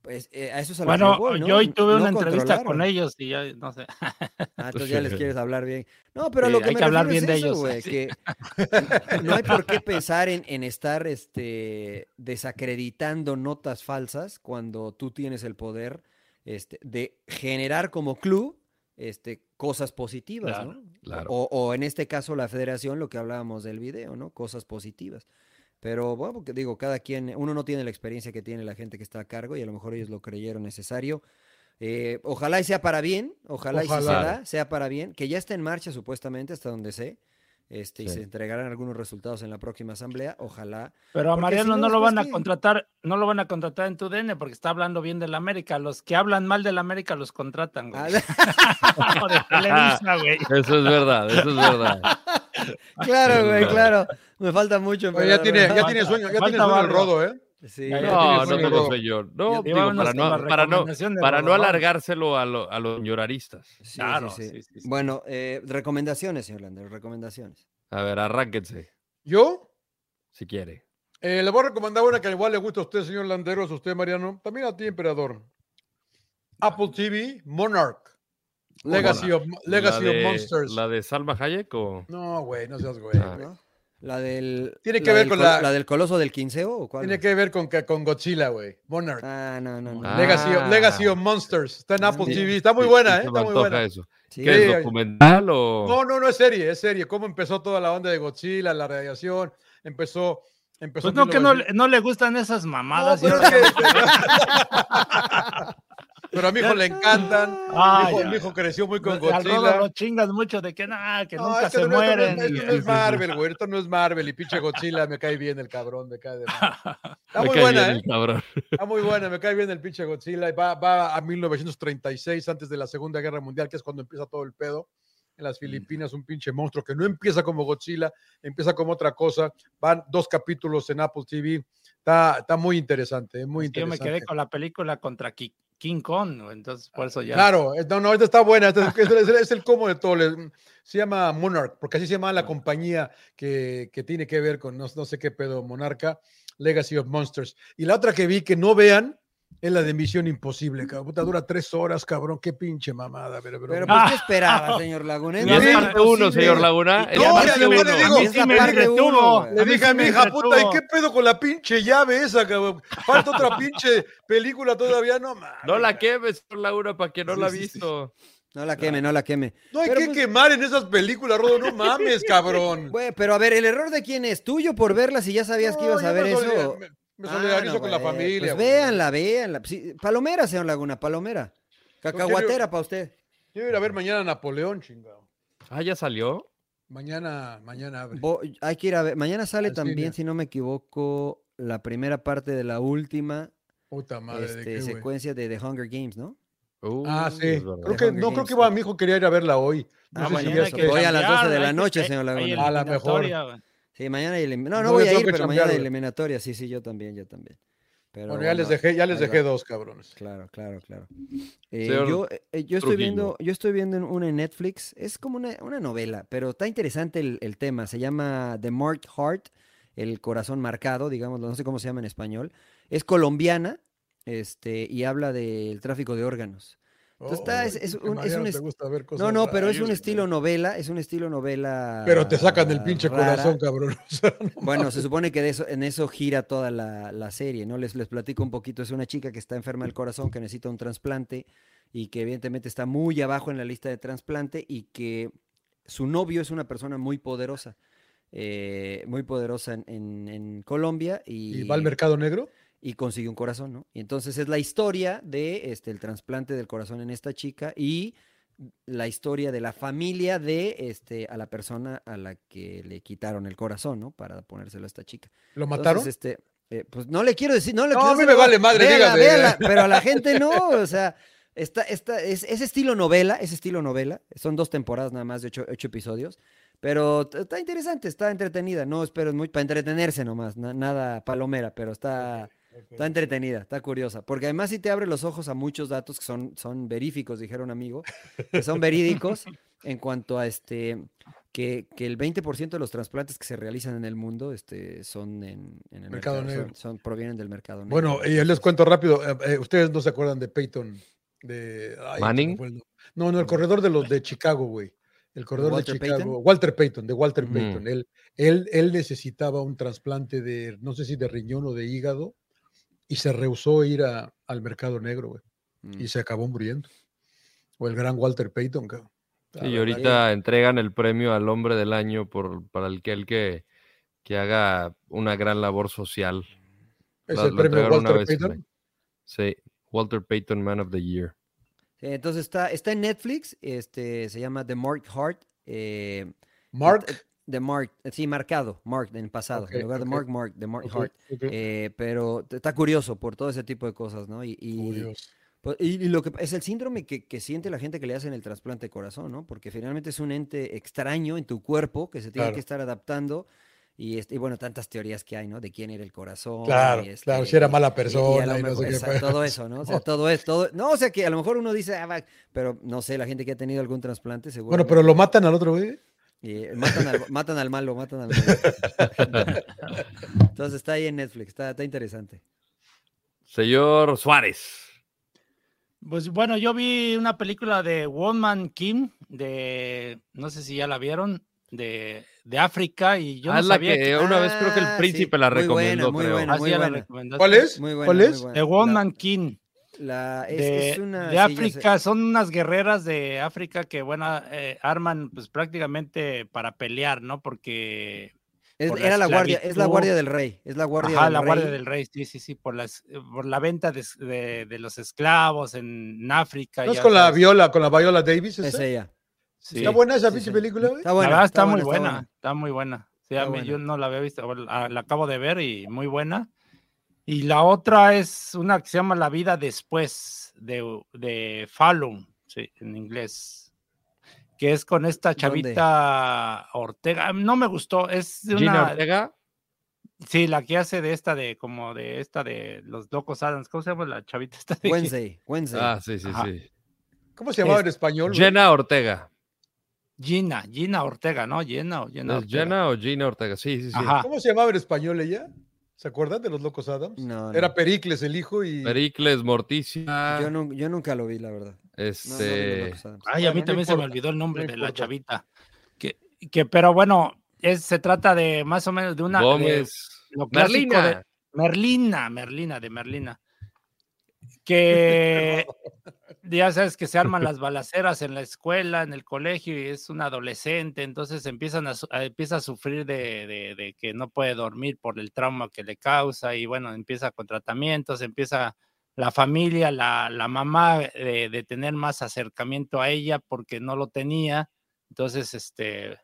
pues eh, a eso es bueno, yo hoy tuve una entrevista con ellos y ya no sé. Ah, entonces ya les quieres hablar bien. No, pero lo que hay me que hablar bien de ellos, güey, que no hay por qué pensar en, en, estar este, desacreditando notas falsas cuando tú tienes el poder este, de generar como club este, cosas positivas, ¿no? O, o, en este caso la federación, lo que hablábamos del video, ¿no? Cosas positivas. Pero bueno, porque digo, cada quien, uno no tiene la experiencia que tiene la gente que está a cargo y a lo mejor ellos lo creyeron necesario. Eh, ojalá y sea para bien, ojalá, y si sea, sea para bien, que ya está en marcha supuestamente hasta donde sé. Este, y se entregarán algunos resultados en la próxima asamblea, ojalá. Pero a Mariano no, lo van a contratar, no lo van a contratar en tu DN porque está hablando bien del América. Los que hablan mal del América los contratan, güey. eso es verdad, eso es verdad. claro, güey, claro. Me falta mucho. ya tiene, ya tiene sueño, ya tiene sueño el rodo, ¿eh? Sí, no, no tengo sueño. No, digo, para no, para no, para no alargárselo a, lo, a los lloraristas. claro, Bueno, eh, recomendaciones, señor Lander, recomendaciones. A ver, arránquense. ¿Yo? Si quiere. Eh, le voy a recomendar una que igual le gusta a usted, señor Landeros, a usted, Mariano. También a ti, emperador. Apple TV, Monarch. Legacy, of, Legacy of Monsters. ¿La de Salma Hayek o...? No, güey, no seas güey. Ah. La del. Tiene que ver con la. ¿La del coloso del quinceo o cuál? Tiene que ver con, con Godzilla, güey. Monarch. Ah, no, no, no. Legacy, of, Monsters. Está en Apple TV. Está muy buena, ¿eh? Está muy buena. Eso. ¿Qué es documental o.? No, no, no es serie, es serie. Cómo empezó toda la onda de Godzilla, la radiación. Empezó. Empezó pues no, que no, no, le gustan esas mamadas. No, Pero a mi hijo le encantan. mi, hijo, creció muy con Godzilla. lo chingas mucho de que nada, que nunca se mueren. esto no es Marvel, güey. Esto no es Marvel. Y pinche Godzilla me cae bien el cabrón, me cae de Está muy buena, ¿eh? Está muy buena, me cae bien el pinche Godzilla. Va, va a 1936, antes de la Segunda Guerra Mundial, que es cuando empieza todo el pedo en las Filipinas, un pinche monstruo que no empieza como Godzilla, empieza como otra cosa. Van dos capítulos en Apple TV. Está, está muy interesante, muy interesante. Yo me quedé con la película contra Kik King Kong, entonces por eso ya. Claro, eh, no, no, esta está buena, es, el cómo de todo. Se llama Monarch, porque así se llama la compañía que, que tiene que ver con no, no, sé qué pedo, Monarca, Legacy of Monsters. Y la otra que vi que no vean es la de Misión Imposible, cabrón. Puta, dura tres horas, cabrón. Qué pinche mamada. Pero, pero, pues, ¿qué esperaba, señor Laguna? Ya es parte uno, señor Laguna. No, ya le digo, le dije a mi hija, puta, ¿y qué pedo con la pinche llave esa, cabrón? Falta otra pinche película todavía, no mames. No la quemes, señor Laguna, para que no la ha visto. No la queme, no la queme. No hay que pues quemar en esas películas, Rodo, no mames, cabrón. Güey, pero a ver, ¿el error de quién es? ¿Tuyo por verlas y ya sabías que ibas a ver eso? Me solidarizo ah, con la familia. Pues véanla, véanla. palomera, señor Laguna, palomera. Cacahuatera para usted. Yo voy a ir a ver mañana Napoleón, chingado. Ah, ¿ya salió? Mañana, mañana abre. hay que ir a ver. Mañana sale también, si no me equivoco, la primera parte de la última Puta madre, este, secuencia de The Hunger Games, ¿no? ah, sí. Creo que, no creo que iba, mi hijo quería ir a verla hoy. No ah, sé si hoy a las 12 de la noche, señor Laguna. A la mejor. Sí, mañana hay No, no voy a ir, pero mañana hay eliminatoria. Sí, sí, yo también, yo también. bueno, ya les dejé, ya les dejé dos, cabrones. Claro, claro, claro. Eh, yo, eh, yo estoy viendo, yo estoy viendo una en Netflix. Es como una, una novela, pero está interesante el, el, tema. Se llama The Marked Heart, el corazón marcado, digamos, no sé cómo se llama en español. Es colombiana, este, y habla del tráfico de órganos. Entonces es, un, no, no, pero es un estilo novela, es un estilo novela. Pero te sacan el pinche corazón, cabrón. bueno, se supone que de eso, en eso gira toda la, serie, ¿no? Les, les platico un poquito. Es una chica que está enferma del corazón, que necesita un trasplante y que evidentemente está muy abajo en la lista de trasplante y que su novio es una persona muy poderosa, eh, muy poderosa en, en, Colombia. Y, ¿Y va al mercado negro? Y consigue un corazón, ¿no? Y entonces es la historia de este, el trasplante del corazón en esta chica y la historia de la familia de este, a la persona a la que le quitaron el corazón, ¿no? Para ponérselo a esta chica. ¿Lo mataron? este, eh, pues no le quiero decir, no le no, quiero a mí me vale madre, véala, pero a la gente no, o sea, está, está, es, estilo novela, es estilo novela, son dos temporadas nada más de ocho, ocho episodios, pero está interesante, está entretenida, no espero muy para entretenerse nomás, nada palomera, pero está... Está entretenida, está curiosa, porque además sí te abre los ojos a muchos datos que son, son veríficos, dijeron un amigo, que son verídicos en cuanto a este, que, que el 20% de los trasplantes que se realizan en el mundo este, son en, el mercado, negro. Son, provienen del mercado negro. Bueno, y les cuento rápido, eh, eh, ustedes no se acuerdan de Peyton, de... Manning. No, no, el corredor de los de Chicago, güey. El corredor de Chicago, Walter Payton, de Walter Payton. Él, él, él necesitaba un trasplante de, no sé si de riñón o de hígado, y se rehusó ir al mercado negro, güey. Y mm. se acabó muriendo. O el gran Walter Payton, cabrón. Sí, y ahorita entregan el premio al hombre del año por, para el que, el que, que haga una gran labor social. ¿Es el premio Walter Payton? Sí, Walter Payton Man of the Year. entonces está, está en Netflix, este, se llama The Mark Heart. Eh, Mark de Mark, sí, marcado, Mark en pasado, en lugar de Mark, Mark, de Mark Hart. Eh, pero está curioso por todo ese tipo de cosas, ¿no? Y, y, pues, y, lo que es el síndrome que, que, siente la gente que le hacen el trasplante de corazón, ¿no? Porque finalmente es un ente extraño en tu cuerpo que se tiene que estar adaptando. Y, este, y, bueno, tantas teorías que hay, ¿no? De quién era el corazón. Claro, claro, si era mala persona. Y, no sé todo eso, ¿no? O sea, todo es, todo. No, o sea, que a lo mejor uno dice, ah, pero no sé, la gente que ha tenido algún trasplante, seguro. Bueno, pero lo matan al otro güey. Y matan, al, matan al malo, matan al malo. Entonces está ahí en Netflix, está, está interesante. Señor Suárez. Pues bueno, yo vi una película de One Man Kim, de, no sé si ya la vieron, de, de África, y yo ah, no sabía que, una vez creo que el ah, príncipe la recomendó, muy buena, muy buena, ¿Cuál es? Muy buena, ¿Cuál es? De One Man King de, África, son unas guerreras de África que, bueno, eh, arman pues prácticamente para pelear, ¿no? Porque... era la, guardia, es la guardia del rey, es la guardia Ajá, del la rey. guardia del rey, sí, sí, sí, por, las, por la venta de, de, los esclavos en, África. ¿No es con la viola, con la Viola Davis? Es ella. ¿Está buena esa película? Está buena. está, muy buena, está, muy buena. Sí, a mí, yo no la había visto, la, la acabo de ver y muy buena. Y la otra es una que se llama La vida después de, de Fallon, sí, en inglés. Que es con esta chavita Ortega. No me gustó. Es de una. Ortega? Sí, la que hace de esta de como de esta de los locos Adams. ¿Cómo se llama la chavita esta de Wednesday, Wednesday. Ah, sí, sí, sí. ¿Cómo se llamaba en español? Jenna Ortega. Gina, Gina Ortega, ¿no? Gina o Gina Ortega. Jenna o Gina Ortega, sí, sí, sí. ¿Cómo se llamaba en español ella? ¿Se acuerdan de los Locos Adams? No, Era Pericles el hijo y. Pericles, Morticia. Yo, nunca lo vi, la verdad. Este. Ay, a mí también se me olvidó el nombre de la chavita. Que, que, pero bueno, es, se trata de más o menos de una. Gómez. Merlina. Merlina, Merlina, de Merlina. Que ya sabes que se arman las balaceras en la escuela, en el colegio, y es un adolescente, entonces empiezan a, empieza a sufrir de, que no puede dormir por el trauma que le causa, y bueno, empieza con tratamientos, empieza la familia, la, la mamá de, tener más acercamiento a ella porque no lo tenía, entonces este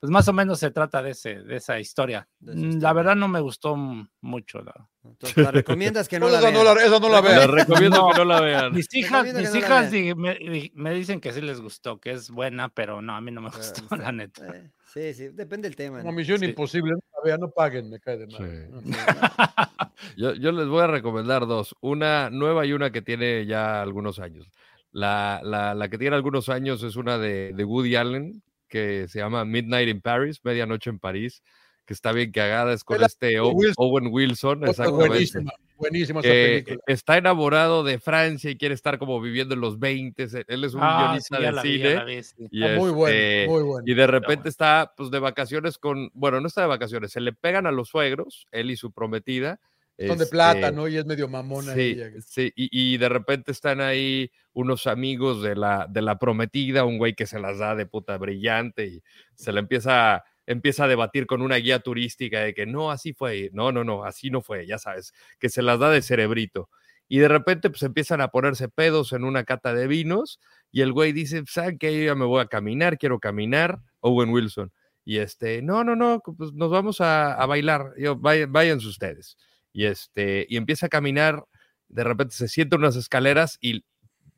pues más o menos se trata de, ese, de esa historia. Mm, la verdad no me gustó mucho. La... Entonces, ¿la recomiendas que no, la vean? No la, esa no la vean. recomiendo que no la vean. Mis hijas, mis hijas me, dicen que sí les gustó, que es buena, pero no, a mí no me gustó, la neta. Eh, sí, sí, depende del tema. Una misión imposible, no la vean, no paguen, me cae de mal. yo, yo les voy a recomendar dos, una nueva y una que tiene ya algunos años. La, la, la, que tiene algunos años es una de, de, Woody Allen, que se llama Midnight in Paris, Medianoche en París, que está bien cagada, es con este Owen Wilson, exactamente. Buenísima, esa película. Está enamorado de Francia y quiere estar como viviendo en los 20. Él es un ah, guionista de cine. y, ah, muy, bueno, este, muy bueno. Y de repente está pues de vacaciones con, bueno, no está de vacaciones, se le pegan a los suegros, él y su prometida, son de plata, ¿no? Y es medio mamona. Sí, sí. Y, y, de repente están ahí unos amigos de la, de la prometida, un güey que se las da de puta brillante y se le empieza, empieza a debatir con una guía turística de que no, así fue, no, no, no, así no fue, ya sabes, que se las da de cerebrito. Y de repente pues empiezan a ponerse pedos en una cata de vinos y el güey dice, ¿saben qué? Yo ya me voy a caminar, quiero caminar, Owen Wilson. Y este, no, no, no, pues nos vamos a, a bailar, Yo, váyanse ustedes y, este, y empieza a caminar, de repente se siente unas escaleras y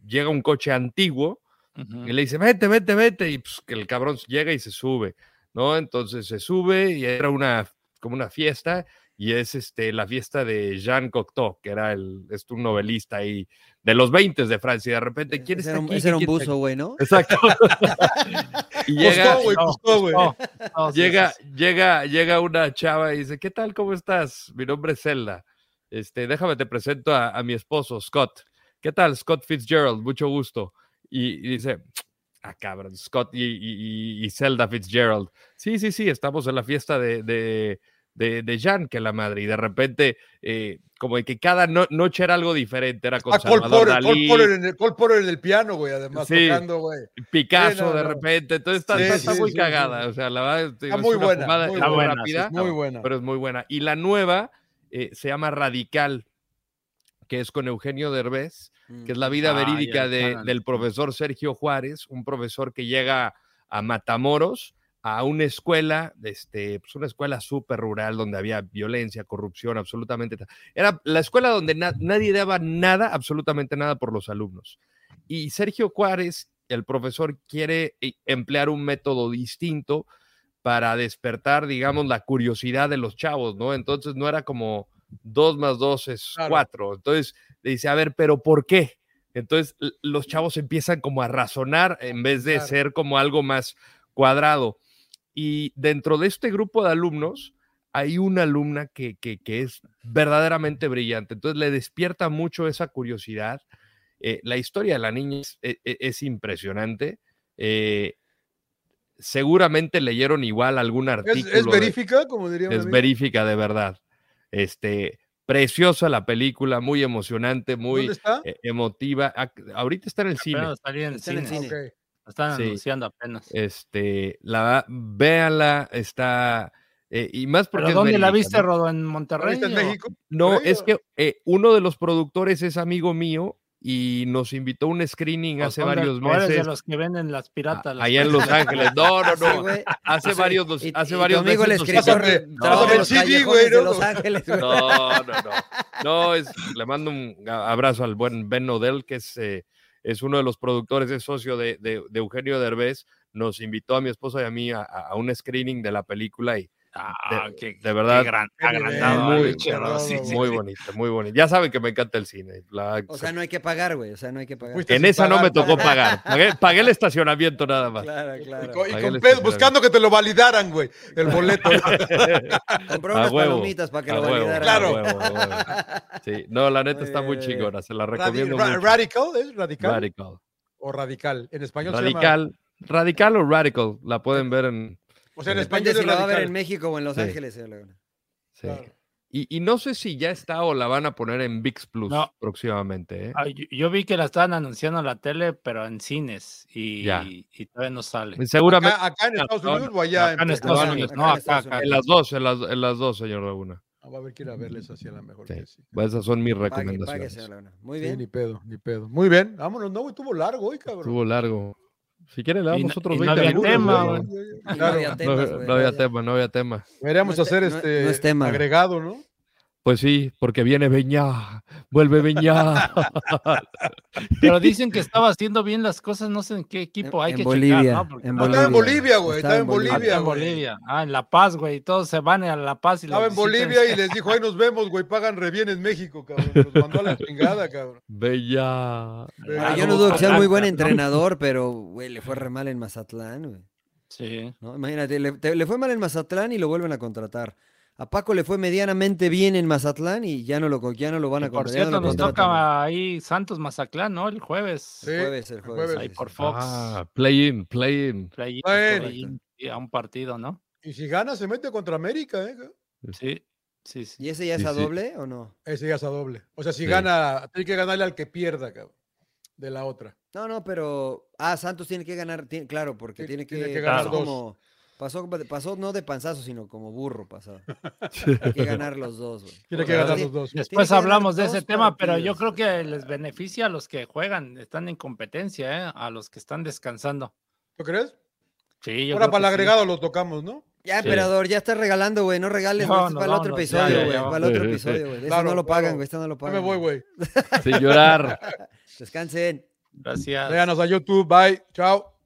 llega un coche antiguo y le dice, vete, vete, vete, y pues que el cabrón llega y se sube, ¿no? Entonces se sube y era una, como una fiesta y es este, la fiesta de Jean Cocteau, que era el, es un novelista ahí de los 20 de Francia, y de repente, ¿quién está aquí? Ese era un buzo, güey, ¿no? Exacto. y llega, güey, güey. llega, llega, llega una chava y dice, ¿qué tal, cómo estás? Mi nombre es Zelda. Este, déjame te presento a, mi esposo, Scott. ¿Qué tal, Scott Fitzgerald? Mucho gusto. Y, dice, ah, cabrón, Scott y, y, Zelda Fitzgerald. Sí, sí, sí, estamos en la fiesta de, de, de, de Jan, que la madre, y de repente, eh, como de que cada noche era algo diferente, era con ah, Salvador Cole Dalí. Cole Porter en el piano, güey, además tocando, güey. Picasso de repente, entonces está, está, muy cagada, o sea, la verdad, está muy buena, muy, buena, rápida, muy buena. pero es muy buena. Y la nueva eh, se llama Radical, que es con Eugenio Derbez, que es la vida mm. verídica de, del profesor Sergio Juárez, un profesor que llega a Matamoros, a una escuela, este, pues una escuela súper rural donde había violencia, corrupción, absolutamente. Era la escuela donde nadie daba nada, absolutamente nada por los alumnos. Y Sergio Juárez, el profesor, quiere eh, emplear un método distinto para despertar, digamos, la curiosidad de los chavos, ¿no? Entonces no era como dos más dos es cuatro. Entonces le dice, a ver, pero ¿por qué? Entonces los chavos empiezan como a razonar en vez de ser como algo más cuadrado. Y dentro de este grupo de alumnos hay una alumna que, que, es verdaderamente brillante. Entonces le despierta mucho esa curiosidad. Eh, la historia de la niña es, e, e, impresionante. Eh, seguramente leyeron igual algún artículo. ¿Es, verífica, como diríamos? Es verífica de verdad. Este, preciosa la película, muy emocionante, muy eh, emotiva. Ahorita está en el cine. Está en el cine. Están anunciando apenas. Este, la véanla, está. Eh, y más porque. ¿Pero dónde la viste, Rodo? ¿En Monterrey? en México? No, es que eh, uno de los productores es amigo mío y nos invitó a un screening pues hace varios meses. de los que venden las piratas. allá en Los Ángeles. No, no, no. hace varios, hace varios meses. El escritor no, no, CD, güey, ¿no? Los Ángeles, no, no, no. No, es, le mando un abrazo al buen Ben Nodel, que es, eh, es uno de los productores, es socio de, de, de, Eugenio Derbez. Nos invitó a mi esposa y a mí a, a un screening de la película y Ah, de, qué, de verdad. Qué gran, agrandado, muy, sí, muy bonito, muy bonito. Ya saben que me encanta el cine. La, o sea, no hay que pagar, güey. O sea, no hay que pagar. En esa no me tocó pagar. Pagué, pagué, el estacionamiento nada más. Claro, claro. Y, y con pedo, buscando que te lo validaran, güey. El boleto. Compró unas palomitas para que lo validaran. Claro. Huevo, sí, no, la neta está muy chingona. Se la recomiendo Radi mucho. ¿Radical? ¿Es radical? Radical. O radical. En español radical, se llama... Radical o radical. La pueden ver en o sea, en España si va a ver en México o en Los Ángeles. Eh, sí. Y, y, no sé si ya está o la van a poner en VIX Plus próximamente. ¿eh? Ah, yo, vi que la estaban anunciando en la tele, pero en cines y, y, todavía no sale. Seguramente. Acá, en Estados Unidos o allá en, Estados Unidos. No, acá, acá, En las dos, en las, en las dos, señor Laguna. Ah, va a ver, quiero verles así a la mejor. Sí. sí. Pues esas son mis recomendaciones. Muy bien. ni pedo, ni pedo. Muy bien, vámonos. No, estuvo largo hoy, cabrón. Estuvo largo. Si quiere, le damos otros 20 no había tema, güey. No, había tema, no, había tema, no había tema. Deberíamos hacer este agregado, ¿no? Pues sí, porque viene Beñá, vuelve Beñá. Pero dicen que estaba haciendo bien las cosas, no sé en qué equipo hay en que Bolivia, checar, ¿no? en Bolivia. Estaba en Bolivia, güey, estaba en Bolivia. en Bolivia. Ah, en La Paz, güey, todos se van a La Paz. Y estaba en Bolivia y les dijo, ahí nos vemos, güey, pagan re bien en México, cabrón. Nos mandó a la chingada, cabrón. Bella. yo no dudo que sea muy buen entrenador, pero, güey, le fue re mal en Mazatlán, güey. Sí. ¿No? Imagínate, le, le fue mal en Mazatlán y lo vuelven a contratar. A Paco le fue medianamente bien en Mazatlán y ya no lo, ya no lo van a Por cierto, nos toca ahí Santos Mazatlán, ¿no? El jueves. Sí, el jueves, el jueves. Ahí por Fox. Ah, play in, play in. Play in, a un partido, ¿no? Y si gana, se mete contra América, ¿eh? Sí. Sí, sí. ¿Y ese ya es a doble o no? Ese ya es a doble. O sea, si gana, tiene que ganarle al que pierda, cabrón, de la otra. No, no, pero. Ah, Santos tiene que ganar, claro, porque tiene, que, tiene que ganar dos. Pasó, pasó no de panzazo, sino como burro pasado. Hay que ganar los dos, güey. Tiene que ganar los dos. Después hablamos de ese tema, pero yo creo que les beneficia a los que juegan, están en competencia, ¿eh? a los que están descansando. ¿Tú crees? Sí, yo Ahora para el agregado los tocamos, ¿no? Ya, emperador, ya estás regalando, güey. No regales, para el otro episodio, güey. Para el otro episodio, güey. Esto no lo pagan, güey. Esto no lo pagan. me voy, güey. Sin llorar. Descansen. Gracias. Véanos a YouTube. Bye. Chao.